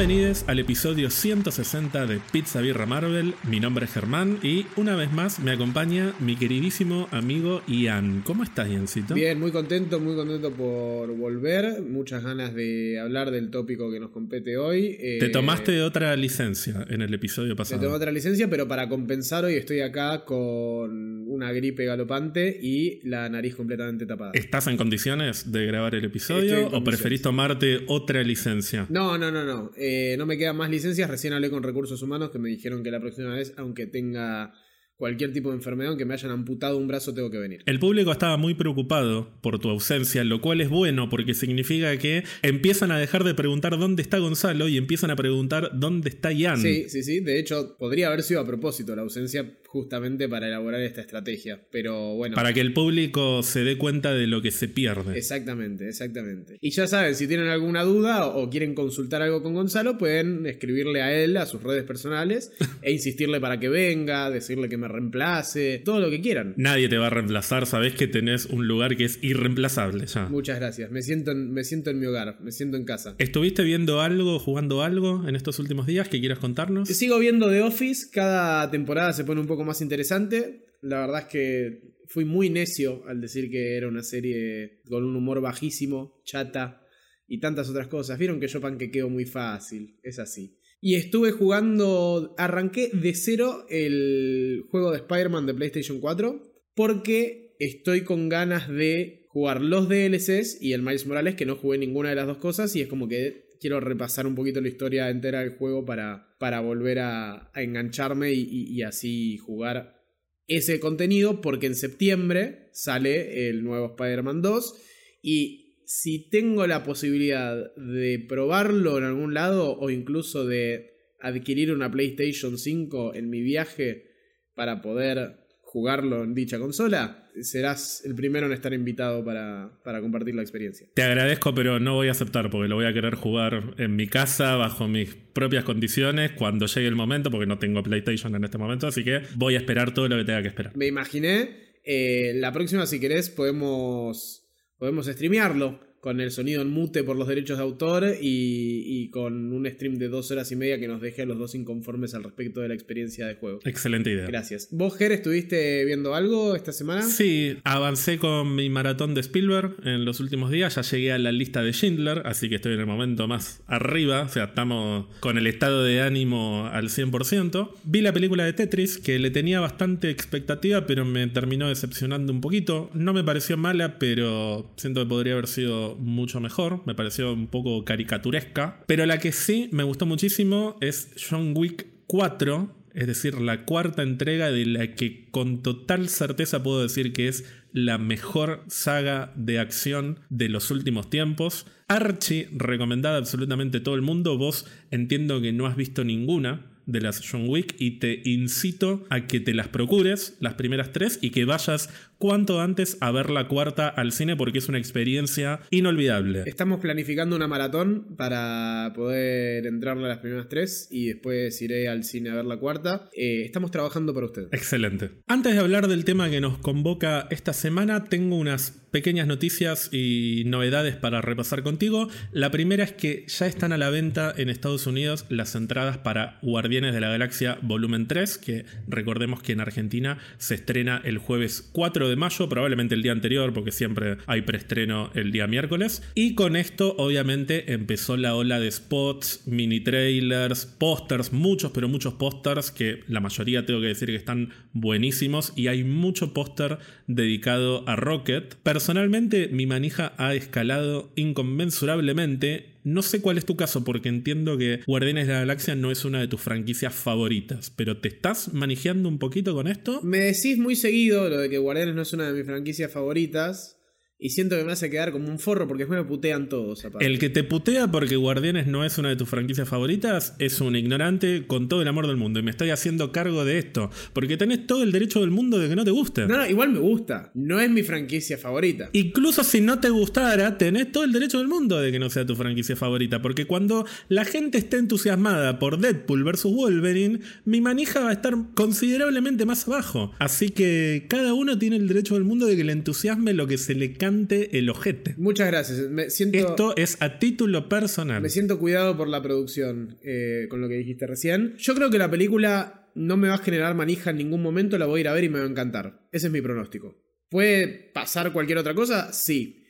Bienvenidos al episodio 160 de Pizza Birra Marvel. Mi nombre es Germán y una vez más me acompaña mi queridísimo amigo Ian. ¿Cómo estás, Iancito? Bien, muy contento, muy contento por volver. Muchas ganas de hablar del tópico que nos compete hoy. Te Eh, tomaste otra licencia en el episodio Te pasado. tomé otra licencia, pero para compensar hoy estoy acá con una gripe galopante y la nariz completamente tapada. ¿Estás en condiciones de grabar el episodio o preferís tomarte otra licencia? No, no, no, no. Eh, no me quedan más licencias. Recién hablé con recursos humanos que me dijeron que la próxima vez, aunque tenga cualquier tipo de enfermedad, aunque me hayan amputado un brazo, tengo que venir. El público estaba muy preocupado por tu ausencia, lo cual es bueno porque significa que empiezan a dejar de preguntar dónde está Gonzalo y empiezan a preguntar dónde está Ian. Sí, sí, sí. De hecho, podría haber sido a propósito la ausencia justamente para elaborar esta estrategia. Pero bueno. Para que el público se dé cuenta de lo que se pierde. Exactamente, exactamente. Y ya saben, si tienen alguna duda o, o quieren consultar algo con Gonzalo, pueden escribirle a él, a sus redes personales, e insistirle para que venga, decirle que me reemplace, todo lo que quieran. Nadie te va a reemplazar, sabes que tenés un lugar que es irreemplazable ya. Muchas gracias. Me siento, en, me siento en mi hogar, me siento en casa. ¿Estuviste viendo algo, jugando algo en estos últimos días que quieras contarnos? Sigo viendo The Office, cada temporada se pone un poco más interesante. La verdad es que fui muy necio al decir que era una serie con un humor bajísimo, chata y tantas otras cosas. Vieron que yo panquequeo muy fácil, es así. Y estuve jugando, arranqué de cero el juego de Spider-Man de PlayStation 4 porque estoy con ganas de jugar los DLCs y el Miles Morales que no jugué ninguna de las dos cosas y es como que quiero repasar un poquito la historia entera del juego para, para volver a, engancharme y, y- y así jugar ese contenido porque en septiembre sale el nuevo Spider-Man 2 y si tengo la posibilidad de probarlo en algún lado o incluso de adquirir una PlayStation 5 en mi viaje para poder jugarlo en dicha consola, serás el primero en estar invitado para, para compartir la experiencia. Te agradezco, pero no voy a aceptar porque lo voy a querer jugar en mi casa, bajo mis propias condiciones, cuando llegue el momento, porque no tengo PlayStation en este momento, así que voy a esperar todo lo que tenga que esperar. Me imaginé. eh, la próxima, si querés, podemos, podemos streamearlo con el sonido en mute por los derechos de autor y, y con un stream de dos horas y media que nos deje a los dos inconformes al respecto de la experiencia de juego. Excelente idea. Gracias. ¿Vos, Ger, estuviste viendo algo esta semana? Sí, avancé con mi maratón de Spielberg en los últimos días. Ya llegué a la lista de Schindler, así que estoy en el momento más arriba. O sea, estamos con el estado de ánimo al 100%. Vi la película de Tetris, que le tenía bastante expectativa, pero me terminó decepcionando un poquito. No me pareció mala, pero siento que podría haber sido mucho mejor. Me pareció un poco caricaturesca. Pero la que sí me gustó muchísimo es John Wick 4. Es decir, la cuarta entrega de la que con total certeza puedo decir que es la mejor saga de acción de los últimos tiempos. Archie, recomendada absolutamente todo el mundo. Vos entiendo que no has visto ninguna de las John Wick y te incito a que te las procures, las primeras tres, y que vayas cuanto antes a ver la cuarta al cine porque es una experiencia inolvidable. Estamos planificando una maratón para poder entrarle a las primeras tres y después iré al cine a ver la cuarta. Eh, estamos trabajando para usted. Excelente. Antes de hablar del tema que nos convoca esta semana, tengo unas pequeñas noticias y novedades para repasar contigo. La primera es que ya están a la venta en Estados Unidos las entradas para Guardianes de la Galaxia Volumen 3, que recordemos que en Argentina se estrena el jueves 4 de mayo, probablemente el día anterior, porque siempre hay preestreno el día miércoles. Y con esto, obviamente, empezó la ola de spots, mini trailers, pósters, muchos, pero muchos pósters, que la mayoría tengo que decir que están buenísimos, y hay mucho póster dedicado a Rocket. Personalmente, mi manija ha escalado inconmensurablemente. No sé cuál es tu caso, porque entiendo que Guardianes de la Galaxia no es una de tus franquicias favoritas, pero ¿te estás manejando un poquito con esto? Me decís muy seguido lo de que Guardianes no es una de mis franquicias favoritas. Y siento que me hace quedar como un forro porque después me putean todos. aparte. El que te putea porque Guardianes no es una de tus franquicias favoritas es un ignorante con todo el amor del mundo. Y me estoy haciendo cargo de esto. Porque tenés todo el derecho del mundo de que no te guste. No, no, igual me gusta. No es mi franquicia favorita. Incluso si no te gustara, tenés todo el derecho del mundo de que no sea tu franquicia favorita. Porque cuando la gente esté entusiasmada por Deadpool vs. Wolverine, mi manija va a estar considerablemente más abajo. Así que cada uno tiene el derecho del mundo de que le entusiasme lo que se le cante el ojete. Muchas gracias. Me siento, Esto es a título personal. me siento cuidado por la producción eh, con lo que dijiste recién. Yo creo que la película no me va a generar manija en ningún momento, la voy a ir a ver y me va a encantar. Ese es mi pronóstico. ¿Puede pasar cualquier otra cosa? Sí.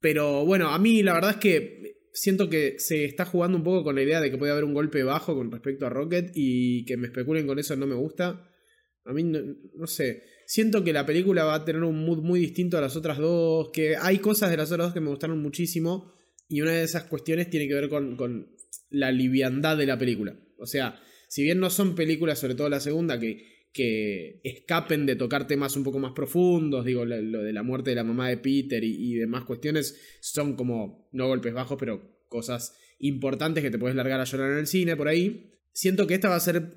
Pero bueno, a mí la verdad es que siento que se está jugando un poco con la idea de que puede haber un golpe bajo con respecto a Rocket y que me especulen con eso no me gusta. A mí no, no sé. Siento que la película va a tener un mood muy distinto a las otras dos. Que hay cosas de las otras dos que me gustaron muchísimo. Y una de esas cuestiones tiene que ver con, la liviandad de la película. O sea, si bien no son películas, sobre todo la segunda, que, escapen de tocar temas un poco más profundos, digo, lo, de la muerte de la mamá de Peter y demás cuestiones, son como, no golpes bajos, pero cosas importantes que te puedes largar a llorar en el cine, por ahí. Siento que esta va a ser,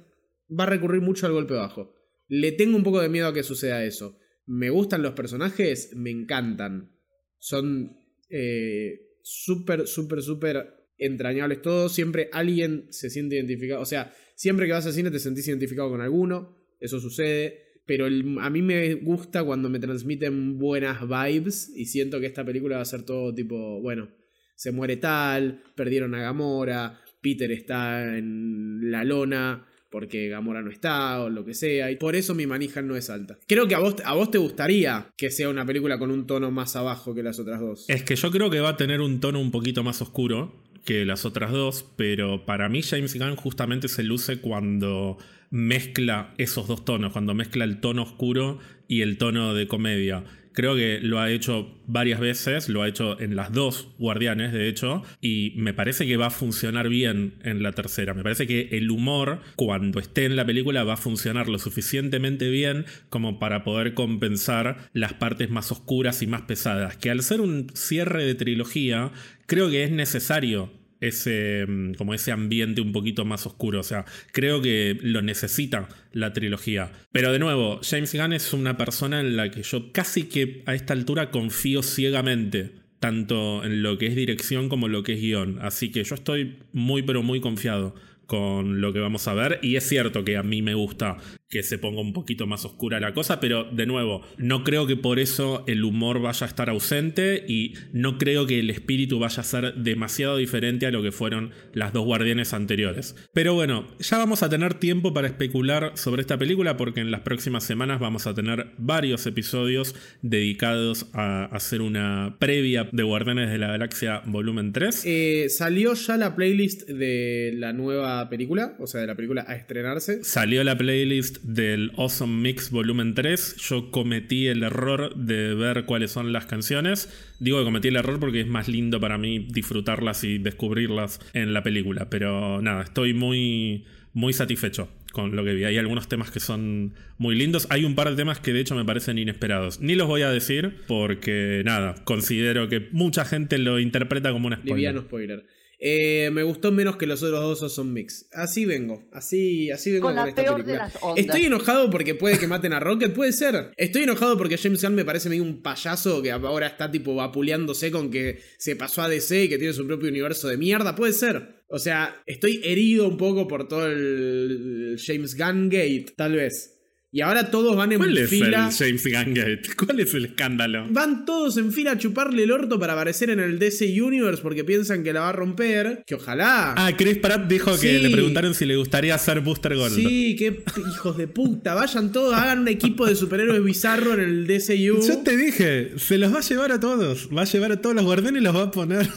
va a recurrir mucho al golpe bajo. Le tengo un poco de miedo a que suceda eso. Me gustan los personajes, me encantan. Son eh, súper, súper, súper entrañables todos. Siempre alguien se siente identificado. O sea, siempre que vas al cine te sentís identificado con alguno. Eso sucede. Pero el- a mí me gusta cuando me transmiten buenas vibes. Y siento que esta película va a ser todo tipo, bueno, se muere tal, perdieron a Gamora, Peter está en la lona porque Gamora no está o lo que sea. Y por eso mi manija no es alta. Creo que a vos, a vos te gustaría que sea una película con un tono más abajo que las otras dos. Es que yo creo que va a tener un tono un poquito más oscuro que las otras dos, pero para mí James Gunn justamente se luce cuando mezcla esos dos tonos, cuando mezcla el tono oscuro y el tono de comedia. Creo que lo ha hecho varias veces, lo ha hecho en las dos Guardianes, de hecho, y me parece que va a funcionar bien en la tercera. Me parece que el humor, cuando esté en la película, va a funcionar lo suficientemente bien como para poder compensar las partes más oscuras y más pesadas. Que al ser un cierre de trilogía, creo que es necesario ese, mm, como ese ambiente un poquito más oscuro. O sea, creo que lo necesita la trilogía. Pero de nuevo, James Gunn es una persona en la que yo casi que a esta altura confío ciegamente. Tanto en lo que es dirección como lo que es guion. Así que yo estoy muy pero muy confiado con lo que vamos a ver. Y es cierto que a mí me gusta que se ponga un poquito más oscura la cosa, pero de nuevo, no creo que por eso el humor vaya a estar ausente y no creo que el espíritu vaya a ser demasiado diferente a lo que fueron las dos guardianes anteriores. Pero bueno, ya vamos a tener tiempo para especular sobre esta película porque en las próximas semanas vamos a tener varios episodios dedicados a hacer una previa de Guardianes de la Galaxia volumen 3. Eh, ¿Salió ya la playlist de la nueva película? O sea, de la película a estrenarse. Salió la playlist del Awesome Mix Volumen 3. Yo cometí el error de ver cuáles son las canciones. Digo que cometí el error porque es más lindo para mí disfrutarlas y descubrirlas en la película. Pero nada, estoy muy, muy satisfecho con lo que vi. Hay algunos temas que son muy lindos. Hay un par de temas que de hecho me parecen inesperados. Ni los voy a decir porque nada, considero que mucha gente lo interpreta como un spoiler. Liviano spoiler. Eh, me gustó menos que los otros dos Awesome Mix. Así vengo. Así, así vengo Con con, la esta peor de película. las ondas. Estoy enojado porque puede que maten a Rocket. Puede ser. Estoy enojado porque James Gunn me parece medio un payaso que ahora está tipo vapuleándose con que se pasó a DC y que tiene su propio universo de mierda. Puede ser. O sea, estoy herido un poco por todo el James Gunn Gate, tal vez. Y ahora todos van en ¿Cuál es fila. el James? ¿Cuál es el escándalo? Van todos en fila a chuparle el orto para aparecer en el DC Universe porque piensan que la va a romper. Que ojalá. Ah, Chris Pratt dijo que le preguntaron si le gustaría hacer Booster Gold. Sí, qué hijos de puta. Vayan todos, hagan un equipo de superhéroes bizarro en el DCU. Yo te dije, se los va a llevar a todos. Va a llevar a todos los guardianes y los va a poner.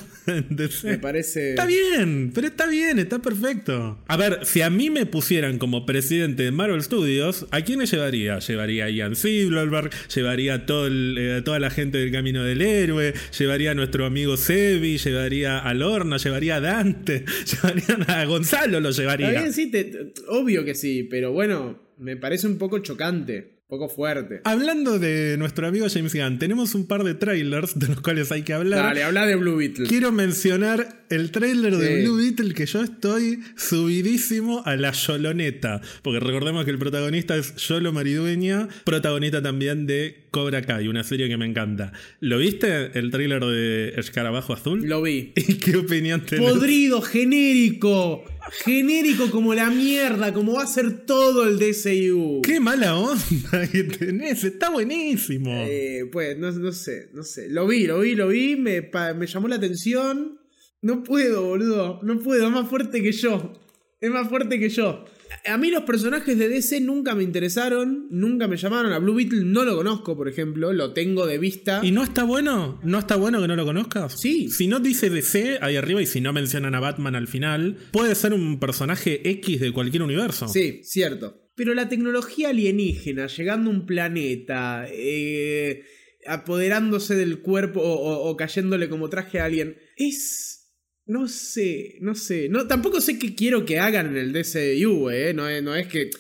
Me parece. Está bien, pero está bien, está perfecto. A ver, si a mí me pusieran como presidente de Marvel Studios, ¿a quién me llevaría? Llevaría a Ian Silverberg, llevaría a, todo el- eh, a toda la gente del Camino del Héroe, llevaría a nuestro amigo Sebi, llevaría a Lorna, llevaría a Dante, llevaría a Gonzalo, lo Está llevaría. bien, sí, te- obvio que sí, pero bueno, me parece un poco chocante, poco fuerte. Hablando de nuestro amigo James Gunn, tenemos un par de trailers de los cuales hay que hablar. Dale, habla de Blue Beetle. Quiero mencionar el trailer de. Blue Beetle que yo estoy subidísimo a la Yoloneta. Porque recordemos que el protagonista es Yolo Maridueña, protagonista también de Cobra Kai, una serie que me encanta. ¿Lo viste? El trailer de Escarabajo Azul. Lo vi. ¿Y qué opinión tenés? Podrido, genérico. Genérico como la mierda, como va a ser todo el DCU. Qué mala onda que tenés, está buenísimo. Eh, pues, no, no, sé, no sé. Lo vi, lo vi, lo vi, me, me llamó la atención. No puedo, boludo, no puedo, es más fuerte que yo. Es más fuerte que yo. A mí los personajes de DC nunca me interesaron, nunca me llamaron. A Blue Beetle no lo conozco, por ejemplo, lo tengo de vista. ¿Y no está bueno? ¿No está bueno que no lo conozcas? Sí. Si no dice DC ahí arriba y si no mencionan a Batman al final, puede ser un personaje X de cualquier universo. Sí, cierto. Pero la tecnología alienígena, llegando a un planeta, eh, apoderándose del cuerpo o cayéndole como traje a alguien, es no sé, no sé. No, tampoco sé qué quiero que hagan en el DCU, ¿eh? No es, no es que.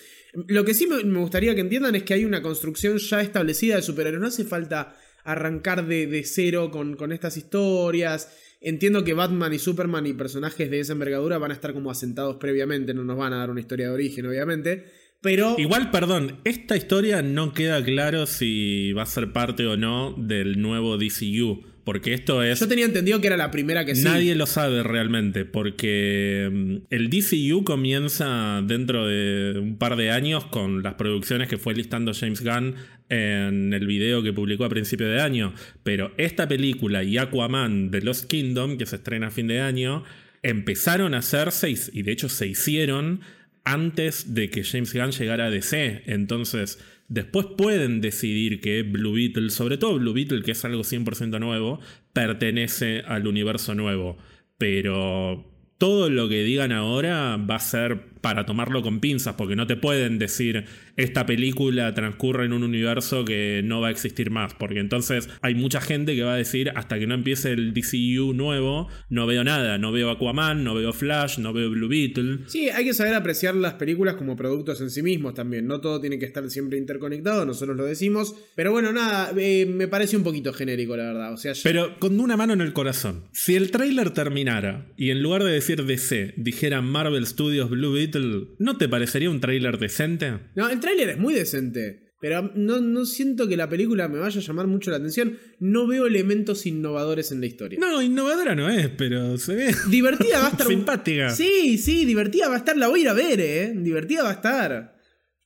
Lo que sí me, gustaría que entiendan es que hay una construcción ya establecida de superhéroes. No hace falta arrancar de, cero con, con, estas historias. Entiendo que Batman y Superman y personajes de esa envergadura van a estar como asentados previamente, no nos van a dar una historia de origen, obviamente. Pero. Igual, perdón, esta historia no queda claro si va a ser parte o no del nuevo DCU. Porque esto es. Yo tenía entendido que era la primera que sí. Nadie lo sabe realmente. Porque mm, el DCU comienza dentro de un par de años con las producciones que fue listando James Gunn en el video que publicó a principio de año. Pero esta película y Aquaman de Lost Kingdom, que se estrena a fin de año, empezaron a hacerse y de hecho se hicieron antes de que James Gunn llegara a DC. Entonces, después pueden decidir que Blue Beetle, sobre todo Blue Beetle, que es algo 100% nuevo, pertenece al universo nuevo. Pero todo lo que digan ahora va a ser para tomarlo con pinzas, porque no te pueden decir esta película transcurre en un universo que no va a existir más, porque entonces hay mucha gente que va a decir hasta que no empiece el DCU nuevo, no veo nada, no veo Aquaman, no veo Flash, no veo Blue Beetle. Sí, hay que saber apreciar las películas como productos en sí mismos también, no todo tiene que estar siempre interconectado, nosotros lo decimos, pero bueno, nada, eh, me parece un poquito genérico la verdad, o sea, Pero con una mano en el corazón, si el tráiler terminara y en lugar de decir DC dijera Marvel Studios Blue Beetle, ¿no te parecería un tráiler decente? No, el tráiler es muy decente. Pero no, no, siento que la película me vaya a llamar mucho la atención. No veo elementos innovadores en la historia. No, innovadora no es, pero se ve. Divertida va a estar. Simpática. Sí, sí, divertida va a estar. La voy a ir a ver, ¿eh? Divertida va a estar.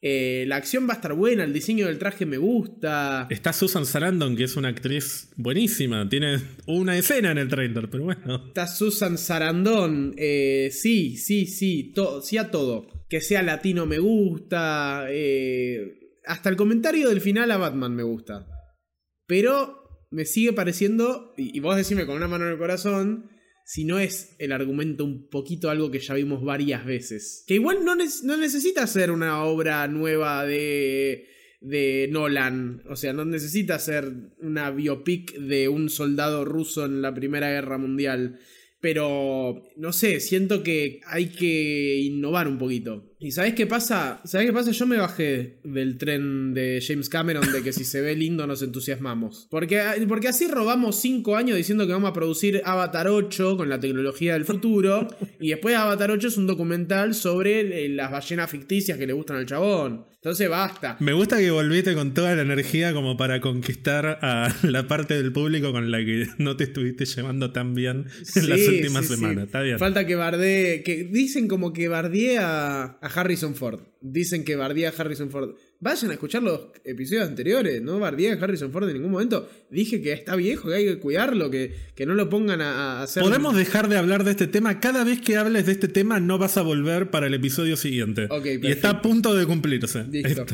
Eh, la acción va a estar buena, el diseño del traje me gusta. Está Susan Sarandon, que es una actriz buenísima. Tiene una escena en el trailer, pero bueno. Está Susan Sarandon. Eh, sí, sí, sí. sí a todo. Que sea latino me gusta. Eh, hasta el comentario del final a Batman me gusta. Pero me sigue pareciendo. Y, y vos decime con una mano en el corazón si no es el argumento un poquito algo que ya vimos varias veces. Que igual no, no necesita ser una obra nueva de, de Nolan. O sea, no necesita ser una biopic de un soldado ruso en la Primera Guerra Mundial. Pero, no sé, siento que hay que innovar un poquito. ¿Y sabes qué pasa? ¿Sabes qué pasa? Yo me bajé del tren de James Cameron de que si se ve lindo nos entusiasmamos. Porque, porque así robamos 5 años diciendo que vamos a producir Avatar 8 con la tecnología del futuro. y después Avatar 8 es un documental sobre eh, las ballenas ficticias que le gustan al chabón. Entonces basta. Me gusta que volviste con toda la energía como para conquistar a la parte del público con la que no te estuviste llevando tan bien en las últimas semanas. Está bien. Falta que bardee. Que dicen como que bardee a Harrison Ford. Dicen que bardea a Harrison Ford. Vayan a escuchar los episodios anteriores, no bardea a Harrison Ford en ningún momento. Dije que está viejo, que hay que cuidarlo, que, que no lo pongan a, hacer. Podemos dejar de hablar de este tema. Cada vez que hables de este tema no vas a volver para el episodio siguiente. y está a punto de cumplirse. Listo.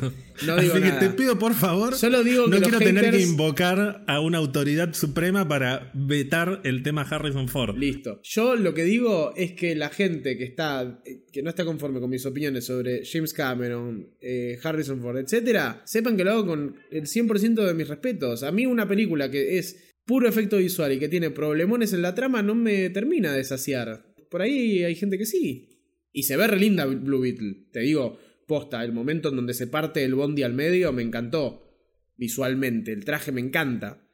No digo Así que te pido por favor. Solo digo no quiero tener que invocar a una autoridad suprema para vetar el tema Harrison Ford. Listo. Yo lo que digo es que la gente que está que no está conforme con mis opiniones sobre James Cameron, eh, Harrison Ford, etcétera, sepan que lo hago con el 100% de mis respetos. A mí una película que es puro efecto visual y que tiene problemones en la trama no me termina de saciar. Por ahí hay gente que sí. Y se ve re linda Blue Beetle. Te digo, posta, el momento en donde se parte el bondi al medio me encantó. Visualmente, el traje me encanta.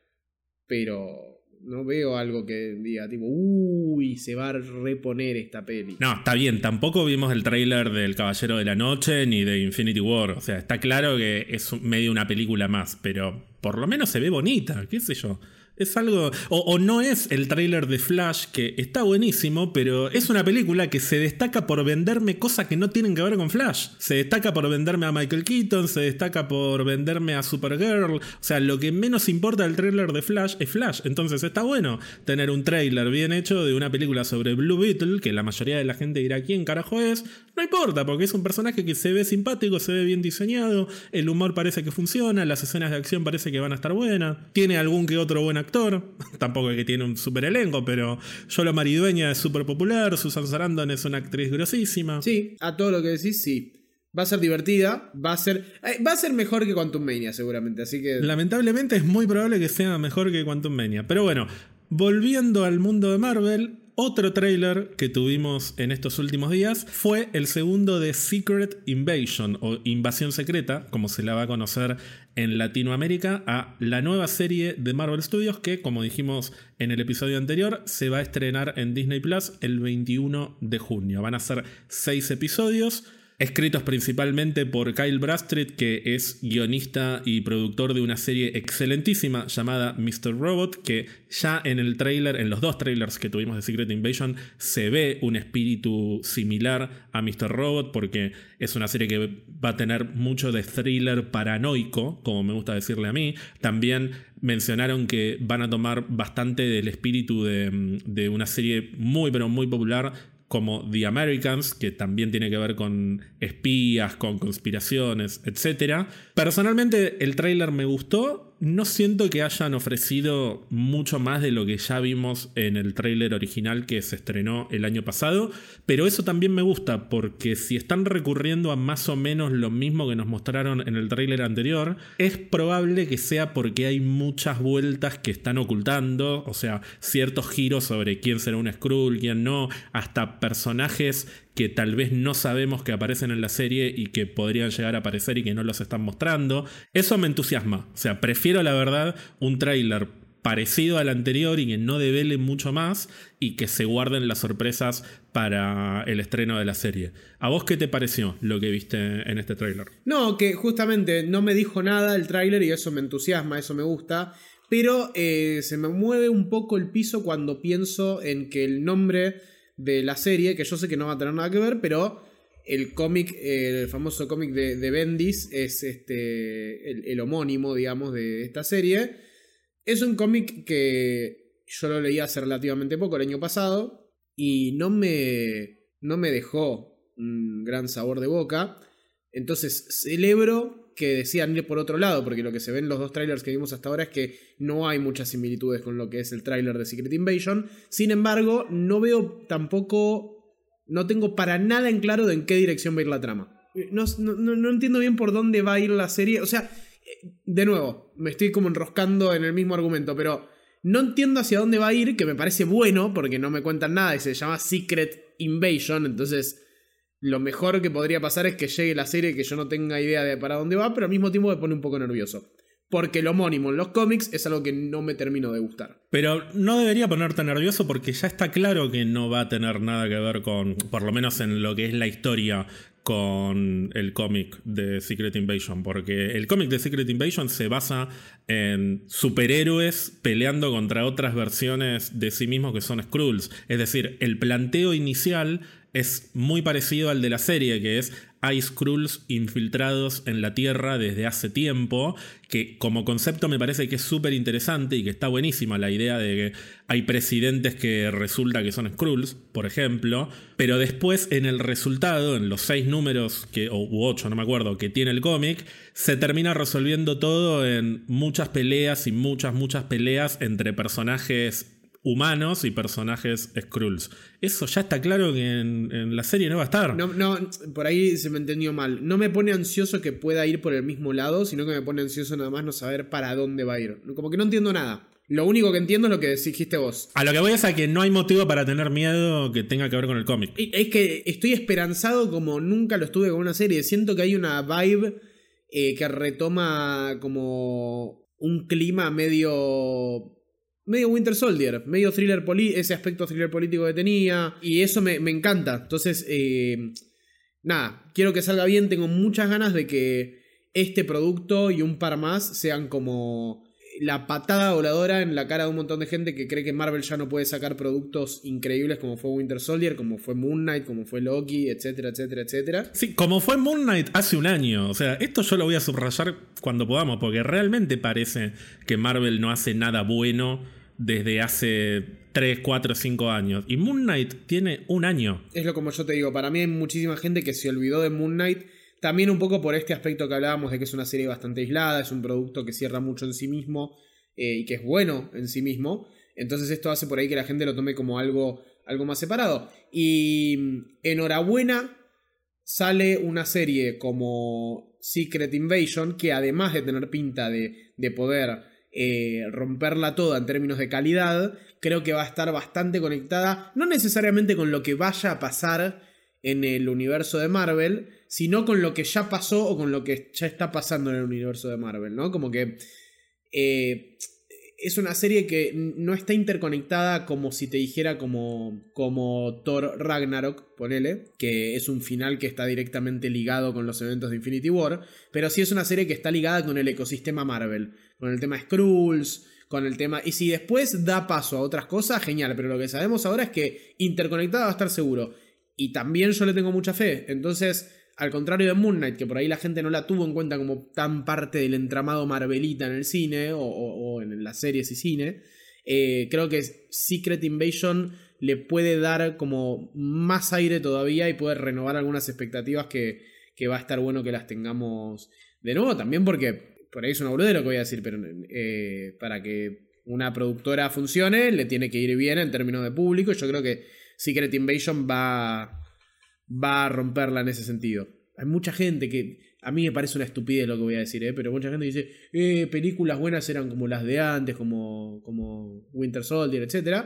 Pero no veo algo que diga tipo, uy, se va a reponer esta peli. No, está bien, tampoco vimos el tráiler del Caballero de la Noche ni de Infinity War. O sea, está claro que es medio una película más, pero por lo menos se ve bonita, qué sé yo. Es algo. O, no es el tráiler de Flash, que está buenísimo, pero es una película que se destaca por venderme cosas que no tienen que ver con Flash. Se destaca por venderme a Michael Keaton, se destaca por venderme a Supergirl. O sea, lo que menos importa del tráiler de Flash es Flash. Entonces está bueno tener un tráiler bien hecho de una película sobre Blue Beetle, que la mayoría de la gente dirá quién carajo es. No importa, porque es un personaje que se ve simpático, se ve bien diseñado, el humor parece que funciona, las escenas de acción parece que van a estar buenas. Tiene algún que otro buen actor, tampoco es que tiene un super elenco, pero Yolo Maridueña es súper popular, Susan Sarandon es una actriz grosísima. Sí, a todo lo que decís, sí. Va a ser divertida, va a ser, eh, va a ser mejor que Quantum Mania seguramente, así que... Lamentablemente es muy probable que sea mejor que Quantum Mania, pero bueno, volviendo al mundo de Marvel, otro trailer que tuvimos en estos últimos días fue el segundo de Secret Invasion o Invasión Secreta, como se la va a conocer en Latinoamérica, a la nueva serie de Marvel Studios que, como dijimos en el episodio anterior, se va a estrenar en Disney Plus el 21 de junio. Van a ser seis episodios escritos principalmente por Kyle Bradstreet, que es guionista y productor de una serie excelentísima llamada Mr. Robot, que ya en el trailer, en los dos trailers que tuvimos de Secret Invasion, se ve un espíritu similar a Mr. Robot, porque es una serie que va a tener mucho de thriller paranoico, como me gusta decirle a mí. También mencionaron que van a tomar bastante del espíritu de, de una serie muy, pero muy popular como The Americans, que también tiene que ver con espías, con conspiraciones, etc. Personalmente el tráiler me gustó, no siento que hayan ofrecido mucho más de lo que ya vimos en el tráiler original que se estrenó el año pasado, pero eso también me gusta porque si están recurriendo a más o menos lo mismo que nos mostraron en el tráiler anterior, es probable que sea porque hay muchas vueltas que están ocultando, o sea, ciertos giros sobre quién será un Skrull, quién no, hasta personajes que tal vez no sabemos que aparecen en la serie y que podrían llegar a aparecer y que no los están mostrando. Eso me entusiasma. O sea, prefiero la verdad un tráiler parecido al anterior y que no devele mucho más y que se guarden las sorpresas para el estreno de la serie. ¿A vos qué te pareció lo que viste en este tráiler? No, que justamente no me dijo nada el tráiler y eso me entusiasma, eso me gusta, pero eh, se me mueve un poco el piso cuando pienso en que el nombre de la serie, que yo sé que no va a tener nada que ver, pero el cómic, el famoso cómic de, Bendis, es este, el, homónimo, digamos, de esta serie. Es un cómic que yo lo leí hace relativamente poco, el año pasado, y no me, no me dejó un gran sabor de boca. Entonces celebro que decían ir por otro lado, porque lo que se ve en los dos trailers que vimos hasta ahora es que no hay muchas similitudes con lo que es el trailer de Secret Invasion. Sin embargo, no veo tampoco, no tengo para nada en claro de en qué dirección va a ir la trama. No, no, entiendo bien por dónde va a ir la serie. O sea, de nuevo, me estoy como enroscando en el mismo argumento, pero no entiendo hacia dónde va a ir, que me parece bueno, porque no me cuentan nada y se llama Secret Invasion, entonces lo mejor que podría pasar es que llegue la serie que yo no tenga idea de para dónde va, pero al mismo tiempo me pone un poco nervioso. Porque lo homónimo en los cómics es algo que no me termino de gustar. Pero no debería ponerte nervioso porque ya está claro que no va a tener nada que ver con, por lo menos en lo que es la historia, con el cómic de Secret Invasion. Porque el cómic de Secret Invasion se basa en superhéroes peleando contra otras versiones de sí mismos que son Skrulls. Es decir, el planteo inicial es muy parecido al de la serie, que es hay Skrulls infiltrados en la Tierra desde hace tiempo, que como concepto me parece que es súper interesante y que está buenísima la idea de que hay presidentes que resulta que son Skrulls, por ejemplo, pero después en el resultado, en los seis números, que, o u ocho, no me acuerdo, que tiene el cómic, se termina resolviendo todo en muchas peleas y muchas, muchas peleas entre personajes humanos y personajes Skrulls. Eso ya está claro que en, la serie no va a estar. No, no, por ahí se me entendió mal. No me pone ansioso que pueda ir por el mismo lado, sino que me pone ansioso nada más no saber para dónde va a ir. Como que no entiendo nada. Lo único que entiendo es lo que dijiste vos. A lo que voy es a que no hay motivo para tener miedo que tenga que ver con el cómic. Es que estoy esperanzado como nunca lo estuve con una serie. Siento que hay una vibe eh, que retoma como un clima medio medio Winter Soldier, medio thriller ese aspecto thriller político que tenía, y eso me, encanta. Entonces, eh, nada, quiero que salga bien, tengo muchas ganas de que este producto y un par más sean como la patada voladora en la cara de un montón de gente que cree que Marvel ya no puede sacar productos increíbles como fue Winter Soldier, como fue Moon Knight, como fue Loki, etcétera, etcétera, etcétera. Sí, como fue Moon Knight hace un año. O sea, esto yo lo voy a subrayar cuando podamos, porque realmente parece que Marvel no hace nada bueno desde hace 3, 4, 5 años. Y Moon Knight tiene un año. Es lo como yo te digo, para mí hay muchísima gente que se olvidó de Moon Knight también un poco por este aspecto que hablábamos de que es una serie bastante aislada, es un producto que cierra mucho en sí mismo eh, y que es bueno en sí mismo. Entonces esto hace por ahí que la gente lo tome como algo, algo más separado. Y mm, enhorabuena, sale una serie como Secret Invasion, que además de tener pinta de, de poder eh, romperla toda en términos de calidad, creo que va a estar bastante conectada, no necesariamente con lo que vaya a pasar en el universo de Marvel, sino con lo que ya pasó o con lo que ya está pasando en el universo de Marvel, ¿no? Como que eh, es una serie que no está interconectada como si te dijera como, como Thor Ragnarok, ponele, que es un final que está directamente ligado con los eventos de Infinity War, pero sí es una serie que está ligada con el ecosistema Marvel, con el tema Skrulls, con el tema... Y si después da paso a otras cosas, genial, pero lo que sabemos ahora es que interconectada va a estar seguro. Y también yo le tengo mucha fe, entonces al contrario de Moon Knight, que por ahí la gente no la tuvo en cuenta como tan parte del entramado Marvelita en el cine o, en las series y cine, eh, creo que Secret Invasion le puede dar como más aire todavía y puede renovar algunas expectativas que, va a estar bueno que las tengamos de nuevo. También porque, por ahí es una boludez lo que voy a decir, pero eh, para que una productora funcione le tiene que ir bien en términos de público. Yo creo que Secret Invasion va va a romperla en ese sentido. Hay mucha gente que. A mí me parece una estupidez lo que voy a decir, ¿eh? pero mucha gente dice, eh, películas buenas eran como las de antes, como, como Winter Soldier, etc.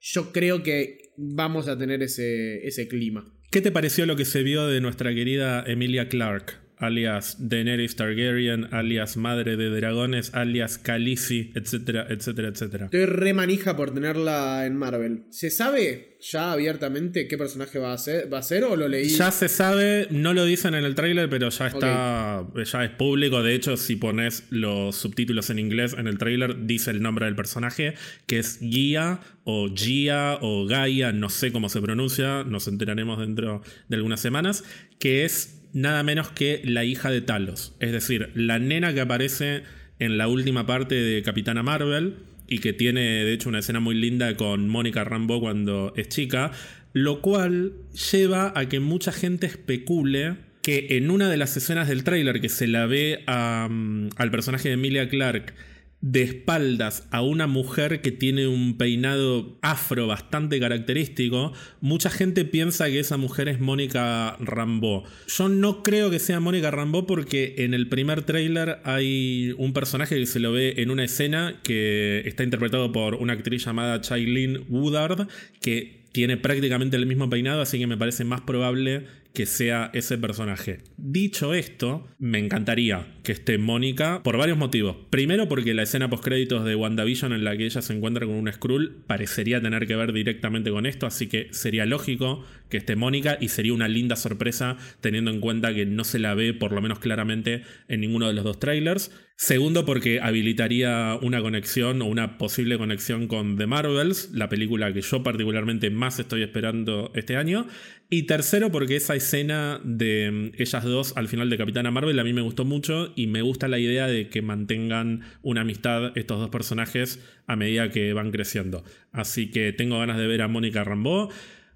Yo creo que vamos a tener ese, ese clima. ¿Qué te pareció lo que se vio de nuestra querida Emilia Clarke? Alias Daenerys Targaryen, alias Madre de Dragones, alias Khaleesi, etcétera, etcétera, etcétera. Estoy re manija por tenerla en Marvel. ¿Se sabe ya abiertamente qué personaje va a ser, va a ser o lo leí? Ya se sabe, no lo dicen en el tráiler, pero ya está, ya es público. De hecho, si pones los subtítulos en inglés en el tráiler, dice el nombre del personaje, que es Gia o Gia o Gaia, no sé cómo se pronuncia, nos enteraremos dentro de algunas semanas, que es nada menos que la hija de Talos. Es decir, la nena que aparece en la última parte de Capitana Marvel y que tiene de hecho una escena muy linda con Mónica Rambeau cuando es chica, lo cual lleva a que mucha gente especule que en una de las escenas del tráiler que se la ve al personaje de Emilia Clarke de espaldas a una mujer que tiene un peinado afro bastante característico, mucha gente piensa que esa mujer es Mónica Rambeau. Yo no creo que sea Mónica Rambeau porque en el primer tráiler hay un personaje que se lo ve en una escena que está interpretado por una actriz llamada Chailin Woodard que tiene prácticamente el mismo peinado, así que me parece más probable que sea ese personaje. Dicho esto, me encantaría que esté Mónica por varios motivos. Primero porque la escena post créditos de WandaVision en la que ella se encuentra con un Skrull parecería tener que ver directamente con esto, así que sería lógico que esté Mónica y sería una linda sorpresa teniendo en cuenta que no se la ve por lo menos claramente en ninguno de los dos trailers. Segundo, porque habilitaría una conexión o una posible conexión con The Marvels, la película que yo particularmente más estoy esperando este año. Y tercero, porque esa escena de mm, ellas dos al final de Capitana Marvel a mí me gustó mucho y me gusta la idea de que mantengan una amistad estos dos personajes a medida que van creciendo. Así que tengo ganas de ver a Mónica Rambeau.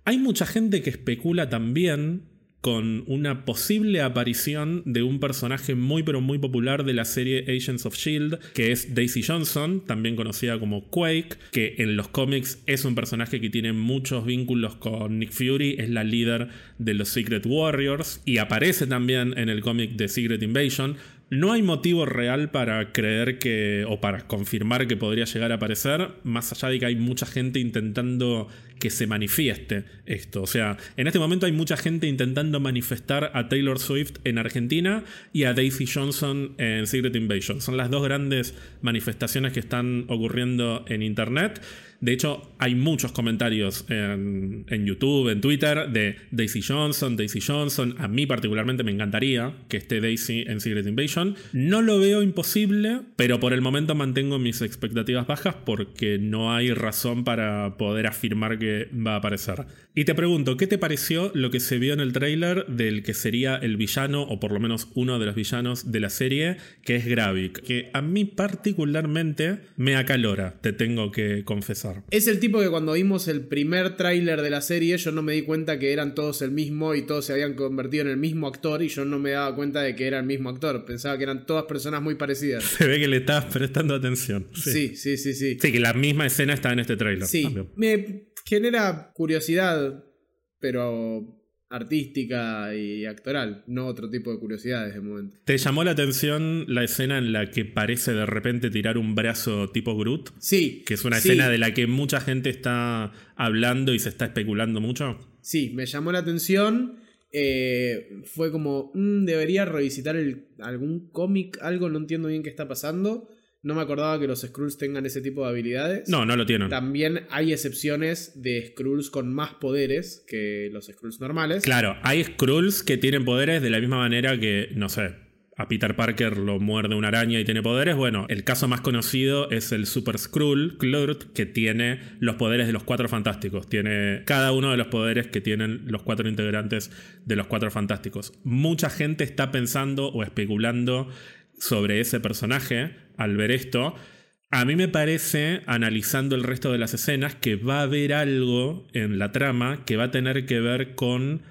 Hay mucha gente que especula también con una posible aparición de un personaje muy pero muy popular de la serie Agents of Shield, que es Daisy Johnson, también conocida como Quake, que en los cómics es un personaje que tiene muchos vínculos con Nick Fury, es la líder de los Secret Warriors y aparece también en el cómic de Secret Invasion. No hay motivo real para creer que, o para confirmar que podría llegar a aparecer, más allá de que hay mucha gente intentando que se manifieste esto. O sea, en este momento hay mucha gente intentando manifestar a Taylor Swift en Argentina y a Daisy Johnson en Secret Invasion. Son las dos grandes manifestaciones que están ocurriendo en Internet. De hecho, hay muchos comentarios en, YouTube, en Twitter, de Daisy Johnson, Daisy Johnson. A mí particularmente me encantaría que esté Daisy en Secret Invasion. No lo veo imposible, pero por el momento mantengo mis expectativas bajas porque no hay razón para poder afirmar que va a aparecer. Y te pregunto, ¿qué te pareció lo que se vio en el tráiler del que sería el villano, o por lo menos uno de los villanos de la serie, que es Gravik? Que a mí particularmente me acalora, te tengo que confesar. Es el tipo que cuando vimos el primer tráiler de la serie yo no me di cuenta que eran todos el mismo y todos se habían convertido en el mismo actor y yo no me daba cuenta de que era el mismo actor. Pensaba que eran todas personas muy parecidas. Se ve que le estabas prestando atención. Sí, sí, sí, sí. Sí, que la misma escena está en este tráiler. Sí, me genera curiosidad, pero artística y actoral, no otro tipo de curiosidades de momento. ¿Te llamó la atención la escena en la que parece de repente tirar un brazo tipo Groot? Sí. Que es una escena de la que mucha gente está hablando y se está especulando mucho. Sí, me llamó la atención. Eh, fue como, mm, debería revisitar algún cómic, algo, no entiendo bien qué está pasando. No me acordaba que los Skrulls tengan ese tipo de habilidades. No, no lo tienen. También hay excepciones de Skrulls con más poderes que los Skrulls normales. Claro, hay Skrulls que tienen poderes de la misma manera que, no sé, a Peter Parker lo muerde una araña y tiene poderes. Bueno, el caso más conocido es el Super Skrull, Klurt, que tiene los poderes de los Cuatro Fantásticos. Tiene cada uno de los poderes que tienen los cuatro integrantes de los Cuatro Fantásticos. Mucha gente está pensando o especulando sobre ese personaje al ver esto. A mí me parece, analizando el resto de las escenas, que va a haber algo en la trama que va a tener que ver con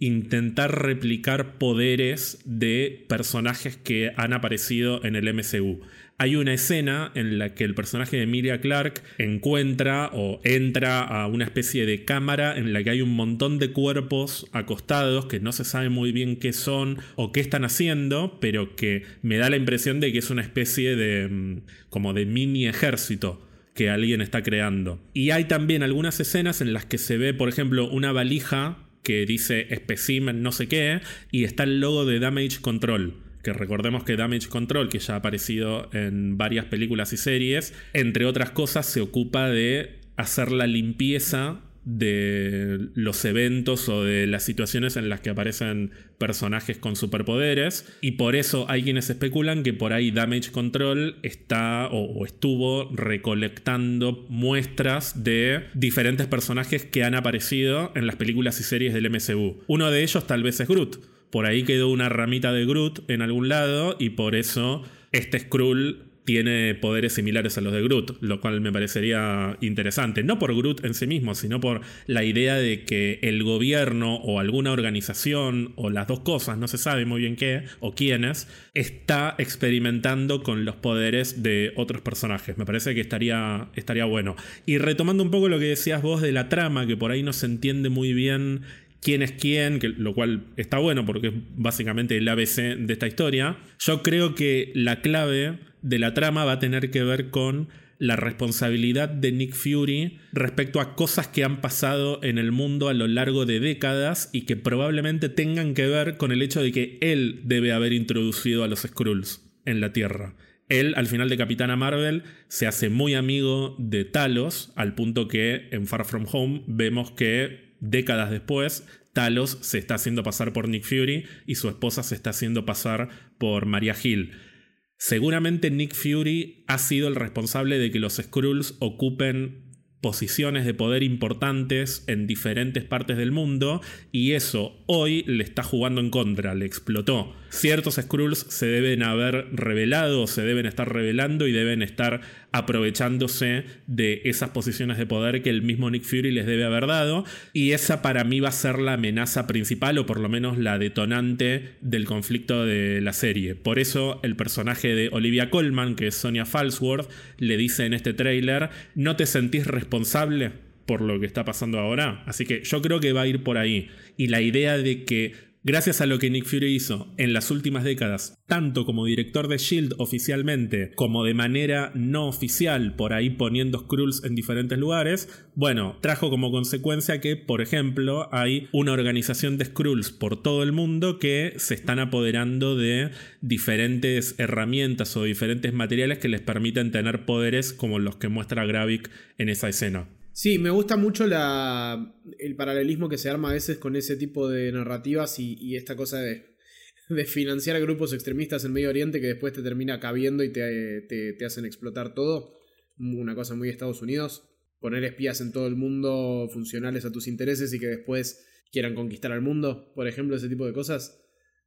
intentar replicar poderes de personajes que han aparecido en el MCU. Hay una escena en la que el personaje de Emilia Clark encuentra o entra a una especie de cámara en la que hay un montón de cuerpos acostados que no se sabe muy bien qué son o qué están haciendo, pero que me da la impresión de que es una especie de mm, como de mini ejército que alguien está creando. Y hay también algunas escenas en las que se ve, por ejemplo, una valija que dice specimen no sé qué y está el logo de Damage Control que recordemos que Damage Control, que ya ha aparecido en varias películas y series, entre otras cosas se ocupa de hacer la limpieza de los eventos o de las situaciones en las que aparecen personajes con superpoderes y por eso hay quienes especulan que por ahí Damage Control está o, estuvo recolectando muestras de diferentes personajes que han aparecido en las películas y series del MCU. Uno de ellos tal vez es Groot por ahí quedó una ramita de Groot en algún lado y por eso este Skrull tiene poderes similares a los de Groot, lo cual me parecería interesante. No por Groot en sí mismo, sino por la idea de que el gobierno o alguna organización o las dos cosas, no se sabe muy bien qué o quiénes, está experimentando con los poderes de otros personajes. Me parece que estaría, estaría bueno. Y retomando un poco lo que decías vos de la trama, que por ahí no se entiende muy bien quién es quién, lo cual está bueno porque es básicamente el ABC de esta historia. Yo creo que la clave de la trama va a tener que ver con la responsabilidad de Nick Fury respecto a cosas que han pasado en el mundo a lo largo de décadas y que probablemente tengan que ver con el hecho de que él debe haber introducido a los Skrulls en la Tierra. Él, al final de Capitana Marvel, se hace muy amigo de Talos, al punto que en Far From Home vemos que décadas después, Talos se está haciendo pasar por Nick Fury y su esposa se está haciendo pasar por Maria Hill. Seguramente Nick Fury ha sido el responsable de que los Skrulls ocupen posiciones de poder importantes en diferentes partes del mundo y eso hoy le está jugando en contra, le explotó. Ciertos Skrulls se deben haber revelado, se deben estar revelando y deben estar aprovechándose de esas posiciones de poder que el mismo Nick Fury les debe haber dado y esa para mí va a ser la amenaza principal o por lo menos la detonante del conflicto de la serie. Por eso el personaje de Olivia Colman, que es Sonia Falsworth, le dice en este tráiler, ¿no te sentís responsable por lo que está pasando ahora? Así que yo creo que va a ir por ahí. Y la idea de que gracias a lo que Nick Fury hizo en las últimas décadas, tanto como director de Shield oficialmente, como de manera no oficial, por ahí poniendo Skrulls en diferentes lugares, bueno, trajo como consecuencia que, por ejemplo, hay una organización de Skrulls por todo el mundo que se están apoderando de diferentes herramientas o diferentes materiales que les permiten tener poderes como los que muestra Gravik en esa escena. Sí, me gusta mucho la, el paralelismo que se arma a veces con ese tipo de narrativas y, esta cosa de, de, financiar grupos extremistas en Medio Oriente que después te termina cabiendo y te, te, hacen explotar todo. Una cosa muy Estados Unidos. Poner espías en todo el mundo funcionales a tus intereses y que después quieran conquistar al mundo, por ejemplo, ese tipo de cosas.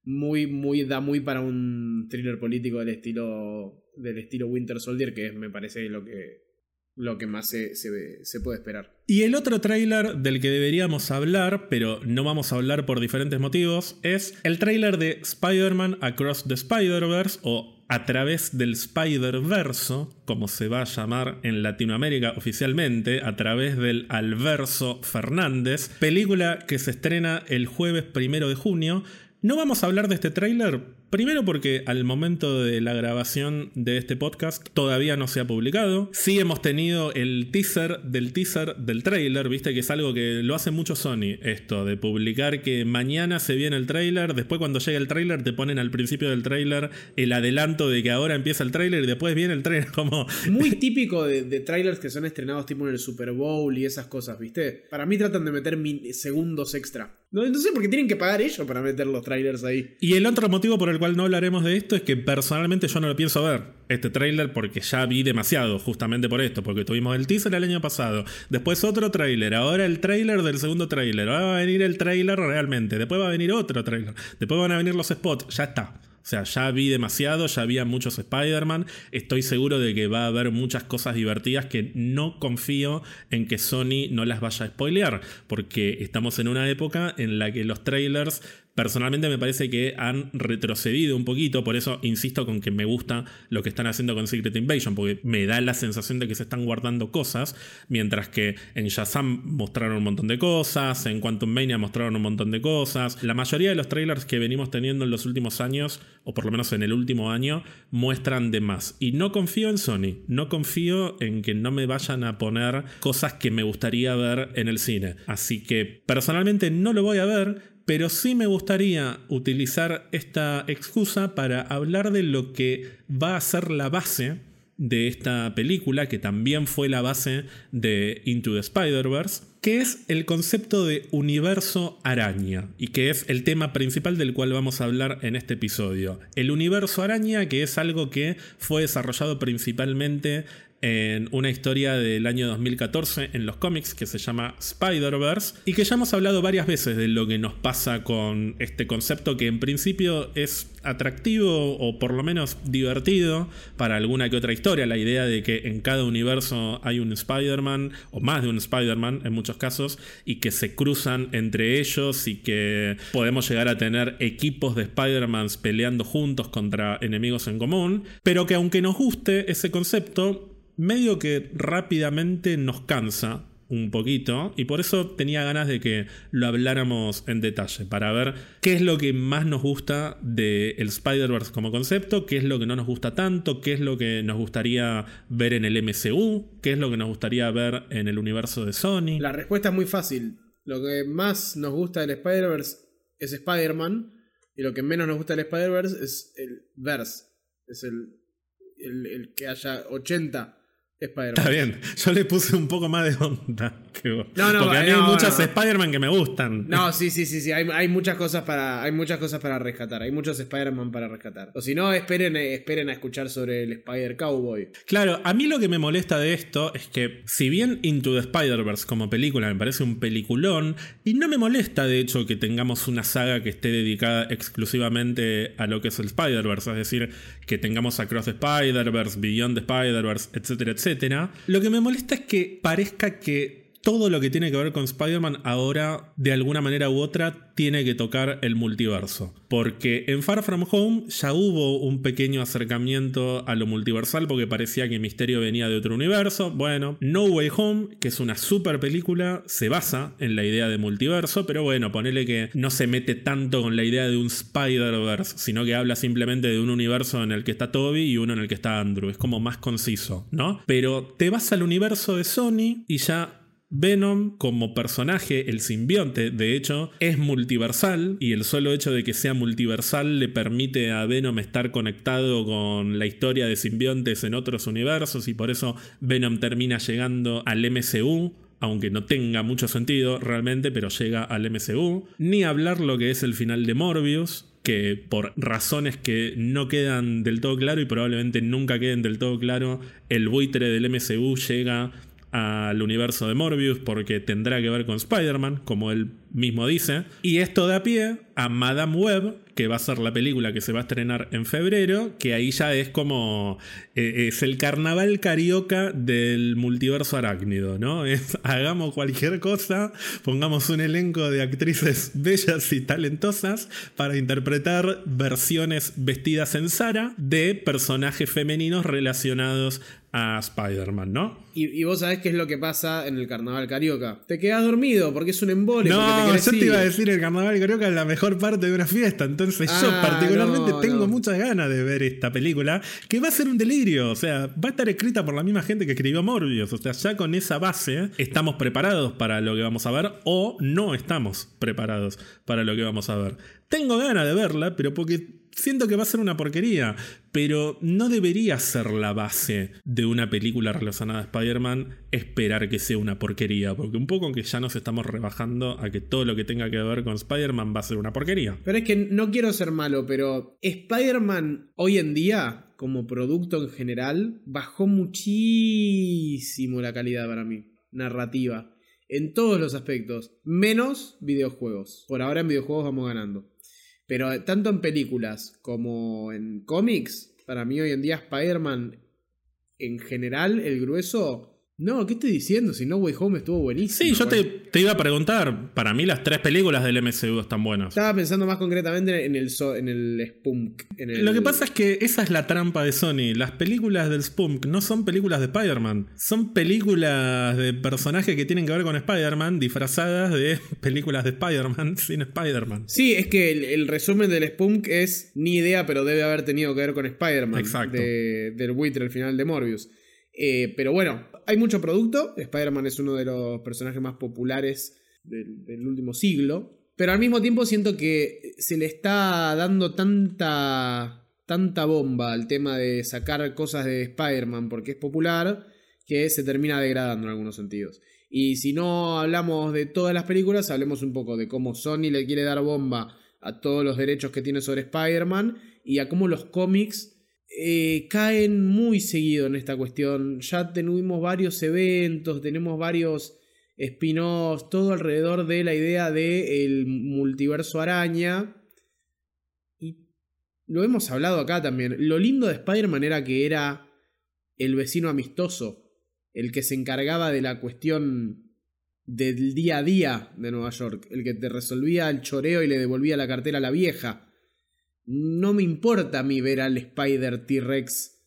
Muy, muy, da muy para un thriller político del estilo, del estilo Winter Soldier, que me parece lo que, lo que más se, se, puede esperar. Y el otro tráiler del que deberíamos hablar, pero no vamos a hablar por diferentes motivos, es el tráiler de Spider-Man Across the Spider-Verse o a través del Spider-Verso, como se va a llamar en Latinoamérica oficialmente, a través del Alverso Fernández, película que se estrena el jueves primero de junio. No vamos a hablar de este tráiler Primero porque al momento de la grabación de este podcast todavía no se ha publicado. Sí hemos tenido el teaser del teaser del trailer, viste que es algo que lo hace mucho Sony, esto de publicar que mañana se viene el trailer, después cuando llega el trailer te ponen al principio del trailer el adelanto de que ahora empieza el trailer y después viene el trailer como... Muy típico de, trailers que son estrenados tipo en el Super Bowl y esas cosas, viste. Para mí tratan de meter segundos extra. No, no sé por qué tienen que pagar ellos para meter los trailers ahí. Y el otro motivo por el cual no hablaremos de esto es que personalmente yo no lo pienso ver, este trailer, porque ya vi demasiado, justamente por esto, porque tuvimos el teaser el año pasado, después otro trailer, ahora el trailer del segundo trailer, ahora va a venir el trailer realmente, después va a venir otro trailer, después van a venir los spots, ya está. O sea, ya vi demasiado, ya había muchos Spider-Man. Estoy seguro de que va a haber muchas cosas divertidas que no confío en que Sony no las vaya a spoilear. Porque estamos en una época en la que los trailers Personalmente me parece que han retrocedido un poquito, por eso insisto con que me gusta lo que están haciendo con Secret Invasion, porque me da la sensación de que se están guardando cosas, mientras que en Shazam mostraron un montón de cosas, en Quantum Mania mostraron un montón de cosas. La mayoría de los trailers que venimos teniendo en los últimos años, o por lo menos en el último año, muestran de más. Y no confío en Sony, no confío en que no me vayan a poner cosas que me gustaría ver en el cine. Así que personalmente no lo voy a ver, pero sí me gustaría utilizar esta excusa para hablar de lo que va a ser la base de esta película, que también fue la base de Into the Spider-Verse, que es el concepto de universo araña, y que es el tema principal del cual vamos a hablar en este episodio. El universo araña, que es algo que fue desarrollado principalmente en una historia del año 2014 en los cómics que se llama Spider-Verse y que ya hemos hablado varias veces de lo que nos pasa con este concepto que en principio es atractivo o por lo menos divertido para alguna que otra historia, la idea de que en cada universo hay un Spider-Man o más de un Spider-Man en muchos casos y que se cruzan entre ellos y que podemos llegar a tener equipos de Spider-Mans peleando juntos contra enemigos en común, pero que aunque nos guste ese concepto, medio que rápidamente nos cansa un poquito y por eso tenía ganas de que lo habláramos en detalle para ver qué es lo que más nos gusta del Spider-Verse como concepto, qué es lo que no nos gusta tanto, qué es lo que nos gustaría ver en el MCU, qué es lo que nos gustaría ver en el universo de Sony. La respuesta es muy fácil. Lo que más nos gusta del Spider-Verse es Spider-Man y lo que menos nos gusta del Spider-Verse es el Verse. Es el, el, el que haya 80 Está bien, yo le puse un poco más de onda No, no, Porque a mí hay muchas Spider-Man que me gustan. No, sí, sí, sí, sí. Hay, muchas cosas para, hay muchas cosas para rescatar. Hay muchos Spider-Man para rescatar. O si no, esperen, esperen a escuchar sobre el Spider Cowboy. Claro, a mí lo que me molesta de esto es que, si bien Into the Spider-Verse como película me parece un peliculón, y no me molesta de hecho que tengamos una saga que esté dedicada exclusivamente a lo que es el Spider-Verse, es decir, que tengamos Across the Spider-Verse, Beyond the Spider-Verse, etcétera, etcétera lo que me molesta es que parezca que todo lo que tiene que ver con Spider-Man ahora, de alguna manera u otra, tiene que tocar el multiverso. Porque en Far From Home ya hubo un pequeño acercamiento a lo multiversal porque parecía que Misterio venía de otro universo. Bueno, No Way Home, que es una super película, se basa en la idea de multiverso, pero bueno, ponele que no se mete tanto con la idea de un Spider-Verse, sino que habla simplemente de un universo en el que está Toby y uno en el que está Andrew. Es como más conciso, ¿no? Pero te vas al universo de Sony y ya Venom como personaje, el simbionte, de hecho, es multiversal y el solo hecho de que sea multiversal le permite a Venom estar conectado con la historia de simbiontes en otros universos y por eso Venom termina llegando al MCU aunque no tenga mucho sentido realmente, pero llega al MCU. Ni hablar lo que es el final de Morbius, que por razones que no quedan del todo claro y probablemente nunca queden del todo claro, el buitre del MCU llega al universo de Morbius porque tendrá que ver con Spider-Man, como él mismo dice. Y esto da pie a Madame Web, que va a ser la película que se va a estrenar en febrero, que ahí ya es como. Eh, es el carnaval carioca del multiverso arácnido, ¿no? Es hagamos cualquier cosa, pongamos un elenco de actrices bellas y talentosas para interpretar versiones vestidas en Sara de personajes femeninos relacionados a Spider-Man, ¿no? Y, vos sabés qué es lo que pasa en el carnaval carioca. Te quedas dormido porque es un embole. No, yo te iba a decir el carnaval carioca es la mejor parte de una fiesta. Entonces yo ah, particularmente tengo muchas ganas de ver esta película que va a ser un delirio. O sea, va a estar escrita por la misma gente que escribió Morbius. O sea, ya con esa base estamos preparados para lo que vamos a ver o no estamos preparados para lo que vamos a ver. Tengo ganas de verla, pero porque siento que va a ser una porquería, pero no debería ser la base de una película relacionada a Spider-Man esperar que sea una porquería, porque un poco que ya nos estamos rebajando a que todo lo que tenga que ver con Spider-Man va a ser una porquería. Pero es que no quiero ser malo, pero Spider-Man hoy en día, como producto en general, bajó muchísimo la calidad para mí, narrativa. En todos los aspectos, menos videojuegos. Por ahora en videojuegos vamos ganando. Pero tanto en películas como en cómics, para mí hoy en día Spider-Man en general, el grueso no, ¿qué estoy diciendo? Si No Way Home estuvo buenísimo. Sí, yo te, iba a preguntar. Para mí, las tres películas del MCU están buenas. Estaba pensando más concretamente en el, en el Spunk. Lo que pasa es que esa es la trampa de Sony. Las películas del Spunk no son películas de Spider-Man. Son películas de personajes que tienen que ver con Spider-Man disfrazadas de películas de Spider-Man sin Spider-Man. Sí, es que el, resumen del Spunk es ni idea, pero debe haber tenido que ver con Spider-Man. Exacto. del buitre al final de Morbius. Eh, pero bueno, hay mucho producto. Spider-Man es uno de los personajes más populares del, último siglo. Pero al mismo tiempo siento que se le está dando tanta, tanta bomba al tema de sacar cosas de Spider-Man porque es popular que se termina degradando en algunos sentidos. Y si no hablamos de todas las películas, hablemos un poco de cómo Sony le quiere dar bomba a todos los derechos que tiene sobre Spider-Man y a cómo los cómics eh, caen muy seguido en esta cuestión. Ya tuvimos varios eventos, tenemos varios spin-offs, todo alrededor de la idea del multiverso araña. Y lo hemos hablado acá también. Lo lindo de Spider-Man era que era el vecino amistoso, el que se encargaba de la cuestión del día a día de Nueva York, el que te resolvía el choreo y le devolvía la cartera a la vieja no me importa a mí ver al Spider T-Rex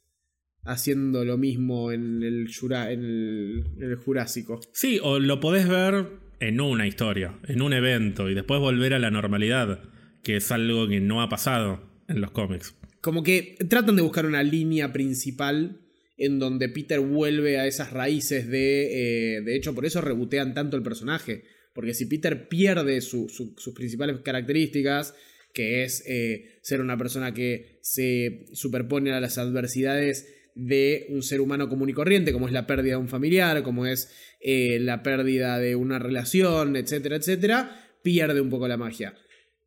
haciendo lo mismo en el, en, el, Jurásico. Sí, o lo podés ver en una historia, en un evento, y después volver a la normalidad, que es algo que no ha pasado en los cómics. Como que tratan de buscar una línea principal en donde Peter vuelve a esas raíces de... Eh, de hecho, por eso rebotean tanto el personaje. Porque si Peter pierde sus principales características, que es eh, ser una persona que se superpone a las adversidades de un ser humano común y corriente, como es la pérdida de un familiar, como es eh, la pérdida de una relación, etcétera, etcétera, pierde un poco la magia.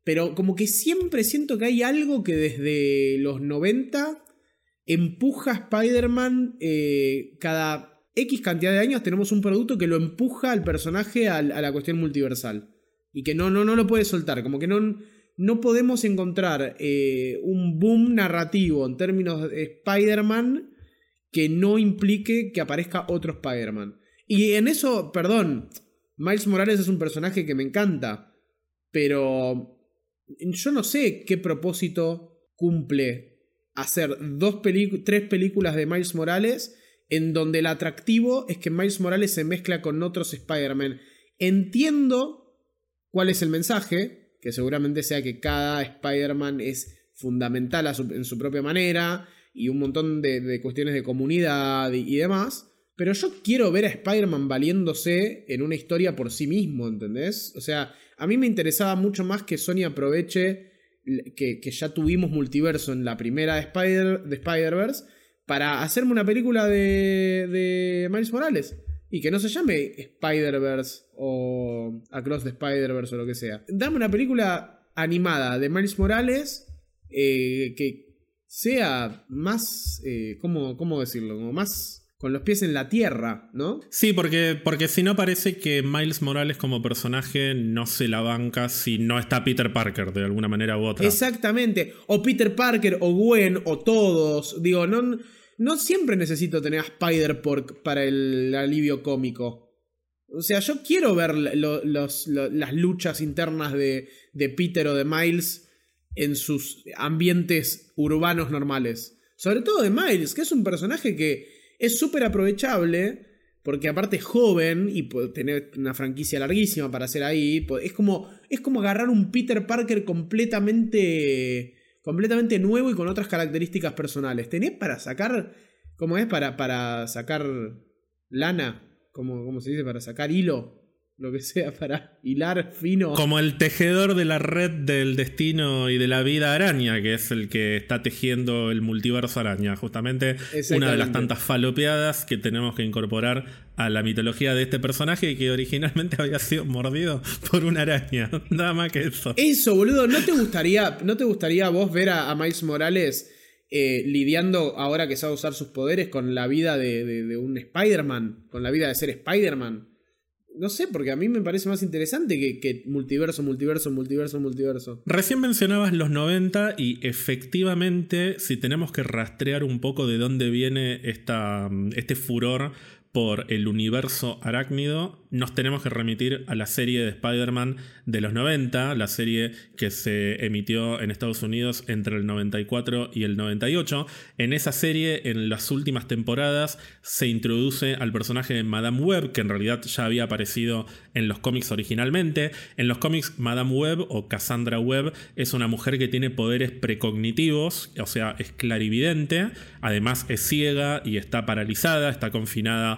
Pero como que siempre siento que hay algo que desde los 90 empuja a Spider-Man eh, cada X cantidad de años tenemos un producto que lo empuja al personaje a, la cuestión multiversal. Y que no, no, no lo puede soltar. Como que no, no podemos encontrar eh, un boom narrativo en términos de Spider-Man que no implique que aparezca otro Spider-Man. Y en eso, perdón, Miles Morales es un personaje que me encanta, pero yo no sé qué propósito cumple hacer dos tres películas de Miles Morales en donde el atractivo es que Miles Morales se mezcla con otros Spider-Man. Entiendo cuál es el mensaje, que seguramente sea que cada Spider-Man es fundamental en su propia manera y un montón de, cuestiones de comunidad y, demás. Pero yo quiero ver a Spider-Man valiéndose en una historia por sí mismo, ¿entendés? O sea, a mí me interesaba mucho más que Sony aproveche que, ya tuvimos multiverso en la primera de, Spider, de Spider-Verse para hacerme una película de, de Miles Morales. Y que no se llame Spider-Verse o Across the Spider-Verse o lo que sea. Dame una película animada de Miles Morales eh, que sea más, eh, ¿cómo, ¿cómo, decirlo? Como más con los pies en la tierra, ¿no? Sí, porque, porque si no parece que Miles Morales como personaje no se la banca si no está Peter Parker de alguna manera u otra. Exactamente, o Peter Parker o Gwen o todos, digo, no, no siempre necesito tener a Spider-Pork para el alivio cómico. O sea, yo quiero ver las luchas internas de, de Peter o de Miles en sus ambientes urbanos normales. Sobre todo de Miles, que es un personaje que es súper aprovechable, porque aparte es joven y tener una franquicia larguísima para hacer ahí. Es como, es como agarrar un Peter Parker completamente, completamente nuevo y con otras características personales. Tenés para sacar, ¿cómo es? Para, para sacar lana, como ¿cómo se dice? Para sacar hilo lo que sea para hilar fino. Como el tejedor de la red del destino y de la vida araña, que es el que está tejiendo el multiverso araña. Justamente una de las tantas falopeadas que tenemos que incorporar a la mitología de este personaje que originalmente había sido mordido por una araña. Nada más que eso. Eso, boludo. ¿No te gustaría, ¿no te gustaría vos ver a, Miles Morales eh, lidiando ahora que sabe usar sus poderes con la vida de, de un Spider-Man? Con la vida de ser Spider-Man no sé, porque a mí me parece más interesante que, multiverso, multiverso, multiverso, multiverso. Recién mencionabas los 90 y efectivamente, si tenemos que rastrear un poco de dónde viene esta, este furor por el universo arácnido, nos tenemos que remitir a la serie de Spider-Man de los 90, la serie que se emitió en Estados Unidos entre el 94 y el 98. En esa serie, en las últimas temporadas, se introduce al personaje de Madame Web, que en realidad ya había aparecido en los cómics originalmente. En los cómics, Madame Web o Cassandra Web es una mujer que tiene poderes precognitivos, o sea, es clarividente, además es ciega y está paralizada, está confinada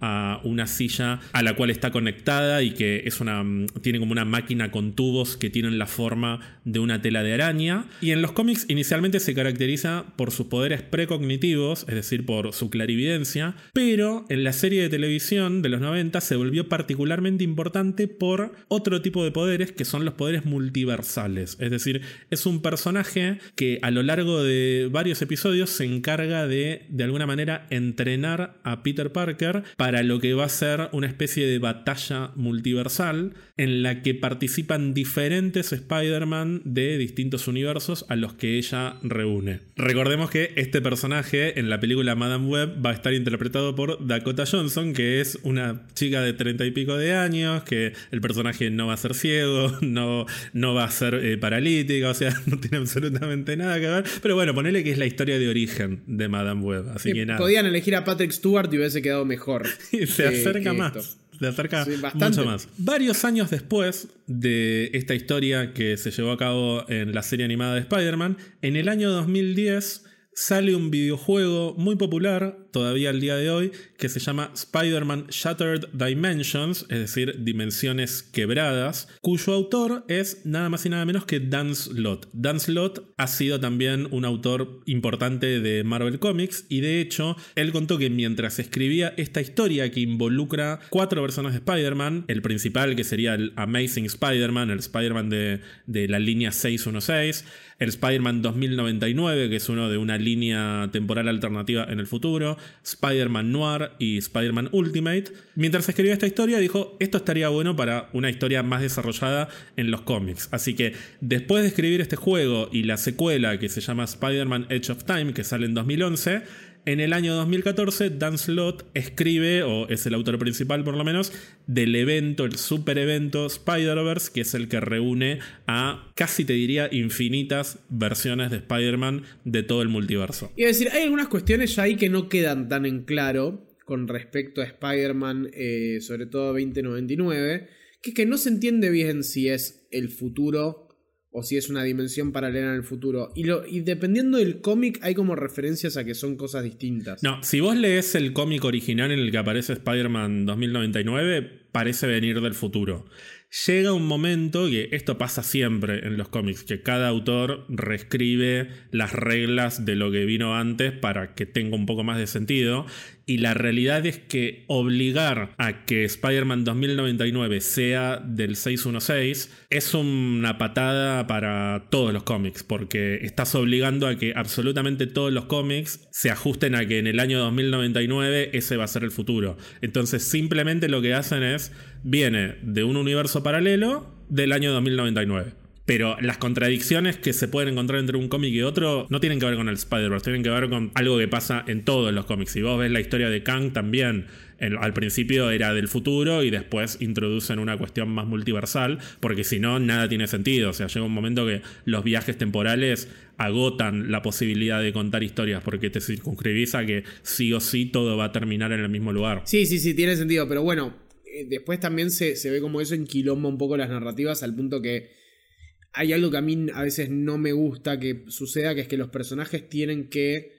a una silla a la cual está conectada y que es una mm, tiene como una máquina con tubos que tienen la forma de una tela de araña. Y en los cómics inicialmente se caracteriza por sus poderes precognitivos, es decir, por su clarividencia, pero en la serie de televisión de los 90 se volvió particularmente importante por otro tipo de poderes que son los poderes multiversales, es decir, es un personaje que a lo largo de varios episodios se encarga de de alguna manera entrenar a Peter Parker para para lo que va a ser una especie de batalla multiversal en la que participan diferentes Spider-Man de distintos universos a los que ella reúne. Recordemos que este personaje en la película Madame Web va a estar interpretado por Dakota Johnson, que es una chica de treinta y pico de años, que el personaje no va a ser ciego, no, no va a ser eh, paralítica, o sea, no tiene absolutamente nada que ver. Pero bueno, ponele que es la historia de origen de Madame Web. Así que nada. Podían elegir a Patrick Stewart y hubiese quedado mejor. se acerca más. Se acerca mucho más. Varios años después de esta historia que se llevó a cabo en la serie animada de Spider-Man, en el año 2010 sale un videojuego muy popular todavía al día de hoy que se llama Spider-Man Shattered Dimensions, es decir, dimensiones quebradas, cuyo autor es nada más y nada menos que Dan Slott. Dan Slott ha sido también un autor importante de Marvel Comics y de hecho él contó que mientras escribía esta historia que involucra cuatro personas de Spider-Man, el principal que sería el Amazing Spider-Man, el Spider-Man de, de la línea 616, el Spider-Man 2099, que es uno de una línea temporal alternativa en el futuro, Spider-Man Noir y Spider-Man Ultimate. Mientras escribía esta historia dijo, esto estaría bueno para una historia más desarrollada en los cómics. Así que después de escribir este juego y la secuela que se llama Spider-Man Edge of Time, que sale en 2011, En el año 2014, Dan Slott escribe, o es el autor principal por lo menos, del evento, el super evento Spider-Verse, que es el que reúne a casi te diría infinitas versiones de Spider-Man de todo el multiverso. Y decir, hay algunas cuestiones ya ahí que no quedan tan en claro con respecto a Spider-Man, eh, sobre todo 2099, que es que no se entiende bien si es el futuro o si es una dimensión paralela en el futuro. Y, lo, y dependiendo del cómic hay como referencias a que son cosas distintas. No, si vos lees el cómic original en el que aparece Spider-Man 2099, parece venir del futuro llega un momento, que esto pasa siempre en los cómics, que cada autor reescribe las reglas de lo que vino antes para que tenga un poco más de sentido. Y la realidad es que obligar a que Spider-Man 2099 sea del 616 es una patada para todos los cómics, porque estás obligando a que absolutamente todos los cómics se ajusten a que en el año 2099 ese va a ser el futuro. Entonces simplemente lo que hacen es viene de un universo paralelo del año 2099. Pero las contradicciones que se pueden encontrar entre un cómic y otro no tienen que ver con el Spider-Verse, tienen que ver con algo que pasa en todos los cómics. Si vos ves la historia de Kang también, al principio era del futuro y después introducen una cuestión más multiversal, porque si no, nada tiene sentido. O sea, llega un momento que los viajes temporales agotan la posibilidad de contar historias, porque te circunscribís a que sí o sí todo va a terminar en el mismo lugar. Sí, sí, sí, tiene sentido, pero bueno, eh, después también se, ve como eso enquilomba un poco las narrativas al punto que hay algo que a mí a veces no me gusta que suceda, que es que los personajes tienen que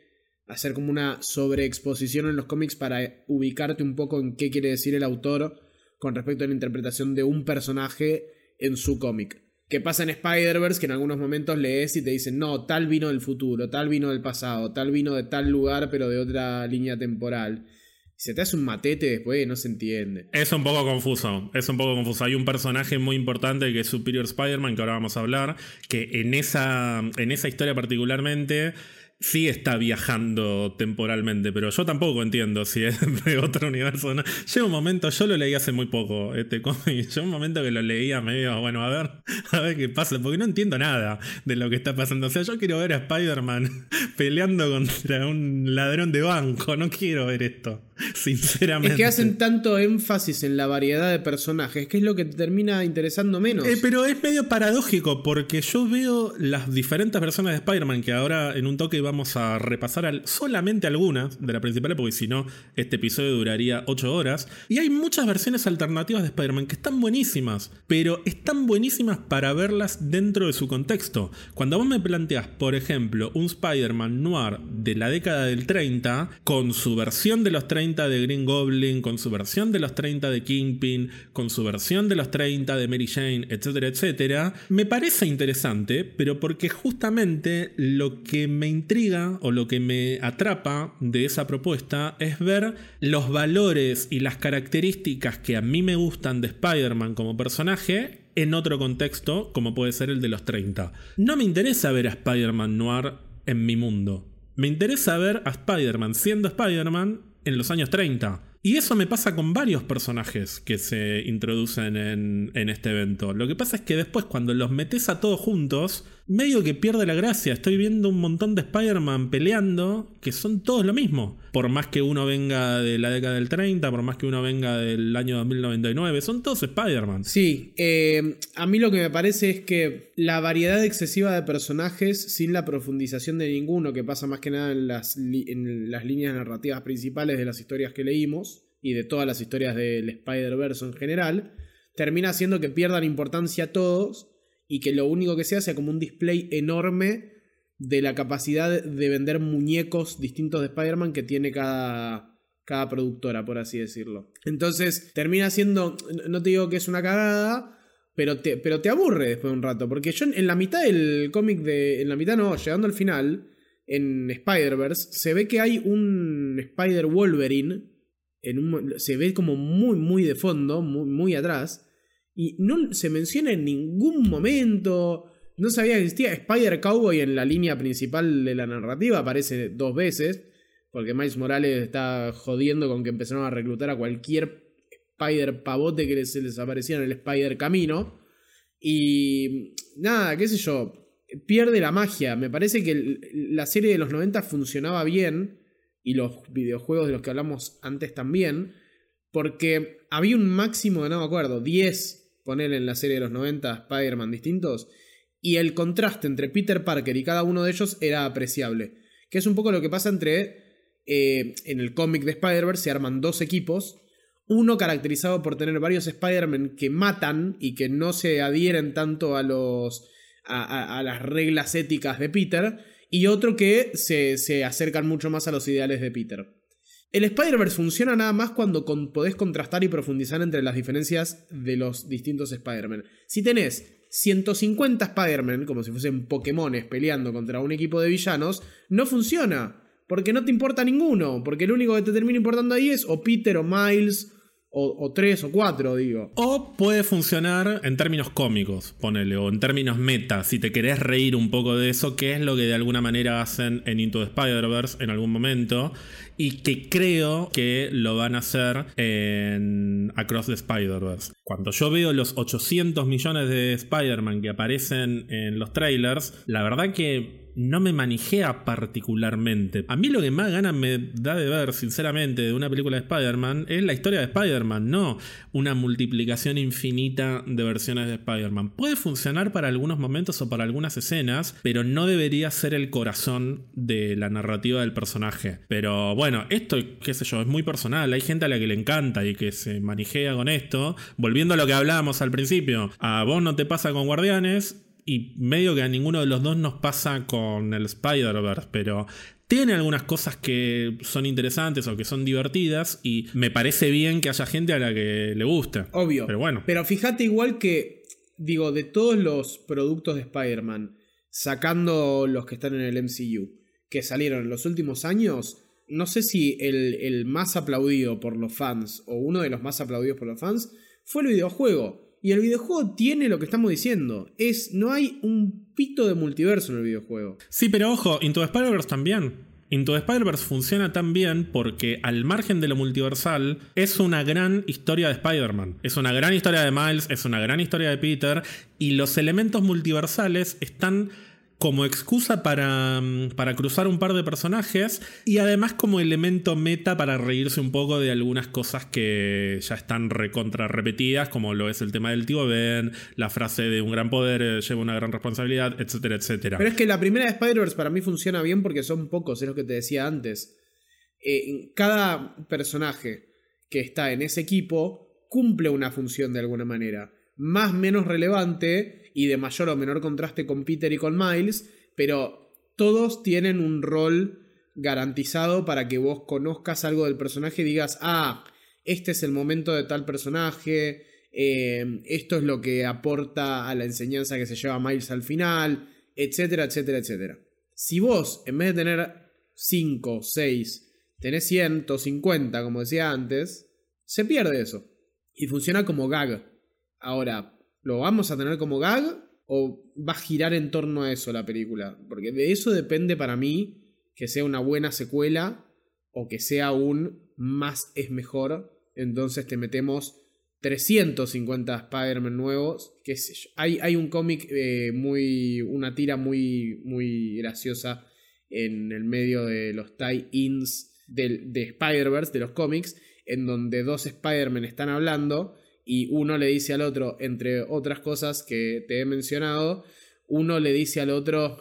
hacer como una sobreexposición en los cómics para ubicarte un poco en qué quiere decir el autor con respecto a la interpretación de un personaje en su cómic. ¿Qué pasa en Spider-Verse? Que en algunos momentos lees y te dicen, no, tal vino del futuro, tal vino del pasado, tal vino de tal lugar, pero de otra línea temporal se te hace un matete después no se entiende. Es un poco confuso, es un poco confuso. Hay un personaje muy importante que es Superior Spider-Man, que ahora vamos a hablar, que en esa, en esa historia particularmente sí está viajando temporalmente, pero yo tampoco entiendo si es de otro universo o no. Llega un momento, yo lo leí hace muy poco, este cómic, llega un momento que lo leía medio, bueno, a ver, a ver qué pasa, porque no entiendo nada de lo que está pasando. O sea, yo quiero ver a Spider-Man peleando contra un ladrón de banco, no quiero ver esto, sinceramente. Es que hacen tanto énfasis en la variedad de personajes, que es lo que te termina interesando menos. Eh, pero es medio paradójico, porque yo veo las diferentes versiones de Spider-Man que ahora en un toque vamos a repasar solamente algunas de la principal, porque si no, este episodio duraría 8 horas. Y hay muchas versiones alternativas de Spider-Man que están buenísimas, pero están buenísimas para verlas dentro de su contexto. Cuando vos me planteas, por ejemplo, un Spider-Man noir de la década del 30, con su versión de los 30 de Green Goblin, con su versión de los 30 de Kingpin, con su versión de los 30 de Mary Jane, etcétera, etcétera, me parece interesante, pero porque justamente lo que me intriga o lo que me atrapa de esa propuesta es ver los valores y las características que a mí me gustan de Spider-Man como personaje en otro contexto, como puede ser el de los 30. No me interesa ver a Spider-Man noir en mi mundo. Me interesa ver a Spider-Man siendo Spider-Man en los años 30. Y eso me pasa con varios personajes que se introducen en, en, este evento. Lo que pasa es que después cuando los metes a todos juntos, medio que pierde la gracia. Estoy viendo un montón de Spider-Man peleando que son todos lo mismo. Por más que uno venga de la década del 30, por más que uno venga del año 2099, son todos Spider-Man. Sí, eh, a mí lo que me parece es que la variedad excesiva de personajes sin la profundización de ninguno, que pasa más que nada en las, en las líneas narrativas principales de las historias que leímos y de todas las historias del Spider-Verse en general, termina haciendo que pierdan importancia todos y que lo único que sea sea como un display enorme de la capacidad de vender muñecos distintos de Spider-Man que tiene cada, cada productora, por así decirlo. Entonces termina siendo, no te digo que es una cagada, pero te, pero te aburre después de un rato, porque yo en la mitad del cómic de, en la mitad no, llegando al final, en Spider-Verse, se ve que hay un Spider-Wolverine, se ve como muy, muy de fondo, muy, muy atrás, y no se menciona en ningún momento. No sabía que existía. Spider Cowboy en la línea principal de la narrativa aparece dos veces. Porque Miles Morales está jodiendo con que empezaron a reclutar a cualquier Spider pavote que se les aparecía en el Spider Camino. Y nada, qué sé yo. Pierde la magia. Me parece que la serie de los 90 funcionaba bien. y los videojuegos de los que hablamos antes también, porque había un máximo de, no me acuerdo, 10, poner en la serie de los 90 Spider-Man distintos, y el contraste entre Peter Parker y cada uno de ellos era apreciable. Que es un poco lo que pasa entre. Eh, en el cómic de Spider-Verse se arman dos equipos. Uno caracterizado por tener varios Spider-Man que matan y que no se adhieren tanto a los. a, las reglas éticas de Peter. Y otro que se, se acercan mucho más a los ideales de Peter. El Spider-Verse funciona nada más cuando podés contrastar y profundizar entre las diferencias de los distintos Spider-Man. Si tenés 150 Spider-Man, como si fuesen Pokémones peleando contra un equipo de villanos, no funciona. Porque no te importa ninguno. Porque lo único que te termina importando ahí es o Peter o Miles. O, tres o cuatro, digo. O puede funcionar en términos cómicos, ponele, o en términos meta, si te querés reír un poco de eso, que es lo que de alguna manera hacen en Into the Spider-Verse en algún momento, y que creo que lo van a hacer en Across the Spider-Verse. Cuando yo veo los 800 millones de Spider-Man que aparecen en los trailers, la verdad que no me manijea particularmente. A mí lo que más ganas me da de ver, sinceramente, de una película de Spider-Man es la historia de Spider-Man, no una multiplicación infinita de versiones de Spider-Man. Puede funcionar para algunos momentos o para algunas escenas, pero no debería ser el corazón de la narrativa del personaje. Pero bueno, esto, qué sé yo, es muy personal. Hay gente a la que le encanta y que se manijea con esto. Volviendo a lo que hablábamos al principio, a vos no te pasa con Guardianes, y medio que a ninguno de los dos nos pasa con el Spider-Verse, pero tiene algunas cosas que son interesantes o que son divertidas y me parece bien que haya gente a la que le guste. Obvio. Pero bueno. Pero fíjate igual que, digo, de todos los productos de Spider-Man, sacando los que están en el MCU, que salieron en los últimos años, no sé si el, el más aplaudido por los fans o uno de los más aplaudidos por los fans fue el videojuego. Y el videojuego tiene lo que estamos diciendo. Es, no hay un pito de multiverso en el videojuego. Sí, pero ojo, Into the Spider-Verse también. Into the Spider-Verse funciona tan bien porque al margen de lo multiversal es una gran historia de Spider-Man. Es una gran historia de Miles, es una gran historia de Peter y los elementos multiversales están como excusa para, para, cruzar un par de personajes y además como elemento meta para reírse un poco de algunas cosas que ya están recontra repetidas, como lo es el tema del tío Ben, la frase de un gran poder eh, lleva una gran responsabilidad, etcétera, etcétera. Pero es que la primera de Spider-Verse para mí funciona bien porque son pocos, es lo que te decía antes. Eh, cada personaje que está en ese equipo cumple una función de alguna manera. Más menos relevante, y de mayor o menor contraste con Peter y con Miles, pero todos tienen un rol garantizado para que vos conozcas algo del personaje y digas, ah, este es el momento de tal personaje, eh, esto es lo que aporta a la enseñanza que se lleva Miles al final, etcétera, etcétera, etcétera. Si vos, en vez de tener 5, 6, tenés 150, como decía antes, se pierde eso. Y funciona como gag. Ahora, ¿Lo vamos a tener como gag o va a girar en torno a eso la película? Porque de eso depende para mí que sea una buena secuela o que sea un más es mejor. Entonces te metemos 350 Spider-Man nuevos. Que Hay, hay un cómic eh, muy. una tira muy, muy graciosa en el medio de los tie-ins de, de Spider-Verse, de los cómics, en donde dos Spider-Man están hablando y uno le dice al otro, entre otras cosas que te he mencionado, uno le dice al otro,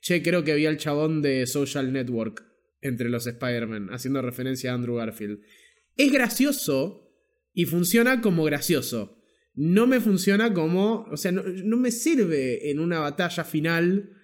che, creo que vi al chabón de Social Network entre los Spider-Man, haciendo referencia a Andrew Garfield. Es gracioso y funciona como gracioso. No me funciona como, o sea, no, no me sirve en una batalla final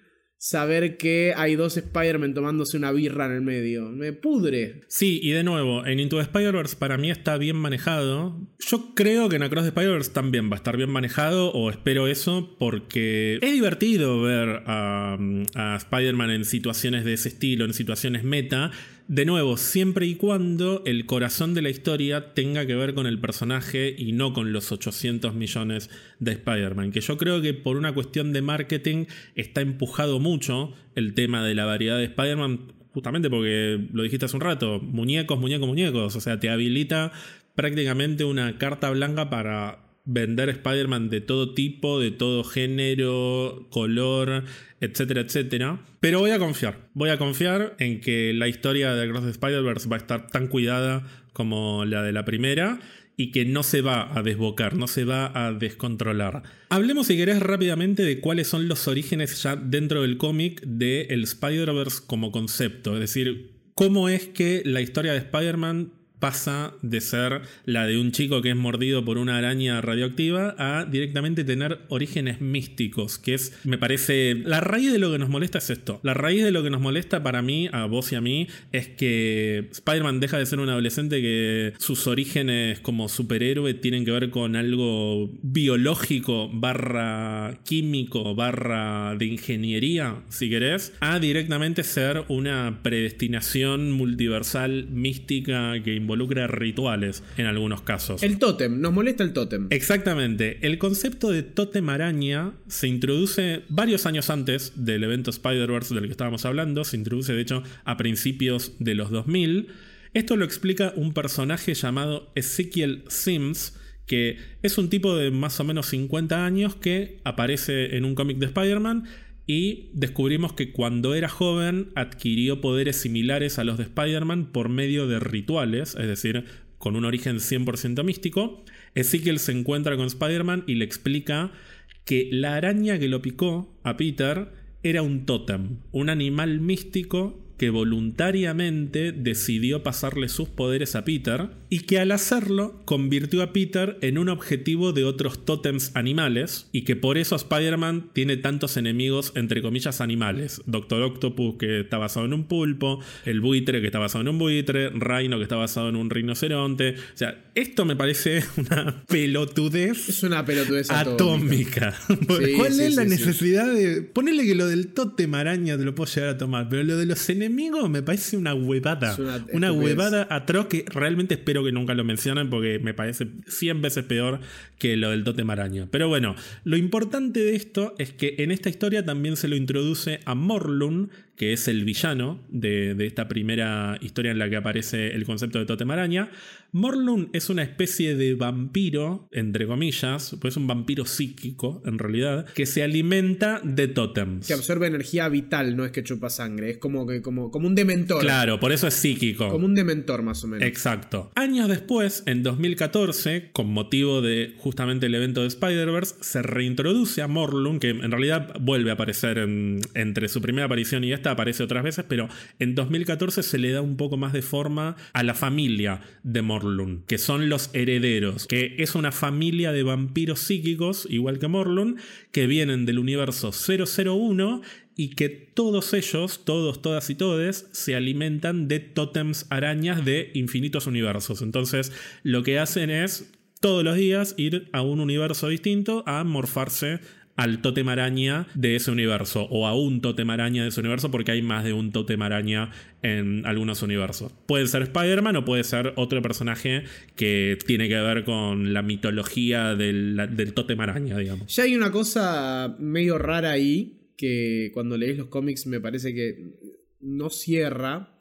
saber que hay dos Spider-Man tomándose una birra en el medio. Me pudre. Sí, y de nuevo, en Into the Spider-Verse para mí está bien manejado. Yo creo que en Across the Spider-Verse también va a estar bien manejado, o espero eso, porque es divertido ver a, a Spider-Man en situaciones de ese estilo, en situaciones meta, de nuevo, siempre y cuando el corazón de la historia tenga que ver con el personaje y no con los 800 millones de Spider-Man. Que yo creo que por una cuestión de marketing está empujado mucho el tema de la variedad de Spider-Man, justamente porque lo dijiste hace un rato, muñecos, muñecos, muñecos. O sea, te habilita prácticamente una carta blanca para vender Spider-Man de todo tipo, de todo género, color, etcétera, etcétera. Pero voy a confiar, voy a confiar en que la historia de Across the Spider-Verse va a estar tan cuidada como la de la primera y que no se va a desbocar, no se va a descontrolar. Hablemos si querés rápidamente de cuáles son los orígenes ya dentro del cómic del el Spider-Verse como concepto, es decir, cómo es que la historia de Spider-Man pasa de ser la de un chico que es mordido por una araña radioactiva a directamente tener orígenes místicos, que es, me parece, la raíz de lo que nos molesta es esto. La raíz de lo que nos molesta para mí, a vos y a mí, es que Spider-Man deja de ser un adolescente que sus orígenes como superhéroe tienen que ver con algo biológico barra químico barra de ingeniería, si querés, a directamente ser una predestinación multiversal mística que involucra involucra rituales en algunos casos. El tótem, nos molesta el tótem. Exactamente. El concepto de tótem araña se introduce varios años antes del evento Spider-Verse del que estábamos hablando. Se introduce, de hecho, a principios de los 2000. Esto lo explica un personaje llamado Ezekiel Sims, que es un tipo de más o menos 50 años que aparece en un cómic de Spider-Man y descubrimos que cuando era joven adquirió poderes similares a los de Spider-Man por medio de rituales, es decir, con un origen 100% místico. Ezekiel se encuentra con Spider-Man y le explica que la araña que lo picó a Peter era un tótem, un animal místico que voluntariamente decidió pasarle sus poderes a Peter y que al hacerlo convirtió a Peter en un objetivo de otros tótems animales y que por eso Spider-Man tiene tantos enemigos entre comillas animales. Doctor Octopus que está basado en un pulpo, el buitre que está basado en un buitre, Rhino que está basado en un rinoceronte. O sea, esto me parece una pelotudez. Es una pelotudez atómica. ¿Cuál es la necesidad de ponerle que lo del tótem araña te lo puedo llegar a tomar, pero lo de los enemigos enemigo me parece una huevada. Una, huevada atroz que realmente espero que nunca lo mencionen porque me parece 100 veces peor que lo del Tote Maraña. Pero bueno, lo importante de esto es que en esta historia también se lo introduce a Morlun, que es el villano de, esta primera historia en la que aparece el concepto de Totem Araña. Morlun es una especie de vampiro, entre comillas, pues es un vampiro psíquico en realidad, que se alimenta de tótems. Que absorbe energía vital, no es que chupa sangre, es como, que, como, como un dementor. Claro, por eso es psíquico. Como un dementor más o menos. Exacto. Años después, en 2014, con motivo de justamente el evento de Spider-Verse, se reintroduce a Morlun, que en realidad vuelve a aparecer entre su primera aparición y esta aparece otras veces, pero en 2014 se le da un poco más de forma a la familia de Morlun, que son los herederos, que es una familia de vampiros psíquicos, igual que Morlun, que vienen del universo 001 y que todos ellos, todos, todas y todes, se alimentan de tótems arañas de infinitos universos. Entonces, lo que hacen es todos los días ir a un universo distinto a morfarse al totem araña de ese universo o a un totem araña de ese universo porque hay más de un totem araña en algunos universos. Puede ser Spider-Man o puede ser otro personaje que tiene que ver con la mitología del, del totem araña, digamos. Ya hay una cosa medio rara ahí que cuando lees los cómics me parece que no cierra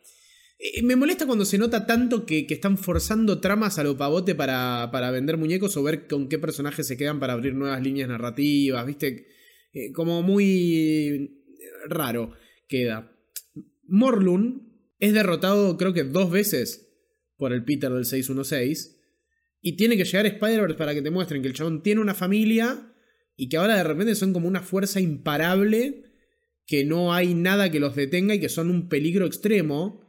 me molesta cuando se nota tanto que, están forzando tramas a lo pavote para, para, vender muñecos o ver con qué personajes se quedan para abrir nuevas líneas narrativas, ¿viste? Eh, como muy raro queda. Morlun es derrotado creo que dos veces por el Peter del 616 y tiene que llegar Spider-Verse para que te muestren que el chabón tiene una familia y que ahora de repente son como una fuerza imparable que no hay nada que los detenga y que son un peligro extremo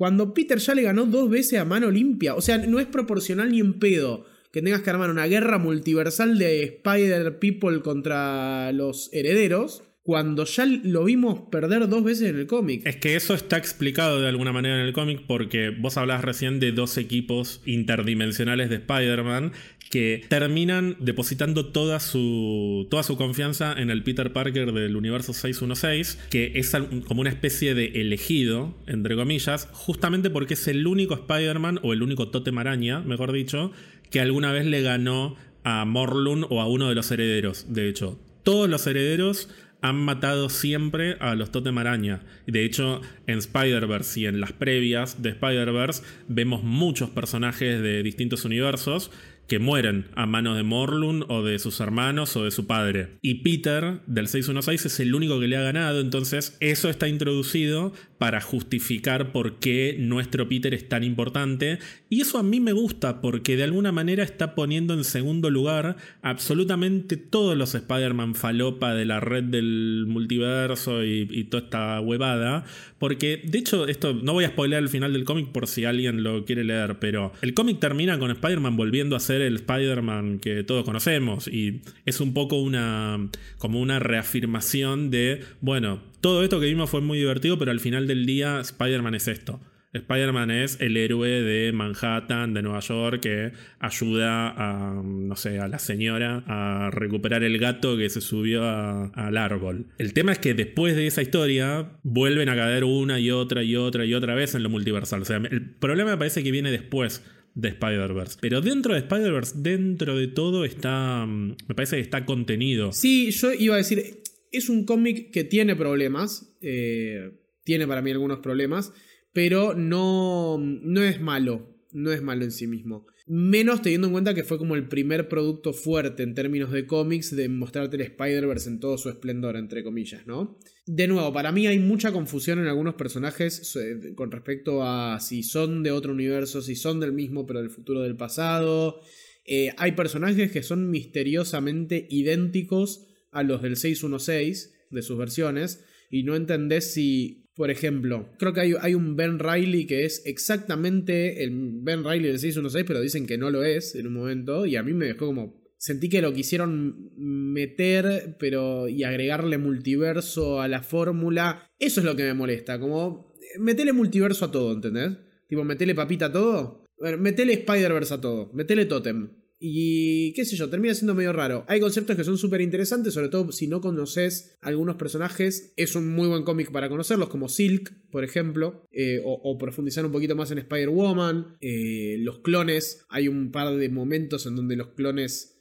cuando Peter ya le ganó dos veces a mano limpia. O sea, no es proporcional ni en pedo que tengas que armar una guerra multiversal de Spider People contra los herederos cuando ya lo vimos perder dos veces en el cómic. Es que eso está explicado de alguna manera en el cómic porque vos hablabas recién de dos equipos interdimensionales de Spider-Man que terminan depositando toda su, toda su confianza en el Peter Parker del universo 616, que es como una especie de elegido, entre comillas, justamente porque es el único Spider-Man, o el único Totem Araña, mejor dicho, que alguna vez le ganó a Morlun o a uno de los herederos. De hecho, todos los herederos han matado siempre a los Totem Araña. De hecho, en Spider-Verse y en las previas de Spider-Verse vemos muchos personajes de distintos universos que mueren a manos de Morlun o de sus hermanos o de su padre. Y Peter del 616 es el único que le ha ganado, entonces eso está introducido para justificar por qué nuestro Peter es tan importante. Y eso a mí me gusta porque de alguna manera está poniendo en segundo lugar absolutamente todos los Spider-Man falopa de la red del multiverso y, toda esta huevada. Porque de hecho, esto no voy a spoiler el final del cómic por si alguien lo quiere leer, pero el cómic termina con Spider-Man volviendo a ser el Spider-Man que todos conocemos. Y es un poco una. como una reafirmación de. Bueno, todo esto que vimos fue muy divertido, pero al final del día Spider-Man es esto. Spider-Man es el héroe de Manhattan, de Nueva York, que ayuda a, no sé, a la señora a recuperar el gato que se subió al árbol. El tema es que después de esa historia vuelven a caer una y otra y otra y otra vez en lo multiversal. O sea, el problema me parece que viene después de Spider-Verse. Pero dentro de Spider-Verse, dentro de todo, está. Me parece que está contenido. Sí, yo iba a decir es un cómic que tiene problemas, eh, tiene para mí algunos problemas, pero no, no es malo, no es malo en sí mismo. Menos teniendo en cuenta que fue como el primer producto fuerte en términos de cómics de mostrarte el Spider-Verse en todo su esplendor, entre comillas, ¿no? De nuevo, para mí hay mucha confusión en algunos personajes eh, con respecto a si son de otro universo, si son del mismo pero del futuro del pasado. Eh, hay personajes que son misteriosamente idénticos a los del 616 de sus versiones y no entendés si, por ejemplo, creo que hay, un Ben Riley que es exactamente el Ben Riley del 616, pero dicen que no lo es en un momento y a mí me dejó como... Sentí que lo quisieron meter pero y agregarle multiverso a la fórmula. Eso es lo que me molesta, como metele multiverso a todo, ¿entendés? Tipo, metele papita a todo. Bueno, metele Spider-Verse a todo. Metele Totem. Y qué sé yo, termina siendo medio raro. Hay conceptos que son súper interesantes, sobre todo si no conoces algunos personajes. Es un muy buen cómic para conocerlos, como Silk, por ejemplo, eh, o, profundizar un poquito más en Spider-Woman. Eh, los clones, hay un par de momentos en donde los clones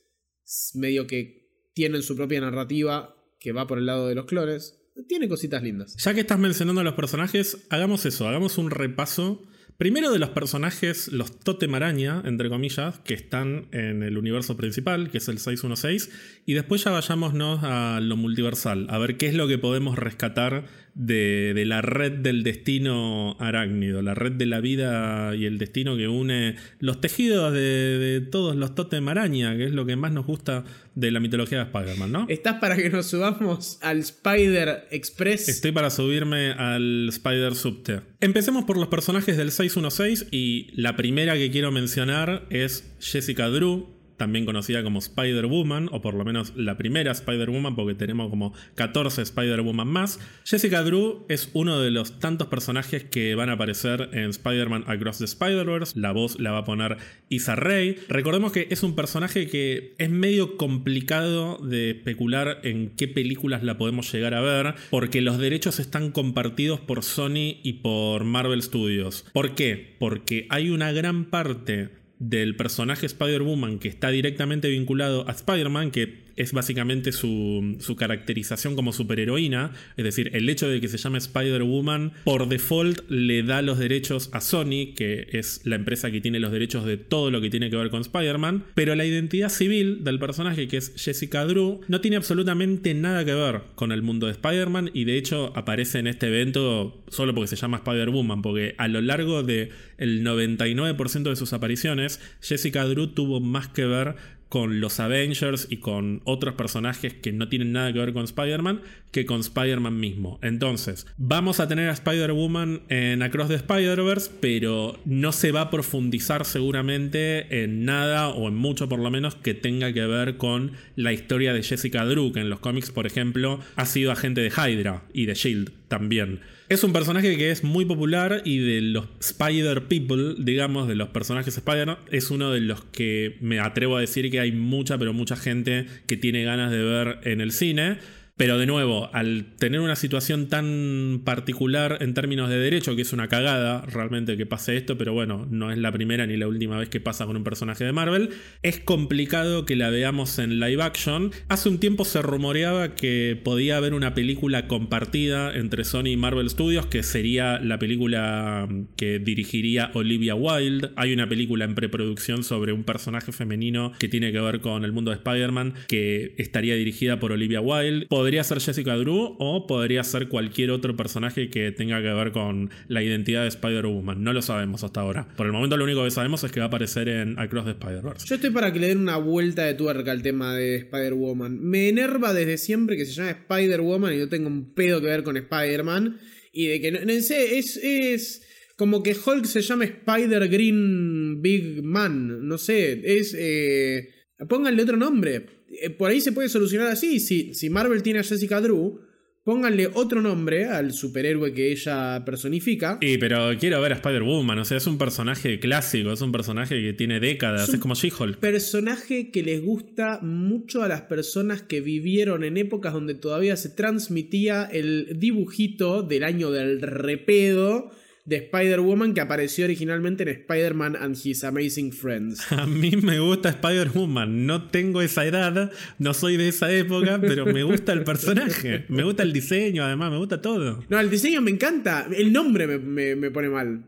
medio que tienen su propia narrativa que va por el lado de los clones. Tiene cositas lindas. Ya que estás mencionando a los personajes, hagamos eso, hagamos un repaso Primero de los personajes, los Totem Araña, entre comillas, que están en el universo principal, que es el 616, y después ya vayámonos a lo multiversal, a ver qué es lo que podemos rescatar de, la red del destino arácnido, la red de la vida y el destino que une los tejidos de, todos los Totem Araña, que es lo que más nos gusta de la mitología de Spider-Man, ¿no? ¿Estás para que nos subamos al Spider Express? Estoy para subirme al Spider Subte. Empecemos por los personajes del 616 y la primera que quiero mencionar es Jessica Drew, también conocida como Spider-Woman, o por lo menos la primera Spider-Woman, porque tenemos como 14 Spider-Woman más. Jessica Drew es uno de los tantos personajes que van a aparecer en Spider-Man Across the Spider-Verse. La voz la va a poner Isa Rae. Recordemos que es un personaje que es medio complicado de especular en qué películas la podemos llegar a ver, porque los derechos están compartidos por Sony y por Marvel Studios. ¿Por qué? Porque hay una gran parte del personaje Spider-Woman que está directamente vinculado a Spider-Man, que es básicamente su, caracterización como superheroína, es decir, el hecho de que se llame Spider-Woman por default le da los derechos a Sony, que es la empresa que tiene los derechos de todo lo que tiene que ver con Spider-Man, pero la identidad civil del personaje, que es Jessica Drew, no tiene absolutamente nada que ver con el mundo de Spider-Man y de hecho aparece en este evento solo porque se llama Spider-Woman, porque a lo largo del el 99% de sus apariciones, Jessica Drew tuvo más que ver con los Avengers y con otros personajes que no tienen nada que ver con Spider-Man que con Spider-Man mismo. Entonces, vamos a tener a Spider-Woman en Across the Spider-Verse, pero no se va a profundizar seguramente en nada o en mucho por lo menos que tenga que ver con la historia de Jessica Drew, que en los cómics, por ejemplo, ha sido agente de Hydra y de Shield también. Es un personaje que es muy popular y de los Spider People, digamos, de los personajes Spider, es uno de los que me atrevo a decir que hay mucha, pero mucha gente que tiene ganas de ver en el cine. Pero de nuevo, al tener una situación tan particular en términos de derecho, que es una cagada realmente que pase esto, pero bueno, no es la primera ni la última vez que pasa con un personaje de Marvel, es complicado que la veamos en live action. Hace un tiempo se rumoreaba que podía haber una película compartida entre Sony y Marvel Studios, que sería la película que dirigiría Olivia Wilde. Hay una película en preproducción sobre un personaje femenino que tiene que ver con el mundo de Spider-Man, que estaría dirigida por Olivia Wilde ser Jessica Drew o podría ser cualquier otro personaje que tenga que ver con la identidad de Spider-Woman. No lo sabemos hasta ahora. Por el momento lo único que sabemos es que va a aparecer en Across the Spider-Verse. Yo estoy para que le den una vuelta de tuerca al tema de Spider-Woman. Me enerva desde siempre que se llame Spider-Woman y yo tengo un pedo que ver con Spider-Man. Y de que, no, sé, es, es como que Hulk se llama Spider-Green Big Man. No sé, es... Eh, pónganle otro nombre. Eh, por ahí se puede solucionar así. Si, si Marvel tiene a Jessica Drew, pónganle otro nombre al superhéroe que ella personifica. Y pero quiero ver a Spider-Woman, o sea, es un personaje clásico, es un personaje que tiene décadas, es, como She-Hulk. Personaje que les gusta mucho a las personas que vivieron en épocas donde todavía se transmitía el dibujito del año del repedo de Spider-Woman que apareció originalmente en Spider-Man and His Amazing Friends. A mí me gusta Spider-Woman, no tengo esa edad, no soy de esa época, pero me gusta el personaje, me gusta el diseño, además, me gusta todo. No, el diseño me encanta, el nombre me, pone mal.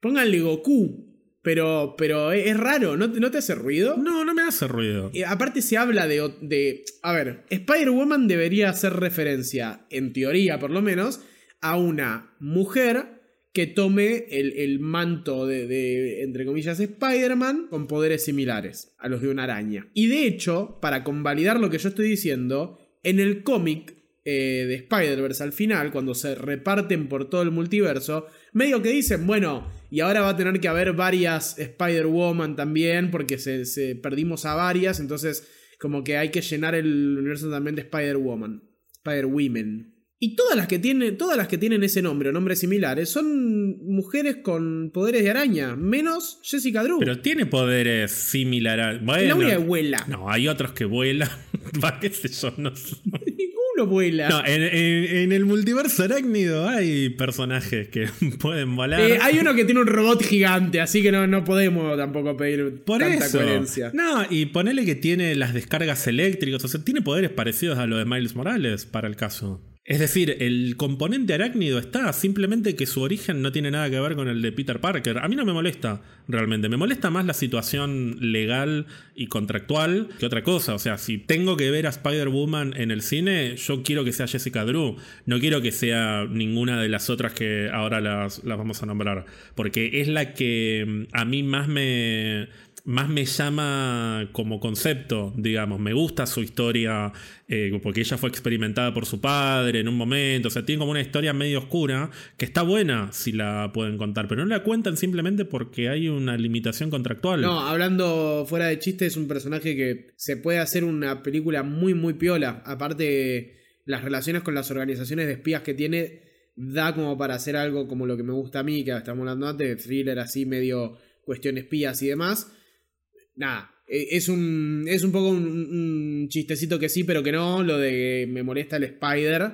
Pónganle Goku. Pero, pero es raro, ¿No, ¿no te hace ruido? No, no me hace ruido. Eh, aparte se habla de, de... A ver, Spider-Woman debería hacer referencia, en teoría por lo menos, a una mujer que tome el, manto de, entre comillas, Spider-Man con poderes similares a los de una araña. Y de hecho, para convalidar lo que yo estoy diciendo, en el cómic eh, de Spider-Verse al final, cuando se reparten por todo el multiverso, medio que dicen, bueno, y ahora va a tener que haber varias Spider-Woman también, porque se, se perdimos a varias, entonces como que hay que llenar el universo también de Spider-Woman, Spider-Women. Y todas las que tienen, todas las que tienen ese nombre o nombres similares son mujeres con poderes de araña, menos Jessica Drew. Pero tiene poderes similares. Bueno, la vuela. No, hay otros que vuelan. qué sé yo, no Ninguno vuela. No, en, el multiverso arácnido hay personajes que pueden volar. Eh, hay uno que tiene un robot gigante, así que no, no podemos tampoco pedir Por tanta eso. coherencia. No, y ponele que tiene las descargas eléctricas, o sea, tiene poderes parecidos a los de Miles Morales para el caso. Es decir, el componente arácnido está, simplemente que su origen no tiene nada que ver con el de Peter Parker. A mí no me molesta, realmente. Me molesta más la situación legal y contractual que otra cosa. O sea, si tengo que ver a Spider-Woman en el cine, yo quiero que sea Jessica Drew. No quiero que sea ninguna de las otras que ahora las, las vamos a nombrar. Porque es la que mm, a mí más me más me llama como concepto, digamos. Me gusta su historia, eh, porque ella fue experimentada por su padre en un momento. O sea, tiene como una historia medio oscura, que está buena si la pueden contar, pero no la cuentan simplemente porque hay una limitación contractual. No, hablando fuera de chiste, es un personaje que se puede hacer una película muy, muy piola. Aparte, las relaciones con las organizaciones de espías que tiene, da como para hacer algo como lo que me gusta a mí, que estamos hablando antes, de thriller así, medio cuestión espías y demás nada, e, es un, es un poco un, chistecito que sí, pero que no, lo de me molesta el Spider,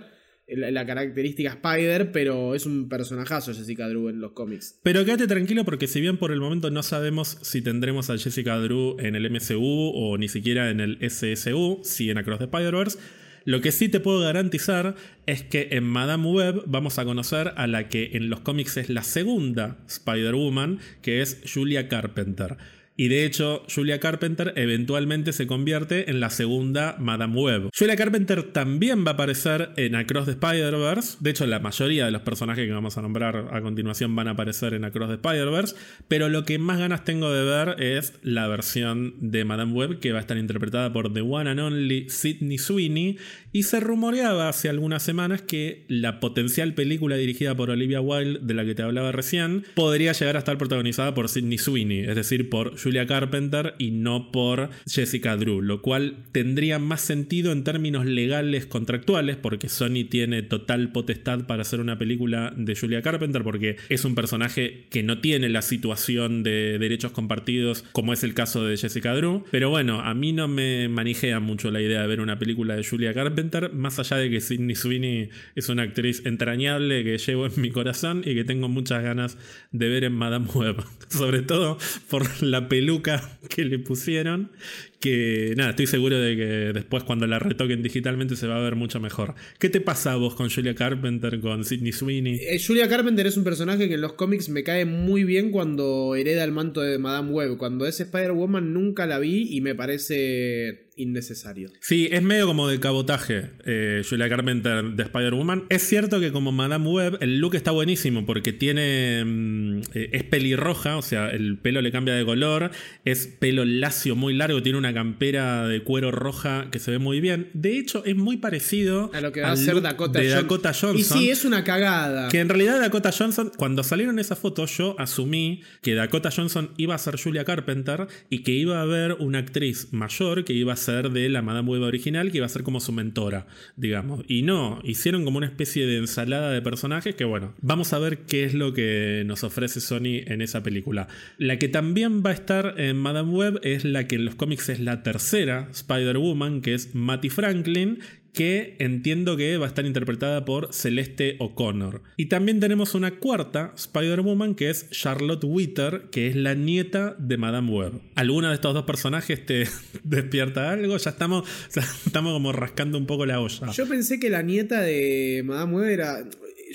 la, característica Spider, pero es un personajazo Jessica Drew en los cómics. Pero quédate tranquilo porque si bien por el momento no sabemos si tendremos a Jessica Drew en el MCU o ni siquiera en el SSU, si en Across the Spider-Verse, lo que sí te puedo garantizar es que en Madame Web vamos a conocer a la que en los cómics es la segunda Spider-Woman, que es Julia Carpenter. Y de hecho, Julia Carpenter eventualmente se convierte en la segunda Madame Web. Julia Carpenter también va a aparecer en Across the Spider-Verse. De hecho, la mayoría de los personajes que vamos a nombrar a continuación van a aparecer en Across the Spider-Verse. Pero lo que más ganas tengo de ver es la versión de Madame Web que va a estar interpretada por The One and Only Sidney Sweeney. Y se rumoreaba hace algunas semanas que la potencial película dirigida por Olivia Wilde, de la que te hablaba recién, podría llegar a estar protagonizada por Sidney Sweeney, es decir, por Julia Carpenter y no por Jessica Drew, lo cual tendría más sentido en términos legales contractuales, porque Sony tiene total potestad para hacer una película de Julia Carpenter, porque es un personaje que no tiene la situación de derechos compartidos como es el caso de Jessica Drew. Pero bueno, a mí no me manijea mucho la idea de ver una película de Julia Carpenter, más allá de que Sidney Sweeney es una actriz entrañable que llevo en mi corazón y que tengo muchas ganas de ver en Madame Web. Sobre todo por la peluca que le pusieron que nada, estoy seguro de que después cuando la retoquen digitalmente se va a ver mucho mejor. ¿Qué te pasa a vos con Julia Carpenter, con Sidney Sweeney? Eh, Julia Carpenter es un personaje que en los cómics me cae muy bien cuando hereda el manto de Madame Web. Cuando es Spider-Woman nunca la vi y me parece innecesario. Sí, es medio como de cabotaje eh, Julia Carpenter de Spider-Woman. Es cierto que como Madame Web el look está buenísimo porque tiene mm, eh, es pelirroja, o sea, el pelo le cambia de color, es pelo lacio muy largo, tiene una campera de cuero roja que se ve muy bien. De hecho, es muy parecido a lo que va a ser Dakota, de Dakota Johnson. Y sí, es una cagada. Que en realidad Dakota Johnson, cuando salieron esas fotos, yo asumí que Dakota Johnson iba a ser Julia Carpenter y que iba a haber una actriz mayor que iba a ser de la Madame Web original, que iba a ser como su mentora, digamos. Y no, hicieron como una especie de ensalada de personajes que, bueno, vamos a ver qué es lo que nos ofrece Sony en esa película. La que también va a estar en Madame Web es la que en los cómics es la tercera Spider-Woman, que es Matty Franklin, que entiendo que va a estar interpretada por Celeste O'Connor. Y también tenemos una cuarta Spider-Woman que es Charlotte Witter, que es la nieta de Madame Web. ¿Alguna de estos dos personajes te despierta algo? Ya estamos, estamos como rascando un poco la olla. Yo pensé que la nieta de Madame Web era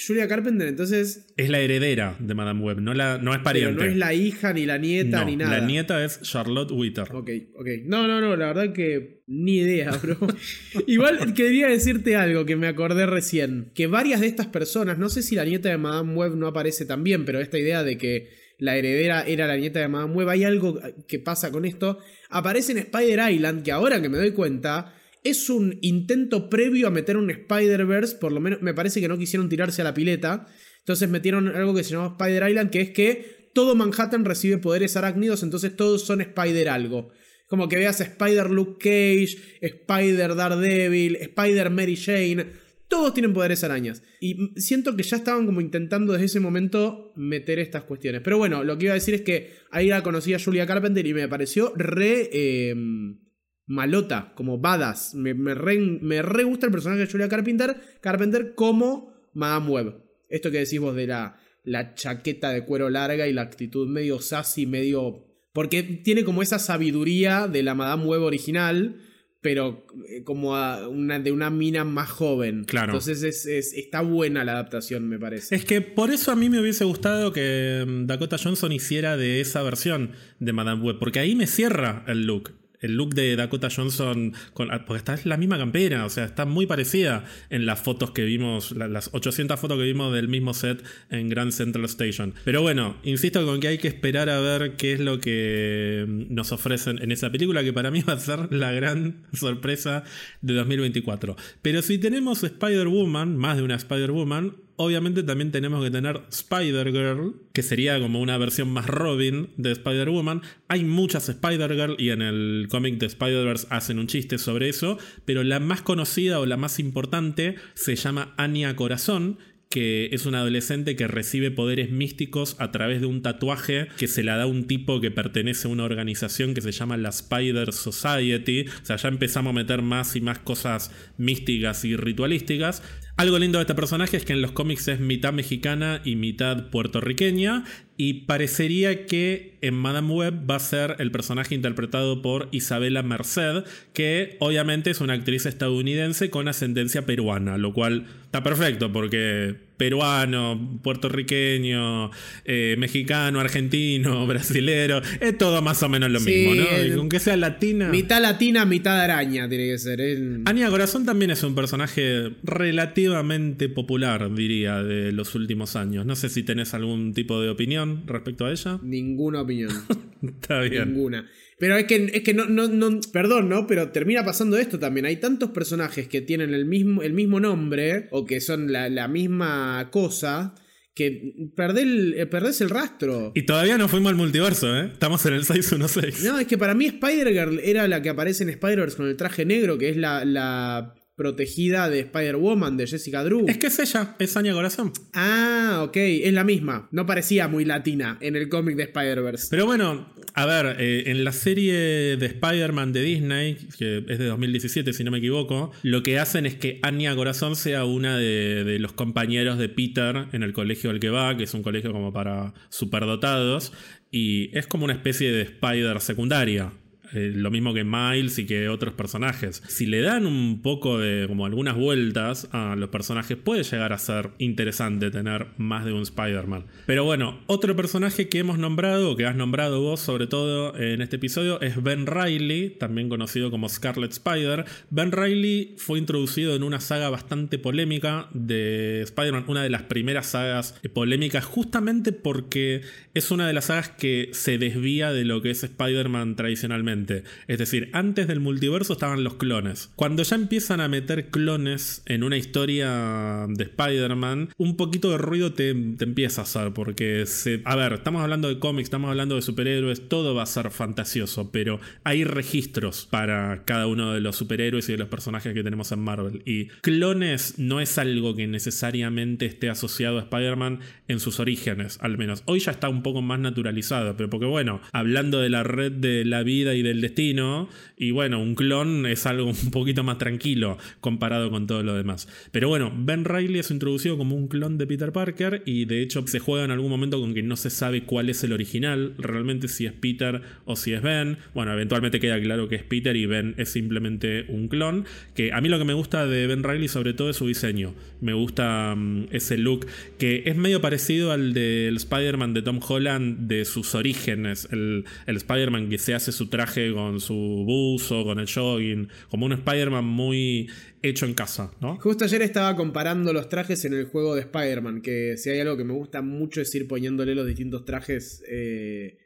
Julia Carpenter, entonces. Es la heredera de Madame Web, no, la, no es pariente. Pero no es la hija, ni la nieta, ni nada. La nieta es Charlotte Witter. Ok, ok. No, no, no, la verdad que ni idea, bro. Igual quería decirte algo que me acordé recién. Que varias de estas personas, no sé si la nieta de Madame Web no aparece también, pero esta idea de que la heredera era la nieta de Madame Web, hay algo que pasa con esto. Aparece en Spider Island, que ahora que me doy cuenta es un intento previo a meter un Spider-Verse, por lo menos me parece que no quisieron tirarse a la pileta. Entonces metieron algo que se llama Spider Island, que es que todo Manhattan recibe poderes arácnidos, entonces todos son Spider algo. Como que veas Spider Luke Cage, Spider Daredevil, Spider Mary Jane, todos tienen poderes arañas. Y siento que ya estaban como intentando desde ese momento meter estas cuestiones. Pero bueno, lo que iba a decir es que ahí la conocí a Julia Carpenter y me pareció re... Em, malota, como badass. Me, me, re, gusta el personaje de Julia Carpenter, Carpenter como Madame Web. Esto que decís vos de la, la chaqueta de cuero larga y la actitud medio sassy, medio... Porque tiene como esa sabiduría de la Madame Web original, pero eh, como una, de una mina más joven. Claro. Entonces es, está buena la adaptación, me parece. Es que por eso a mí me hubiese gustado que mm, Dakota Johnson hiciera de esa versión de Madame Web, porque ahí me cierra el look el look de Dakota Johnson, ah, porque está es la misma campera, o sea, está muy parecida en las fotos que vimos, las 800 fotos que vimos del mismo set en Grand Central Station. Pero bueno, insisto con que hay que esperar a ver qué es lo que mm, nos ofrecen en esa película, que para mí va a ser la gran sorpresa de 2024. Pero si tenemos Spider-Woman, más de una Spider-Woman, obviamente también tenemos que tener Spider-Girl, que sería como una versión más Robin de Spider-Woman. Hay muchas Spider-Girl y en el cómic de Spider-Verse hacen un chiste sobre eso, pero la más conocida o la más importante se llama Anya Corazón que es una adolescente que recibe poderes místicos a través de un tatuaje que se la da un tipo que pertenece a una organización que se llama la Spider Society. O sea, ya empezamos a meter más y más cosas místicas y ritualísticas. Algo lindo de este personaje es que en los cómics es mitad mexicana y mitad puertorriqueña y parecería que en Madame Web va a ser el personaje interpretado por Isabela Merced, que obviamente es una actriz estadounidense con ascendencia peruana, lo cual está perfecto porque peruano, puertorriqueño, eh, mexicano, argentino, brasilero, es todo más o menos lo mismo, ¿no? aunque sea latina. Mitad latina, mitad araña tiene que ser. Ania Corazón también es un personaje relativamente popular, diría, de los últimos años. No sé si tenés algún tipo de opinión respecto a ella. Ninguna opinión. Está bien. Ninguna. Pero es que, es que no, no, no, perdón, ¿no? Pero termina pasando esto también. Hay tantos personajes que tienen el mismo, el mismo nombre o que son la, la misma cosa que perdés el, eh, perdés el rastro. Y todavía no fuimos al multiverso, ¿eh? Estamos en el 616. No, es que para mí Spider-Girl era la que aparece en Spider-Verse con el traje negro, que es la, la protegida de Spider-Woman, de Jessica Drew. Es que es ella, es Anya Corazón. Ah, ok, es la misma. No parecía muy latina en el cómic de Spider-Verse. Pero bueno, a ver, eh, en la serie de Spider-Man de Disney, que es de 2017 si no me equivoco, lo que hacen es que Anya Corazón sea una de, de los compañeros de Peter en el colegio al que va, que es un colegio como para superdotados, y es como una especie de Spider secundaria. Eh, lo mismo que Miles y que otros personajes. Si le dan un poco de como algunas vueltas a los personajes, puede llegar a ser interesante tener más de un Spider-Man. Pero bueno, otro personaje que hemos nombrado, o que has nombrado vos sobre todo en este episodio, es Ben Riley, también conocido como Scarlet Spider. Ben Riley fue introducido en una saga bastante polémica de Spider-Man, una de las primeras sagas polémicas, justamente porque es una de las sagas que se desvía de lo que es Spider-Man tradicionalmente. Es decir, antes del multiverso estaban los clones. Cuando ya empiezan a meter clones en una historia de Spider-Man, un poquito de ruido te, empieza a hacer, porque a ver, estamos hablando de cómics, estamos hablando de superhéroes, todo va a ser fantasioso, pero hay registros para cada uno de los superhéroes y de los personajes que tenemos en Marvel. Y clones no es algo que necesariamente esté asociado a Spider-Man en sus orígenes, al menos. Hoy ya está un poco más naturalizado, pero porque bueno, hablando de la red de la vida y de el destino. Y bueno, un clon es algo un poquito más tranquilo comparado con todo lo demás. Pero bueno, Ben Riley es introducido como un clon de Peter Parker y de hecho se juega en algún momento con que no se sabe cuál es el original, realmente si es Peter o si es Ben. Bueno, eventualmente queda claro que es Peter y Ben es simplemente un clon. Que a mí lo que me gusta de Ben Riley sobre todo es su diseño. Me gusta mm, ese look que es medio parecido al del Spider-Man de Tom Holland de sus orígenes. El, el Spider-Man que se hace su traje con su buzo, con el jogging, como un Spider-Man muy hecho en casa, ¿no? Justo ayer estaba comparando los trajes en el juego de Spider-Man, que si hay algo que me gusta mucho es ir poniéndole los distintos trajes eh,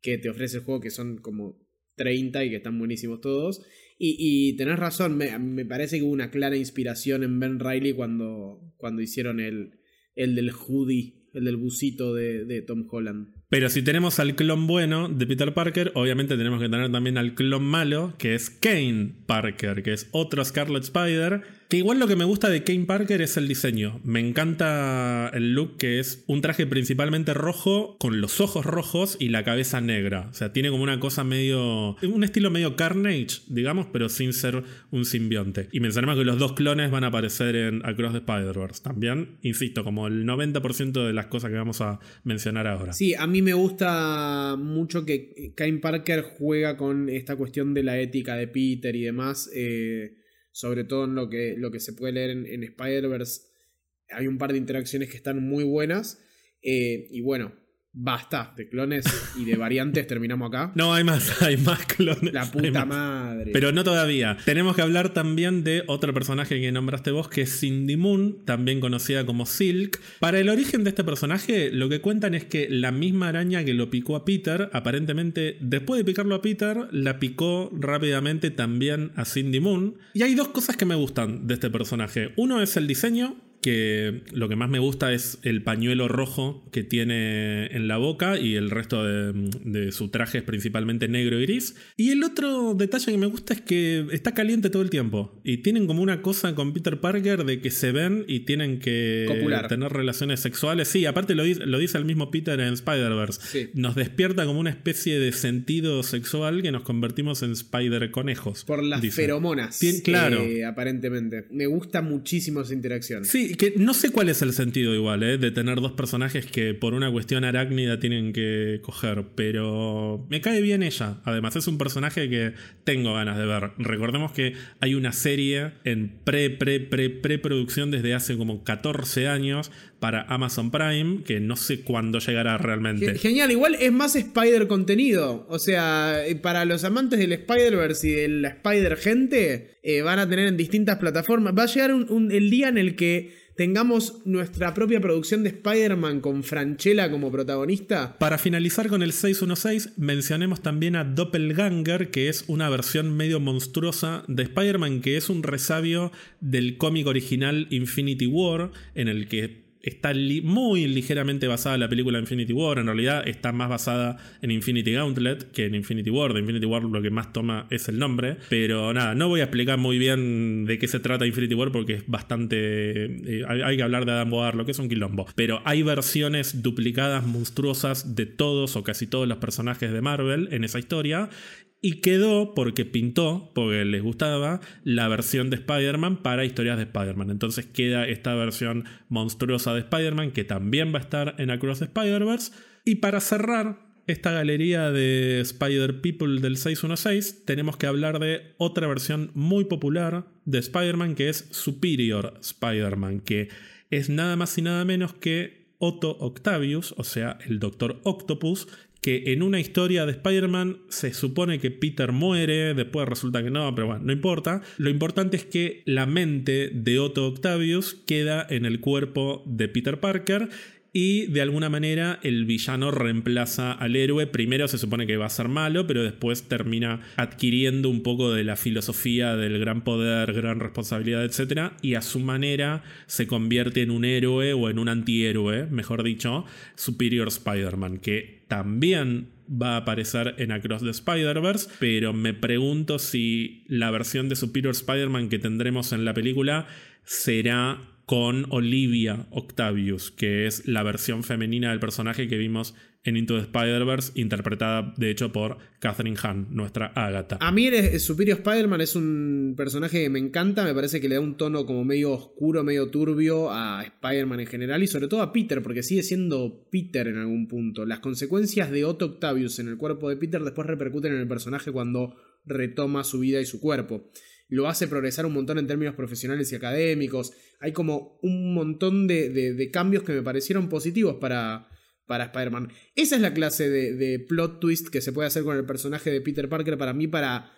que te ofrece el juego, que son como 30 y que están buenísimos todos. Y, tenés razón, me, parece que hubo una clara inspiración en Ben Riley cuando, cuando hicieron el, el del hoodie, el del busito de Tom Holland. Pero si tenemos al clon bueno de Peter Parker, obviamente tenemos que tener también al clon malo, que es Kane Parker, que es otro Scarlet Spider que igual lo que me gusta de Kane Parker es el diseño. Me encanta el look que es un traje principalmente rojo con los ojos rojos y la cabeza negra. O sea, tiene como una cosa medio... Un estilo medio Carnage, digamos, pero sin ser un simbionte. Y mencionamos que los dos clones van a aparecer en Across the Spider-Verse también. Insisto, como el 90% de las cosas que vamos a mencionar ahora. Sí, a mí me gusta mucho que Kane Parker juega con esta cuestión de la ética de Peter y demás. Eh, sobre todo en lo que, lo que se puede leer en, Spider-Verse. Hay un par de interacciones que están muy buenas. Eh, y bueno, Basta de clones y de variantes, terminamos acá. No, hay más, hay más clones. La puta madre. Pero no todavía. Tenemos que hablar también de otro personaje que nombraste vos, que es Cindy Moon, también conocida como Silk. Para el origen de este personaje, lo que cuentan es que la misma araña que lo picó a Peter, aparentemente, después de picarlo a Peter, la picó rápidamente también a Cindy Moon. Y hay dos cosas que me gustan de este personaje. Uno es el diseño, que lo que más me gusta es el pañuelo rojo que tiene en la boca y el resto de, su traje es principalmente negro y gris. Y el otro detalle que me gusta es que está caliente todo el tiempo y tienen como una cosa con Peter Parker de que se ven y tienen que tener relaciones sexuales. Sí, aparte lo, lo dice el mismo Peter en Spider-Verse. Nos despierta como una especie de sentido sexual que nos convertimos en Spider conejos. Por las feromonas. claro. Eh, aparentemente. Me gusta muchísimo esa interacción. Sí, que no sé cuál es el sentido igual, ¿eh? de tener dos personajes que por una cuestión arácnida tienen que coger, pero me cae bien ella. Además, es un personaje que tengo ganas de ver. Recordemos que hay una serie en pre, pre, pre, preproducción desde hace como 14 años para Amazon Prime, que no sé cuándo llegará realmente. Genial, igual es más Spider contenido. O sea, eh, para los amantes del Spider-Verse y de la Spider-Gente, eh, van a tener en distintas plataformas. Va a llegar el día en el que tengamos nuestra propia producción de Spider-Man con Franchella como protagonista. Para finalizar con el 616, mencionemos también a Doppelganger, que es una versión medio monstruosa de Spider-Man, que es un resabio del cómic original Infinity War, en el que está muy ligeramente basada en la película Infinity War. En realidad está más basada en Infinity Gauntlet que en Infinity War. De Infinity War lo que más toma es el nombre. Pero nada, no voy a explicar muy bien de qué se trata Infinity War porque es bastante. Eh, hay, que hablar de Adam lo que es un quilombo. Pero hay versiones duplicadas monstruosas de todos o casi todos los personajes de Marvel en esa historia. Y quedó, porque pintó, porque les gustaba, la versión de Spider-Man para historias de Spider-Man. Entonces queda esta versión monstruosa de Spider-Man que también va a estar en Across Spider-Verse. Y para cerrar esta galería de Spider People del 616, tenemos que hablar de otra versión muy popular de Spider-Man que es Superior Spider-Man, que es nada más y nada menos que Otto Octavius, o sea, el Doctor Octopus, que en una historia de Spider-Man se supone que Peter muere, después resulta que no, pero bueno, no importa. Lo importante es que la mente de Otto Octavius queda en el cuerpo de Peter Parker y de alguna manera el villano reemplaza al héroe. Primero se supone que va a ser malo, pero después termina adquiriendo un poco de la filosofía del gran poder, gran responsabilidad, etc. Y a su manera se convierte en un héroe o en un antihéroe, mejor dicho, Superior Spider-Man, que también va a aparecer en Across the Spider-Verse, pero me pregunto si la versión de Superior Spider-Man que tendremos en la película será con Olivia Octavius, que es la versión femenina del personaje que vimos en Into the Spider-Verse, interpretada de hecho por Catherine Hahn, nuestra Agatha. A mí el Superior Spider-Man es un personaje que me encanta, me parece que le da un tono como medio oscuro, medio turbio a Spider-Man en general y sobre todo a Peter, porque sigue siendo Peter en algún punto. Las consecuencias de Otto Octavius en el cuerpo de Peter después repercuten en el personaje cuando retoma su vida y su cuerpo lo hace progresar un montón en términos profesionales y académicos. Hay como un montón de, cambios que me parecieron positivos para, para Spider-Man. Esa es la clase de, de, plot twist que se puede hacer con el personaje de Peter Parker para mí para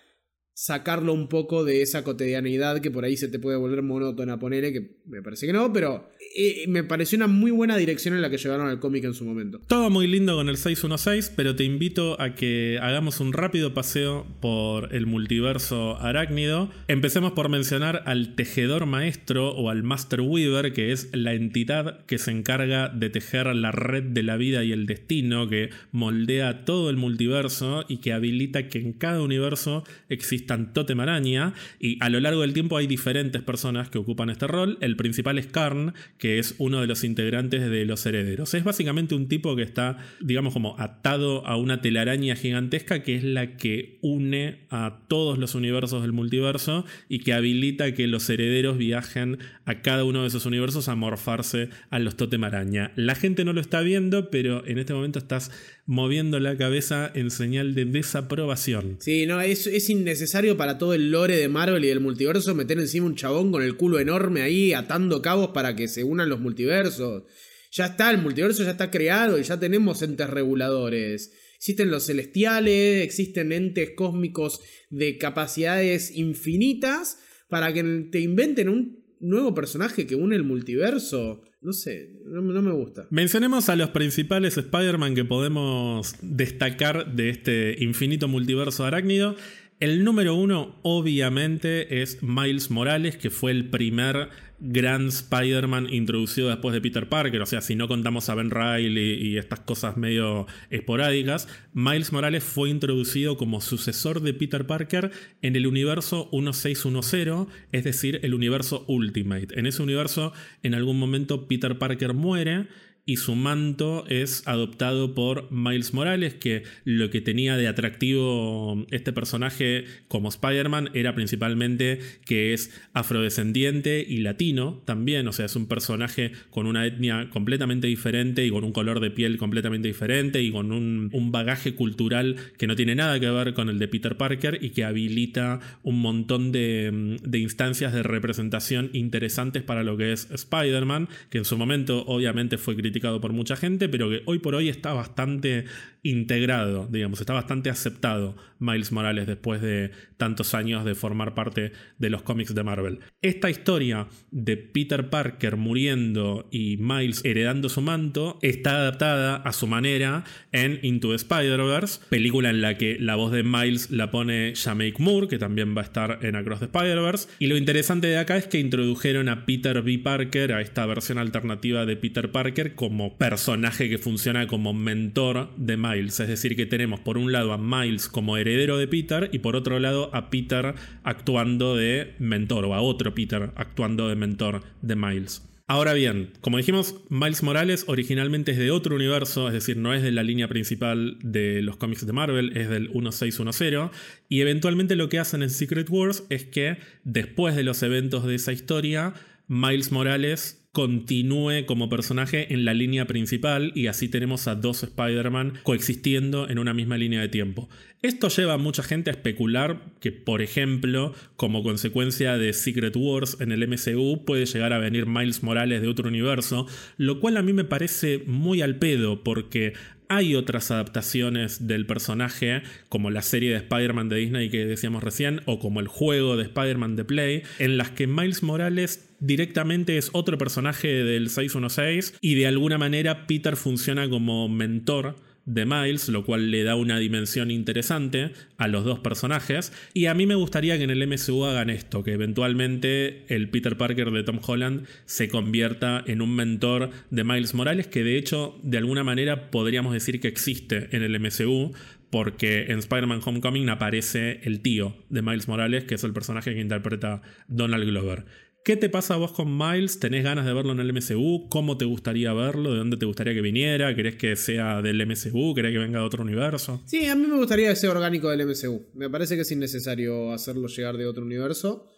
sacarlo un poco de esa cotidianeidad que por ahí se te puede volver monótona, ponerle, que me parece que no, pero eh, me pareció una muy buena dirección en la que llevaron al cómic en su momento. Todo muy lindo con el 616, pero te invito a que hagamos un rápido paseo por el multiverso arácnido. Empecemos por mencionar al tejedor maestro o al Master Weaver, que es la entidad que se encarga de tejer la red de la vida y el destino, que moldea todo el multiverso y que habilita que en cada universo exista Totem Araña, y a lo largo del tiempo hay diferentes personas que ocupan este rol. El principal es Karn, que es uno de los integrantes de los herederos. Es básicamente un tipo que está, digamos, como atado a una telaraña gigantesca que es la que une a todos los universos del multiverso y que habilita que los herederos viajen a cada uno de esos universos a morfarse a los Totem Araña. La gente no lo está viendo, pero en este momento estás moviendo la cabeza en señal de desaprobación. Sí, no, es, es innecesario para todo el lore de Marvel y del multiverso meter encima un chabón con el culo enorme ahí atando cabos para que se unan los multiversos. Ya está, el multiverso ya está creado y ya tenemos entes reguladores. Existen los celestiales, existen entes cósmicos de capacidades infinitas para que te inventen un nuevo personaje que une el multiverso. No sé, no, me gusta. Mencionemos a los principales Spider-Man que podemos destacar de este infinito multiverso arácnido. El número uno, obviamente, es Miles Morales, que fue el primer gran Spider-Man introducido después de Peter Parker. O sea, si no contamos a Ben Riley y estas cosas medio esporádicas, Miles Morales fue introducido como sucesor de Peter Parker en el universo 1610, es decir, el universo Ultimate. En ese universo, en algún momento, Peter Parker muere y su manto es adoptado por Miles Morales, que lo que tenía de atractivo este personaje como Spider-Man era principalmente que es afrodescendiente y latino también, o sea, es un personaje con una etnia completamente diferente y con un color de piel completamente diferente y con un, bagaje cultural que no tiene nada que ver con el de Peter Parker y que habilita un montón de, de instancias de representación interesantes para lo que es Spider-Man, que en su momento obviamente fue criticado criticado por mucha gente, pero que hoy por hoy está bastante integrado, digamos, está bastante aceptado Miles Morales después de tantos años de formar parte de los cómics de Marvel. Esta historia de Peter Parker muriendo y Miles heredando su manto está adaptada a su manera en Into the Spider-Verse, película en la que la voz de Miles la pone Jamaic Moore, que también va a estar en Across the Spider-Verse. Y lo interesante de acá es que introdujeron a Peter B. Parker, a esta versión alternativa de Peter Parker, como personaje que funciona como mentor de Miles es decir, que tenemos por un lado a Miles como heredero de Peter y por otro lado a Peter actuando de mentor o a otro Peter actuando de mentor de Miles. Ahora bien, como dijimos, Miles Morales originalmente es de otro universo, es decir, no es de la línea principal de los cómics de Marvel, es del 1610, y eventualmente lo que hacen en Secret Wars es que después de los eventos de esa historia, Miles Morales continúe como personaje en la línea principal y así tenemos a dos Spider-Man coexistiendo en una misma línea de tiempo. Esto lleva a mucha gente a especular que, por ejemplo, como consecuencia de Secret Wars en el MCU puede llegar a venir Miles Morales de otro universo, lo cual a mí me parece muy al pedo porque hay otras adaptaciones del personaje, como la serie de Spider-Man de Disney que decíamos recién, o como el juego de Spider-Man de Play, en las que Miles Morales directamente es otro personaje del 616 y de alguna manera Peter funciona como mentor de Miles, lo cual le da una dimensión interesante a los dos personajes. Y a mí me gustaría que en el MCU hagan esto, que eventualmente el Peter Parker de Tom Holland se convierta en un mentor de Miles Morales, que de hecho de alguna manera podríamos decir que existe en el MCU, porque en Spider-Man Homecoming aparece el tío de Miles Morales, que es el personaje que interpreta Donald Glover. ¿Qué te pasa vos con Miles? ¿Tenés ganas de verlo en el MCU? ¿Cómo te gustaría verlo? ¿De dónde te gustaría que viniera? ¿Querés que sea del MCU? ¿Querés que venga de otro universo? Sí, a mí me gustaría que sea orgánico del MCU. Me parece que es innecesario hacerlo llegar de otro universo.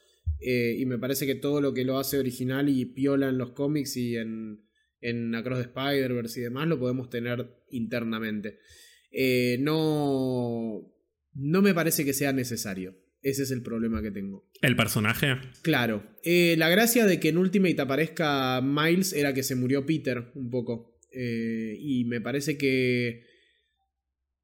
Eh, y me parece que todo lo que lo hace original y piola en los cómics y en, en Across the Spider-Verse y demás lo podemos tener internamente. Eh, no, no me parece que sea necesario. Ese es el problema que tengo. ¿El personaje? Claro. Eh, la gracia de que en Ultimate aparezca Miles era que se murió Peter un poco. Eh, y me parece que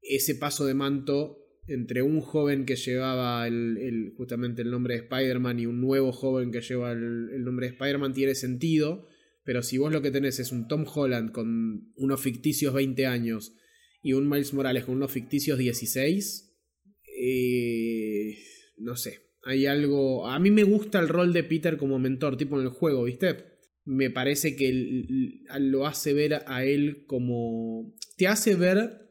ese paso de manto entre un joven que llevaba el, justamente el nombre de Spider-Man y un nuevo joven que lleva el, el nombre de Spider-Man tiene sentido. Pero si vos lo que tenés es un Tom Holland con unos ficticios 20 años y un Miles Morales con unos ficticios 16, eh, no sé, hay algo... A mí me gusta el rol de Peter como mentor, tipo en el juego, ¿viste? Me parece que lo hace ver a él como... Te hace ver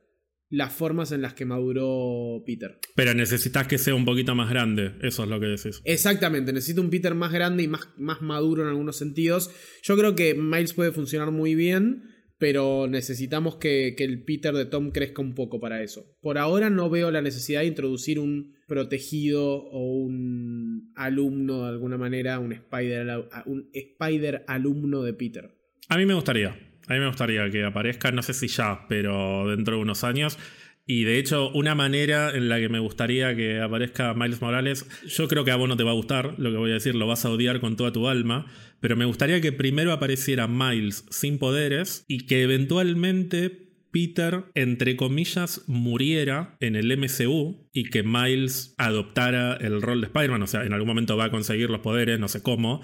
las formas en las que maduró Peter. Pero necesitas que sea un poquito más grande, eso es lo que decís. Exactamente, necesito un Peter más grande y más, más maduro en algunos sentidos. Yo creo que Miles puede funcionar muy bien pero necesitamos que, el Peter de Tom crezca un poco para eso. Por ahora no veo la necesidad de introducir un protegido o un alumno de alguna manera, un Spider, un Spider alumno de Peter. A mí me gustaría, a mí me gustaría que aparezca, no sé si ya, pero dentro de unos años. Y de hecho, una manera en la que me gustaría que aparezca Miles Morales, yo creo que a vos no te va a gustar lo que voy a decir, lo vas a odiar con toda tu alma, pero me gustaría que primero apareciera Miles sin poderes y que eventualmente Peter, entre comillas, muriera en el MCU y que Miles adoptara el rol de Spider-Man. O sea, en algún momento va a conseguir los poderes, no sé cómo,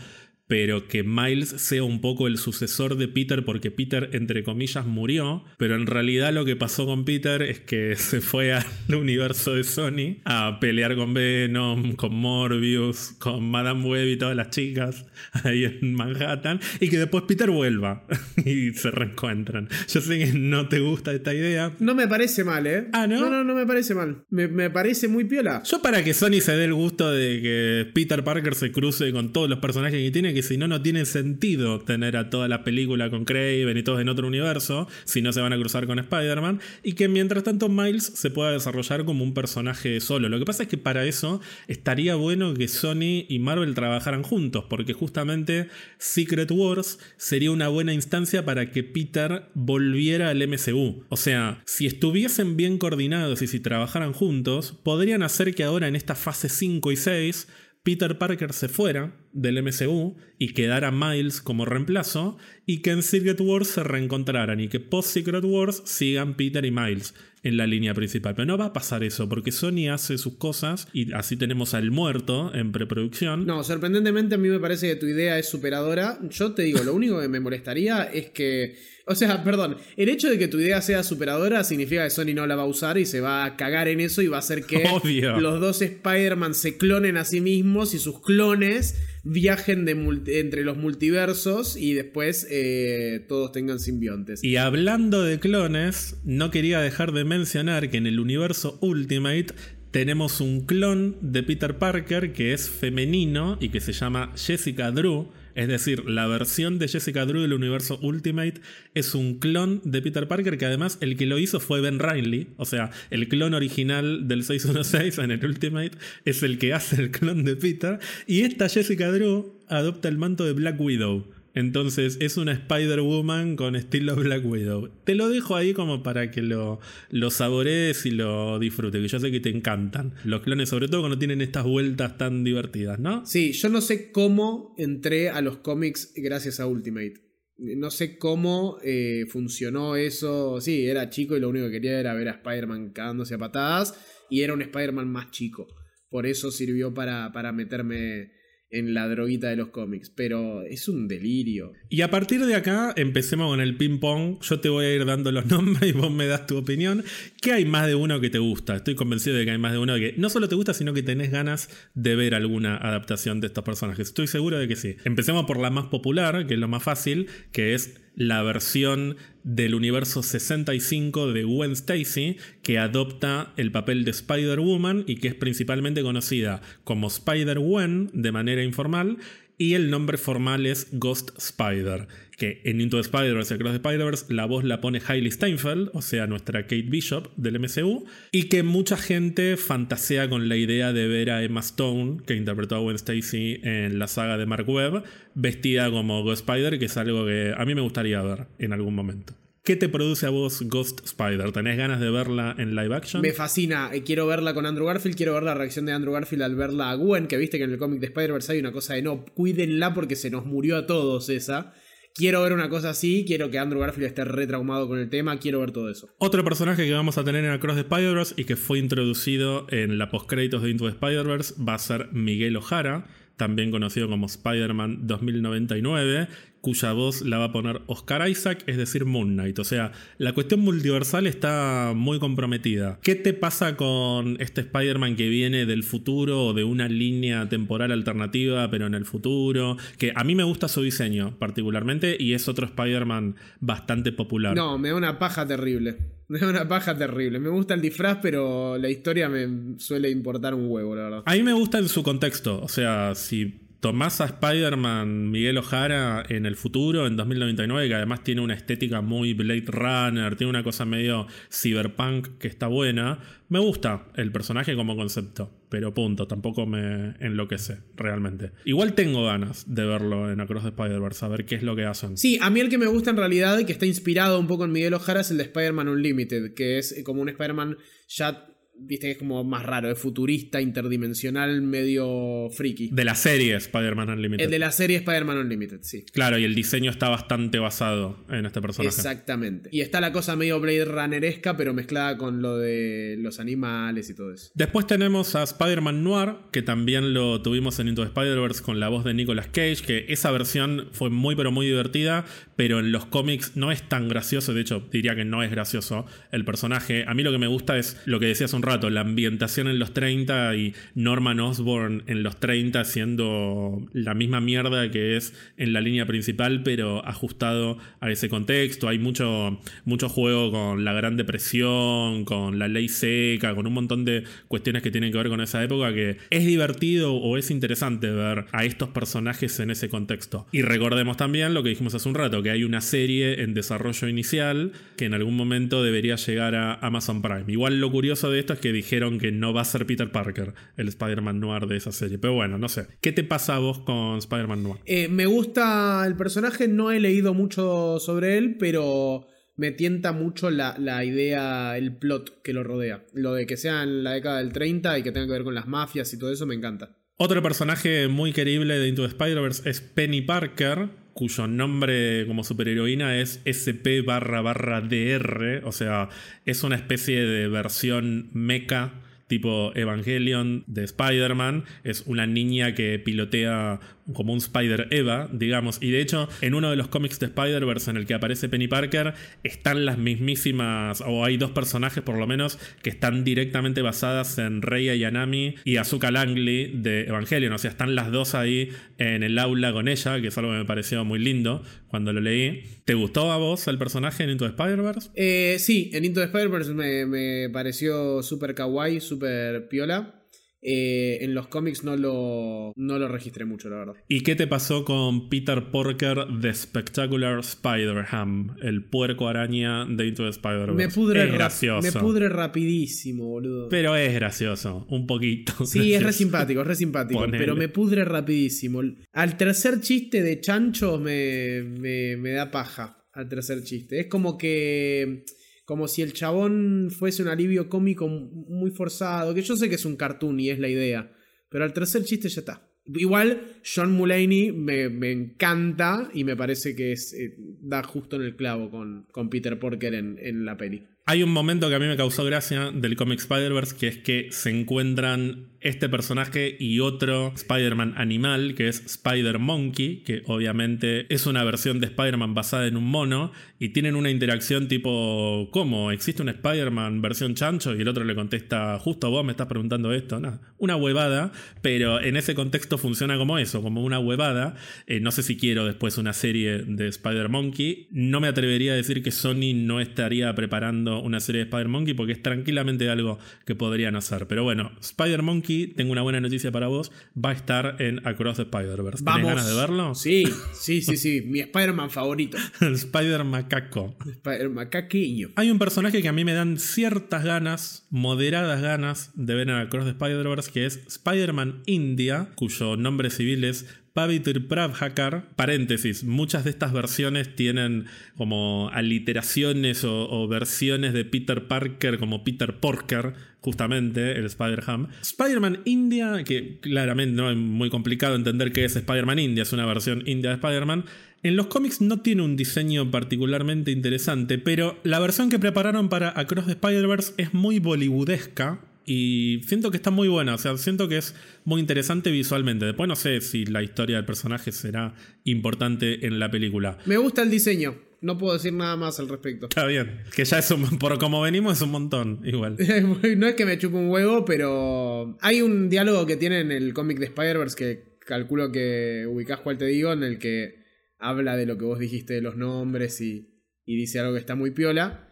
pero que Miles sea un poco el sucesor de Peter porque Peter, entre comillas, murió, pero en realidad lo que pasó con Peter es que se fue al universo de Sony a pelear con Venom, con Morbius, con Madame Web y todas las chicas ahí en Manhattan, y que después Peter vuelva y se reencuentran. Yo sé que no te gusta esta idea. No me parece mal, ¿eh? Ah, ¿no? No, no, no me parece mal. Me, me parece muy piola. Yo para que Sony se dé el gusto de que Peter Parker se cruce con todos los personajes que tiene, que si no, no tiene sentido tener a toda la película con Craven y todos en otro universo, si no se van a cruzar con Spider-Man, y que mientras tanto Miles se pueda desarrollar como un personaje solo. Lo que pasa es que para eso estaría bueno que Sony y Marvel trabajaran juntos, porque justamente Secret Wars sería una buena instancia para que Peter volviera al MCU. O sea, si estuviesen bien coordinados y si trabajaran juntos, podrían hacer que ahora en esta fase 5 y 6 Peter Parker se fuera del MCU y quedara Miles como reemplazo y que en Secret Wars se reencontraran y que post Secret Wars sigan Peter y Miles en la línea principal. Pero no va a pasar eso porque Sony hace sus cosas y así tenemos al muerto en preproducción. No, sorprendentemente a mí me parece que tu idea es superadora. Yo te digo, lo único que me molestaría es que o sea, perdón, el hecho de que tu idea sea superadora significa que Sony no la va a usar y se va a cagar en eso y va a hacer que los dos Spider-Man se clonen a sí mismos y sus clones viajen de entre los multiversos y después eh, todos tengan simbiontes. Y hablando de clones, no quería dejar de mencionar que en el universo Ultimate tenemos un clon de Peter Parker que es femenino y que se llama Jessica Drew es decir, la versión de Jessica Drew del universo Ultimate es un clon de Peter Parker que además el que lo hizo fue Ben Riley. O sea, el clon original del 616 en el Ultimate es el que hace el clon de Peter. Y esta Jessica Drew adopta el manto de Black Widow. Entonces es una Spider-Woman con estilo Black Widow. Te lo dejo ahí como para que lo, lo saborees y lo disfrutes, que yo sé que te encantan. Los clones, sobre todo cuando tienen estas vueltas tan divertidas, ¿no? Sí, yo no sé cómo entré a los cómics gracias a Ultimate. No sé cómo eh, funcionó eso. Sí, era chico y lo único que quería era ver a Spider-Man cagándose a patadas. Y era un Spider-Man más chico. Por eso sirvió para, para meterme en la droguita de los cómics, pero es un delirio. Y a partir de acá empecemos con el ping pong. Yo te voy a ir dando los nombres y vos me das tu opinión. ¿Qué hay más de uno que te gusta? Estoy convencido de que hay más de uno que no solo te gusta, sino que tenés ganas de ver alguna adaptación de estos personajes. Estoy seguro de que sí. Empecemos por la más popular, que es lo más fácil, que es la versión del universo 65 de Gwen Stacy, que adopta el papel de Spider-Woman y que es principalmente conocida como Spider-Gwen de manera informal, y el nombre formal es Ghost Spider que en Into the Spider-Verse y Across the Spider-Verse la voz la pone Hailey Steinfeld, o sea, nuestra Kate Bishop del MCU, y que mucha gente fantasea con la idea de ver a Emma Stone, que interpretó a Gwen Stacy en la saga de Mark Webb, vestida como Ghost Spider, que es algo que a mí me gustaría ver en algún momento. ¿Qué te produce a vos Ghost Spider? ¿Tenés ganas de verla en live action? Me fascina. Eh, quiero verla con Andrew Garfield. Quiero ver la reacción de Andrew Garfield al verla a Gwen. Que viste que en el cómic de Spider-Verse hay una cosa de no, cuídenla porque se nos murió a todos esa. Quiero ver una cosa así, quiero que Andrew Garfield esté retraumado con el tema, quiero ver todo eso. Otro personaje que vamos a tener en Across the Spider-Verse y que fue introducido en la postcréditos de Into the Spider-Verse va a ser Miguel Ojara, también conocido como Spider-Man 2099, cuya voz la va a poner Oscar Isaac, es decir, Moon Knight. O sea, la cuestión multiversal está muy comprometida. ¿Qué te pasa con este Spider-Man que viene del futuro o de una línea temporal alternativa, pero en el futuro? Que a mí me gusta su diseño particularmente y es otro Spider-Man bastante popular. No, me da una paja terrible. Me da una paja terrible. Me gusta el disfraz, pero la historia me suele importar un huevo, la verdad. A mí me gusta en su contexto. O sea, si tomás a Spider-Man Miguel Ojara en el futuro, en 2099, que además tiene una estética muy Blade Runner, tiene una cosa medio cyberpunk que está buena. Me gusta el personaje como concepto, pero punto, tampoco me enloquece realmente. Igual tengo ganas de verlo en Across the Spider-Verse, a ver qué es lo que hacen. Sí, a mí el que me gusta en realidad y que está inspirado un poco en Miguel Ojara es el de Spider-Man Unlimited, que es como un Spider-Man ya viste que es como más raro, es futurista, interdimensional, medio friki. De la serie Spider-Man Unlimited. El de la serie Spider-Man Unlimited, sí. Claro, y el diseño está bastante basado en este personaje. Exactamente. Y está la cosa medio Blade Runneresca, pero mezclada con lo de los animales y todo eso. Después tenemos a Spider-Man Noir, que también lo tuvimos en Into the Spider-Verse con la voz de Nicolas Cage, que esa versión fue muy pero muy divertida, pero en los cómics no es tan gracioso, de hecho diría que no es gracioso el personaje. A mí lo que me gusta es lo que decías un rato, la ambientación en los 30 y Norman Osborn en los 30 siendo la misma mierda que es en la línea principal, pero ajustado a ese contexto. Hay mucho, mucho juego con la Gran Depresión, con la ley seca, con un montón de cuestiones que tienen que ver con esa época que es divertido o es interesante ver a estos personajes en ese contexto. Y recordemos también lo que dijimos hace un rato, que hay una serie en desarrollo inicial que en algún momento debería llegar a Amazon Prime. Igual lo curioso de esto que dijeron que no va a ser Peter Parker el Spider-Man noir de esa serie. Pero bueno, no sé. ¿Qué te pasa a vos con Spider-Man noir? Eh, me gusta el personaje, no he leído mucho sobre él, pero me tienta mucho la, la, idea, el plot que lo rodea. Lo de que sea en la década del 30 y que tenga que ver con las mafias y todo eso me encanta. Otro personaje muy querible de Into the Spider-Verse es Penny Parker, cuyo nombre como superheroína es SP barra barra DR, o sea, es una especie de versión mecha tipo Evangelion de Spider-Man. Es una niña que pilotea como un Spider Eva, digamos. Y de hecho, en uno de los cómics de Spider-Verse en el que aparece Penny Parker, están las mismísimas, o hay dos personajes por lo menos, que están directamente basadas en Rei Ayanami y Azuka Langley de Evangelion. O sea, están las dos ahí en el aula con ella, que es algo que me pareció muy lindo cuando lo leí. ¿Te gustó a vos el personaje en Into Spider-Verse? Eh, sí, en Into Spider-Verse me, me pareció súper kawaii, súper piola. Eh, en los cómics no lo, no lo registré mucho, la verdad. ¿Y qué te pasó con Peter Porker de Spectacular Spider-Ham? El puerco araña de Into the Spider-Verse. Me pudre, es gracioso. me pudre rapidísimo, boludo. Pero es gracioso, un poquito. Sí, es re simpático, es re simpático. Pero me pudre rapidísimo. Al tercer chiste de chancho me, me, me da paja. Al tercer chiste. Es como que como si el chabón fuese un alivio cómico muy forzado, que yo sé que es un cartoon y es la idea, pero al tercer chiste ya está. Igual John Mulaney me, encanta y me parece que es, eh, da justo en el clavo con, con Peter Porker en, en la peli. Hay un momento que a mí me causó gracia del cómic Spider-Verse, que es que se encuentran este personaje y otro Spider-Man animal, que es Spider-Monkey, que obviamente es una versión de Spider-Man basada en un mono, y tienen una interacción tipo, ¿cómo? ¿Existe un Spider-Man versión chancho? Y el otro le contesta, justo vos me estás preguntando esto, nada, una huevada, pero en ese contexto funciona como eso, como una huevada. Eh, no sé si quiero después una serie de Spider-Monkey, no me atrevería a decir que Sony no estaría preparando una serie de Spider-Monkey porque es tranquilamente algo que podrían hacer, pero bueno, Spider-Monkey tengo una buena noticia para vos, va a estar en Across the Spider-Verse. ¿Tienes ganas de verlo? Sí, sí, sí, sí. Mi Spider-Man favorito. El Spider-Macaco. Spider-Macaquiño. Hay un personaje que a mí me dan ciertas ganas, moderadas ganas, de ver en Across the Spider-Verse, que es Spider-Man India, cuyo nombre civil es Pavitr Pravhakar, paréntesis, muchas de estas versiones tienen como aliteraciones o, versiones de Peter Parker como Peter Porker, justamente el Spider-Ham. Spider-Man India, que claramente no es muy complicado entender qué es Spider-Man India, es una versión india de Spider-Man. En los cómics no tiene un diseño particularmente interesante, pero la versión que prepararon para Across the Spider-Verse es muy bollywoodesca, y siento que está muy buena, o sea, siento que es muy interesante visualmente. Después no sé si la historia del personaje será importante en la película. Me gusta el diseño, no puedo decir nada más al respecto. Está bien, que ya es un, por como venimos es un montón, igual. no es que me chupe un huevo, pero hay un diálogo que tiene en el cómic de Spider-Verse que calculo que ubicás cuál te digo, en el que habla de lo que vos dijiste de los nombres y, y dice algo que está muy piola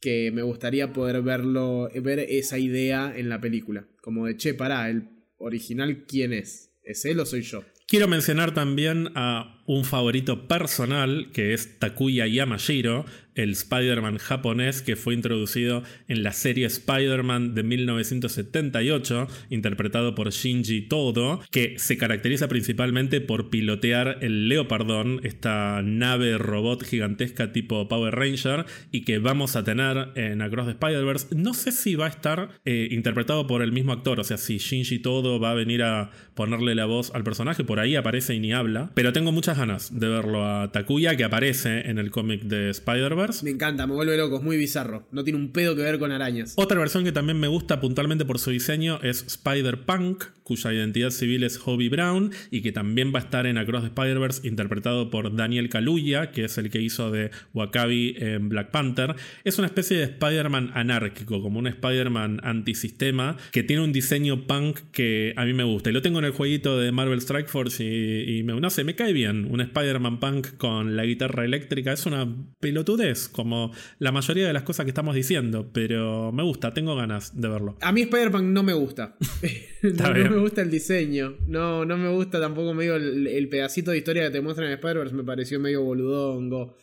que me gustaría poder verlo, ver esa idea en la película. Como de, che, pará, el original, ¿quién es? ¿Es él o soy yo? Quiero mencionar también a un favorito personal que es Takuya Yamashiro, el Spider-Man japonés que fue introducido en la serie Spider-Man de 1978, interpretado por Shinji Todo, que se caracteriza principalmente por pilotear el Leopardón, esta nave robot gigantesca tipo Power Ranger, y que vamos a tener en Across the Spider-Verse. No sé si va a estar eh, interpretado por el mismo actor, o sea, si Shinji Todo va a venir a ponerle la voz al personaje, por ahí aparece y ni habla, pero tengo muchas ganas de verlo a Takuya, que aparece en el cómic de Spider-Verse me encanta, me vuelve loco, es muy bizarro. No tiene un pedo que ver con arañas. Otra versión que también me gusta puntualmente por su diseño es Spider-Punk, cuya identidad civil es Hobie Brown y que también va a estar en Across the Spider-Verse interpretado por Daniel Kaluuya, que es el que hizo de Wakabi en Black Panther. Es una especie de Spider-Man anárquico, como un Spider-Man antisistema, que tiene un diseño punk que a mí me gusta. Y lo tengo en el jueguito de Marvel Strike Force y, me, no sé, me cae bien. Un Spider-Man punk con la guitarra eléctrica es una pelotudez, como la mayoría de las cosas que estamos diciendo, pero me gusta, tengo ganas de verlo. A mí Spider-Man no me gusta. no, me gusta el diseño. No, no me gusta tampoco medio el, pedacito de historia que te muestran en Spider-Verse. Me pareció medio boludongo.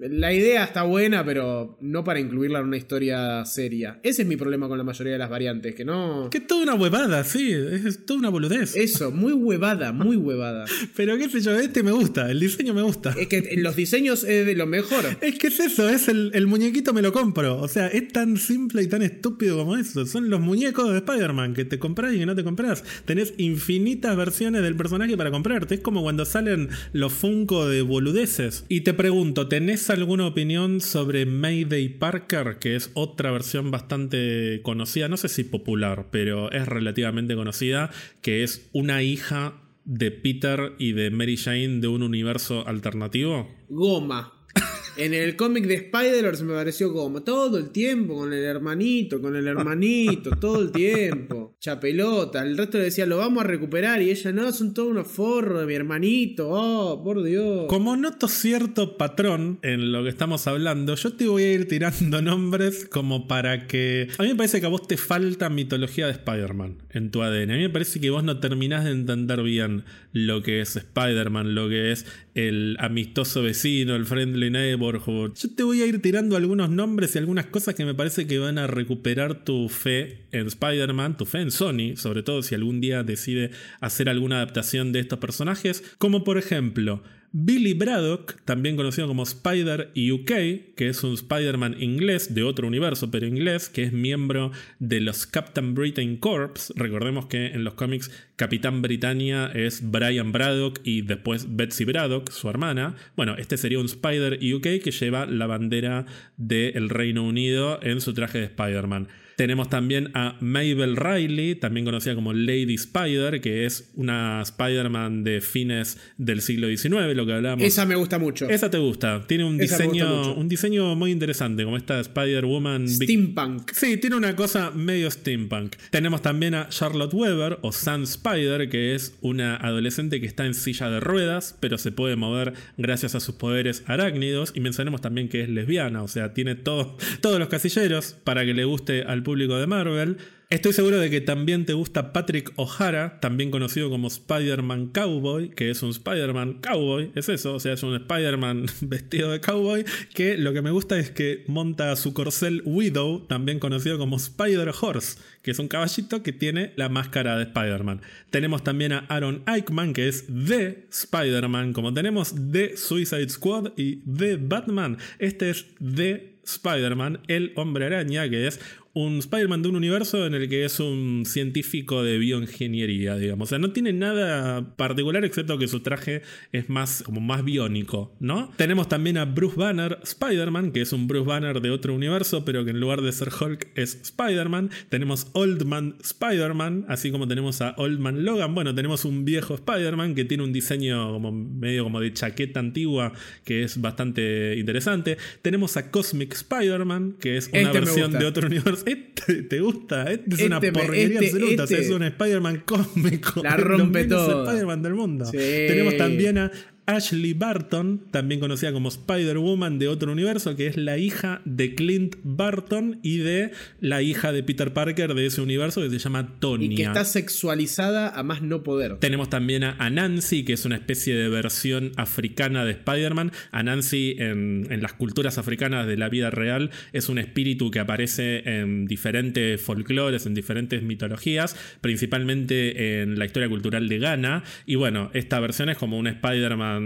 La idea está buena, pero no para incluirla en una historia seria. Ese es mi problema con la mayoría de las variantes, que no... Que es toda una huevada, sí, es toda una boludez. Eso, muy huevada, muy huevada. pero qué sé yo, este me gusta, el diseño me gusta. Es que los diseños es de lo mejor. Es que es eso, es el, el muñequito me lo compro. O sea, es tan simple y tan estúpido como eso. Son los muñecos de Spider-Man que te compras y que no te compras. Tenés infinitas versiones del personaje para comprarte. Es como cuando salen los Funko de boludeces. Y te pregunto, ¿tenés alguna opinión sobre Mayday Parker, que es otra versión bastante conocida, no sé si popular, pero es relativamente conocida, que es una hija de Peter y de Mary Jane de un universo alternativo? Goma. En el cómic de Spider-Verse me pareció como todo el tiempo con el hermanito, con el hermanito, todo el tiempo. Chapelota. El resto le decía, lo vamos a recuperar. Y ella, no, son todos unos forros de mi hermanito. Oh, por Dios. Como noto cierto patrón en lo que estamos hablando, yo te voy a ir tirando nombres como para que. A mí me parece que a vos te falta mitología de Spider-Man en tu ADN. A mí me parece que vos no terminás de entender bien lo que es Spider-Man, lo que es el amistoso vecino, el friendly neighborhood. Yo te voy a ir tirando algunos nombres y algunas cosas que me parece que van a recuperar tu fe en Spider-Man, tu fe en Sony, sobre todo si algún día decide hacer alguna adaptación de estos personajes, como por ejemplo Billy Braddock, también conocido como Spider UK, que es un Spider-Man inglés de otro universo, pero inglés, que es miembro de los Captain Britain Corps. Recordemos que en los cómics Capitán Britannia es Brian Braddock y después Betsy Braddock, su hermana. Bueno, este sería un Spider UK que lleva la bandera del Reino Unido en su traje de Spider-Man. Tenemos también a Mabel Riley, también conocida como Lady Spider, que es una Spider-Man de fines del siglo XIX, lo que hablábamos. Esa me gusta mucho. Esa te gusta. Tiene un diseño, un diseño muy interesante, como esta Spider-Woman. Steampunk. Sí, tiene una cosa medio steampunk. Tenemos también a Charlotte Weber o Sun Spider, que es una adolescente que está en silla de ruedas, pero se puede mover gracias a sus poderes arácnidos. Y mencionemos también que es lesbiana, o sea, tiene todo, todos los casilleros para que le guste al público de Marvel. Estoy seguro de que también te gusta Patrick O'Hara, también conocido como Spider-Man Cowboy, que es un Spider-Man Cowboy, es eso, o sea, es un Spider-Man vestido de cowboy, que lo que me gusta es que monta su corcel Widow, también conocido como Spider-Horse, que es un caballito que tiene la máscara de Spider-Man. Tenemos también a Aaron Eichman, que es The Spider-Man, como tenemos The Suicide Squad y The Batman. Este es The Spider-Man, el hombre araña, que es un Spider-Man de un universo en el que es un científico de bioingeniería, digamos. O sea, no tiene nada particular excepto que su traje es más como más biónico, ¿no? Tenemos también a Bruce Banner Spider-Man, que es un Bruce Banner de otro universo, pero que en lugar de ser Hulk es Spider-Man. Tenemos Old Man Spider-Man, así como tenemos a Old Man Logan. Bueno, tenemos un viejo Spider-Man que tiene un diseño como medio como de chaqueta antigua que es bastante interesante. Tenemos a Cosmic Spider-Man, que es una Este versión de otro universo. Este te gusta, este es una Este porquería este- absoluta. o sea, este- es un Spider-Man cósmico. La es rompe todo. Spider-Man del mundo. Sí. Tenemos también a Ashley Barton, también conocida como Spider-Woman de otro universo, que es la hija de Clint Barton y de la hija de Peter Parker de ese universo que se llama Tonya. Y que está sexualizada a más no poder. Tenemos también a Anansi, que es una especie de versión africana de Spider-Man. Anansi en, en las culturas africanas de la vida real es un espíritu que aparece en diferentes folclores, en diferentes mitologías, principalmente en la historia cultural de Ghana. Y bueno, esta versión es como un Spider-Man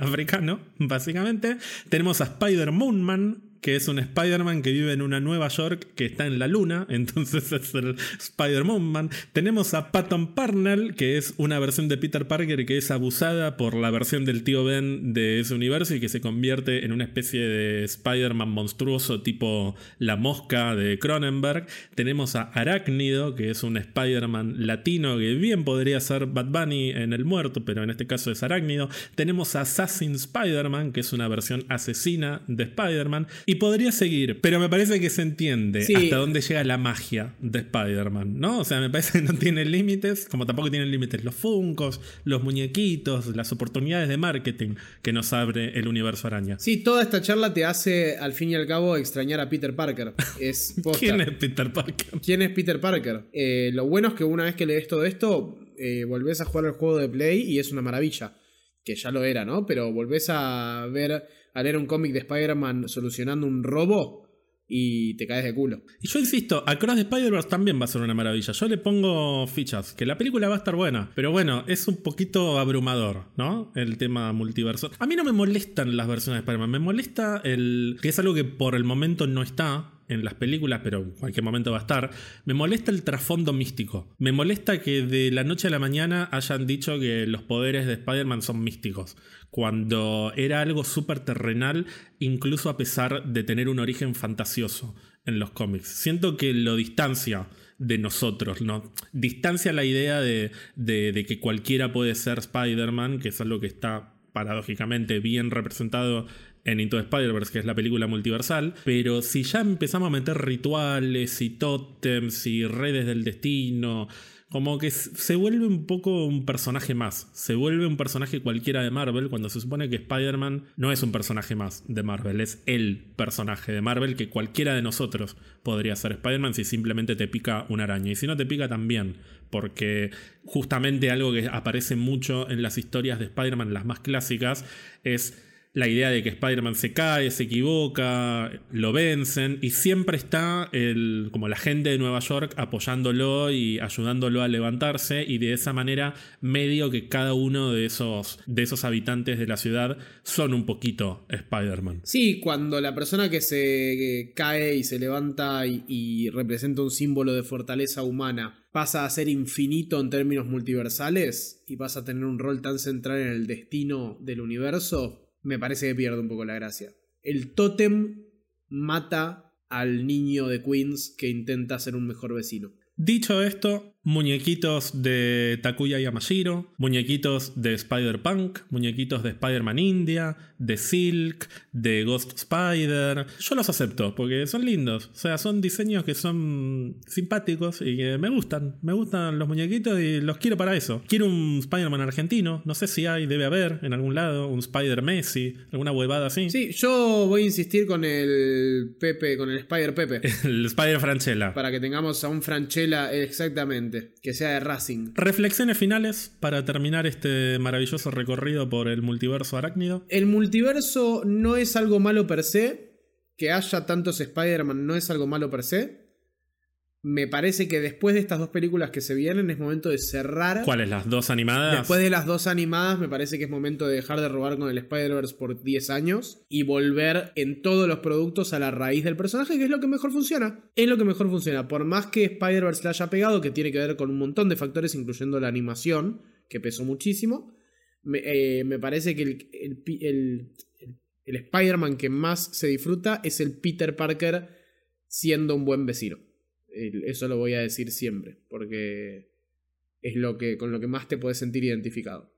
africano, básicamente. Tenemos a Spider-Moonman, que es un Spider-Man que vive en una Nueva York que está en la luna, entonces es el Spider-Man. Tenemos a Patton Parnell, que es una versión de Peter Parker que es abusada por la versión del tío Ben de ese universo y que se convierte en una especie de Spider-Man monstruoso tipo la mosca de Cronenberg. Tenemos a Arácnido, que es un Spider-Man latino que bien podría ser Bad Bunny en el muerto, pero en este caso es Arácnido. Tenemos a Assassin Spider-Man, que es una versión asesina de Spider-Man. Y podría seguir, pero me parece que se entiende Sí. hasta dónde llega la magia de Spider-Man, ¿no? O sea, me parece que no tiene límites, como tampoco tienen límites los funcos, los muñequitos, las oportunidades de marketing que nos abre el universo araña. Sí, toda esta charla te hace, al fin y al cabo, extrañar a Peter Parker. Es. ¿Quién es Peter Parker? ¿Quién es Peter Parker? Eh, lo bueno es que una vez que lees todo esto, eh, volvés a jugar el juego de Play y es una maravilla. Que ya lo era, ¿no? Pero volvés a ver a leer un cómic de Spider-Man solucionando un robo y te caes de culo. Y yo insisto, Across the Spider-Verse también va a ser una maravilla. Yo le pongo fichas, que la película va a estar buena. Pero bueno, es un poquito abrumador, ¿no? El tema multiverso. A mí no me molestan las versiones de Spider-Man, me molesta el. que es algo que por el momento no está en las películas, pero en cualquier momento va a estar, me molesta el trasfondo místico. Me molesta que de la noche a la mañana hayan dicho que los poderes de Spider-Man son místicos, cuando era algo súper terrenal, incluso a pesar de tener un origen fantasioso en los cómics. Siento que lo distancia de nosotros, ¿no? Distancia la idea de, de que cualquiera puede ser Spider-Man, que es algo que está paradójicamente bien representado en Into Spider-Verse, que es la película multiversal, pero si ya empezamos a meter rituales y tótems y redes del destino, como que se vuelve un poco un personaje más, se vuelve un personaje cualquiera de Marvel cuando se supone que Spider-Man no es un personaje más de Marvel, es el personaje de Marvel que cualquiera de nosotros podría ser Spider-Man si simplemente te pica una araña. Y si no te pica también, porque justamente algo que aparece mucho en las historias de Spider-Man, las más clásicas, es la idea de que Spider-Man se cae, se equivoca, lo vencen y siempre está el, como la gente de Nueva York apoyándolo y ayudándolo a levantarse y de esa manera medio que cada uno de esos, de esos habitantes de la ciudad son un poquito Spider-Man. Sí, cuando la persona que se cae y se levanta y, y representa un símbolo de fortaleza humana pasa a ser infinito en términos multiversales y pasa a tener un rol tan central en el destino del universo, me parece que pierde un poco la gracia. El tótem mata al niño de Queens que intenta ser un mejor vecino. Dicho esto, muñequitos de Takuya Yamashiro, muñequitos de Spider-Punk, muñequitos de Spider-Man India, de Silk, de Ghost Spider. Yo los acepto porque son lindos. O sea, son diseños que son simpáticos y que me gustan. Me gustan los muñequitos y los quiero para eso. Quiero un Spider-Man argentino. No sé si hay, debe haber en algún lado. Un Spider-Messi, alguna huevada así. Sí, yo voy a insistir con el Pepe, con el Spider-Pepe. el Spider-Franchella. Para que tengamos a un Franchella exactamente. Que sea de Racing. Reflexiones finales para terminar este maravilloso recorrido por el multiverso arácnido. El multiverso no es algo malo per se. Que haya tantos Spider-Man no es algo malo per se. Me parece que después de estas dos películas que se vienen es momento de cerrar. ¿Cuáles? ¿Las dos animadas? Después de las dos animadas me parece que es momento de dejar de robar con el Spider-Verse por 10 años y volver en todos los productos a la raíz del personaje, que es lo que mejor funciona. Es lo que mejor funciona. Por más que Spider-Verse le haya pegado, que tiene que ver con un montón de factores, incluyendo la animación, que pesó muchísimo, me, eh, me parece que el, el, el Spider-Man que más se disfruta es el Peter Parker siendo un buen vecino. Eso lo voy a decir siempre, porque es lo que, con lo que más te puedes sentir identificado.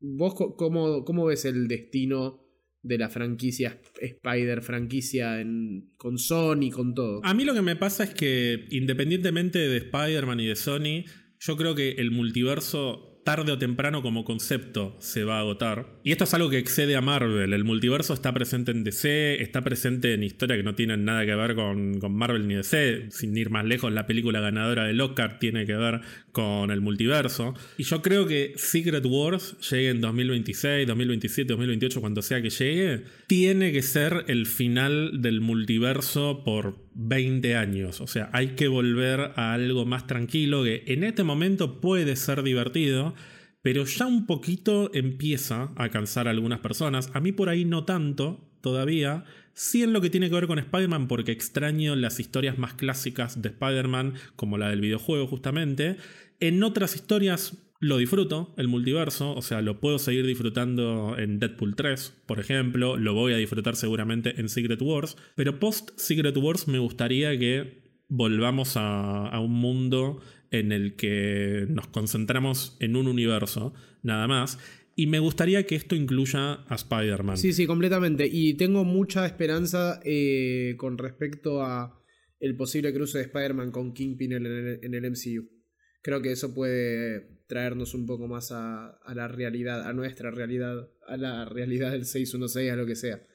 ¿Vos cómo, cómo ves el destino de la franquicia Spider, franquicia en, con Sony, con todo? A mí lo que me pasa es que independientemente de Spider-Man y de Sony, yo creo que el multiverso tarde o temprano como concepto se va a agotar. Y esto es algo que excede a Marvel. El multiverso está presente en DC, está presente en historias que no tienen nada que ver con, con Marvel ni DC. Sin ir más lejos, la película ganadora de Lockhart tiene que ver con el multiverso. Y yo creo que Secret Wars llegue en 2026, 2027, 2028, cuando sea que llegue, tiene que ser el final del multiverso por 20 años. O sea, hay que volver a algo más tranquilo que en este momento puede ser divertido, pero ya un poquito empieza a cansar a algunas personas. A mí por ahí no tanto todavía. Sí en lo que tiene que ver con Spider-Man porque extraño las historias más clásicas de Spider-Man, como la del videojuego justamente. En otras historias lo disfruto, el multiverso, o sea, lo puedo seguir disfrutando en Deadpool 3, por ejemplo, lo voy a disfrutar seguramente en Secret Wars, pero post Secret Wars me gustaría que volvamos a, un mundo en el que nos concentramos en un universo, nada más, y me gustaría que esto incluya a Spider-Man. Sí, sí, completamente. Y tengo mucha esperanza eh, con respecto a el posible cruce de Spider-Man con Kingpin en en el MCU. Creo que eso puede traernos un poco más a, la realidad, a nuestra realidad, a la realidad del 616, a lo que sea.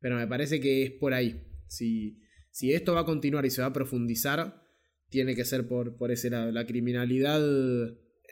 Pero me parece que es por ahí. Si, si esto va a continuar y se va a profundizar, tiene que ser por, por ese lado. La criminalidad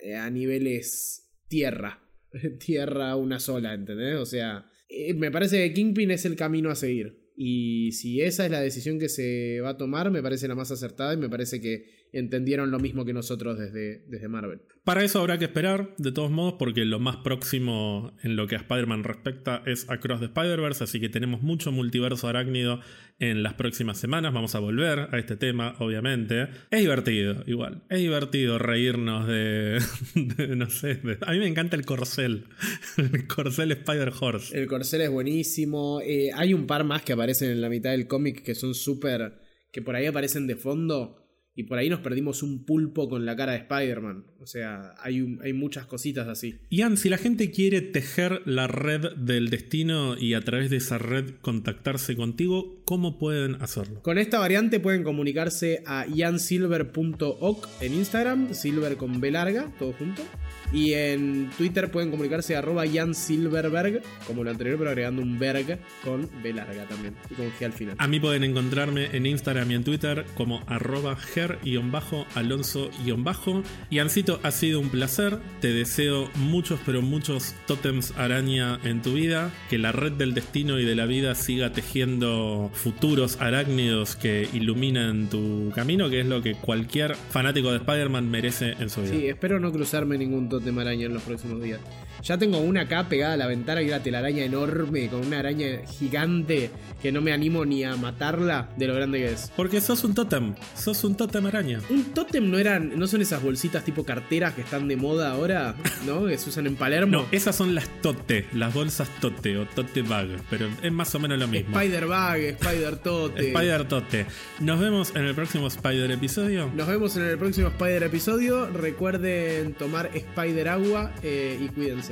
eh, a niveles tierra. tierra una sola, ¿entendés? O sea, Eh, me parece que Kingpin es el camino a seguir. Y si esa es la decisión que se va a tomar, me parece la más acertada y me parece que entendieron lo mismo que nosotros desde, desde Marvel. Para eso habrá que esperar, de todos modos, porque lo más próximo en lo que a Spider-Man respecta es Across the Spider-Verse, así que tenemos mucho multiverso arácnido en las próximas semanas. Vamos a volver a este tema, obviamente. Es divertido, igual. Es divertido reírnos de. no sé. a mí me encanta el corcel. El corcel Spider-Horse. El corcel es buenísimo. Eh, hay un par más que aparecen en la mitad del cómic que son súper. que por ahí aparecen de fondo y por ahí nos perdimos un pulpo con la cara de Spider-Man. O sea, hay, hay muchas cositas así. Ian, si la gente quiere tejer la red del destino y a través de esa red contactarse contigo, ¿cómo pueden hacerlo? Con esta variante pueden comunicarse a iansilver.oc en Instagram, silver con B larga, todo junto. Y en Twitter pueden comunicarse a arroba como lo anterior, pero agregando un Berg con B larga también y con G al final. A mí pueden encontrarme en Instagram y en Twitter como arroba ger-alonso-bajo. Y Ancito, ha sido un placer. Te deseo muchos, pero muchos tótems araña en tu vida. Que la red del destino y de la vida siga tejiendo futuros arácnidos que iluminan tu camino, que es lo que cualquier fanático de Spider-Man merece en su vida. Sí, espero no cruzarme ningún tótem de maraña en los próximos días. Ya tengo una acá pegada a la ventana y una telaraña enorme con una araña gigante que no me animo ni a matarla de lo grande que es. Porque sos un tótem, sos un tótem araña. Un tótem no eran, no son esas bolsitas tipo carteras que están de moda ahora, ¿no? Que se usan en Palermo. No, esas son las tote, las bolsas tote o tote bag, pero es más o menos lo mismo. Spider bag, Spider tote. Spider tote. Nos vemos en el próximo Spider episodio. Nos vemos en el próximo Spider episodio. Recuerden tomar Spider agua eh, y cuídense.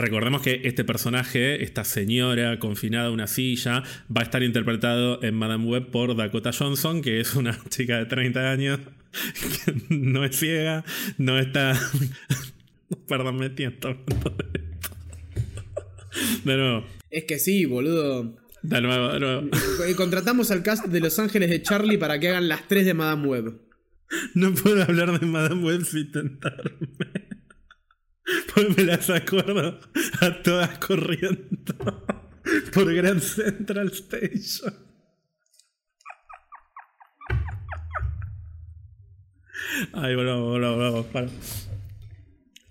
Recordemos que este personaje, esta señora confinada a una silla, va a estar interpretado en Madame Web por Dakota Johnson, que es una chica de 30 años, que no es ciega, no está... Perdón, me tiento. De nuevo. Es que sí, boludo. De nuevo, de nuevo. Contratamos al cast de Los Ángeles de Charlie para que hagan las 3 de Madame Web. No puedo hablar de Madame Web sin tentarme. Pues me las acuerdo a todas corriendo por Grand Central Station. Ay, bravo, bravo, bravo, para.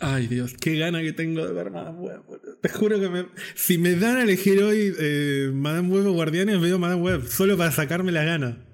Ay, Dios, qué gana que tengo de ver Madame Web. Te juro que me, si me dan a elegir hoy eh, Madame Web o Guardianes, veo Madame Web, solo para sacarme la gana.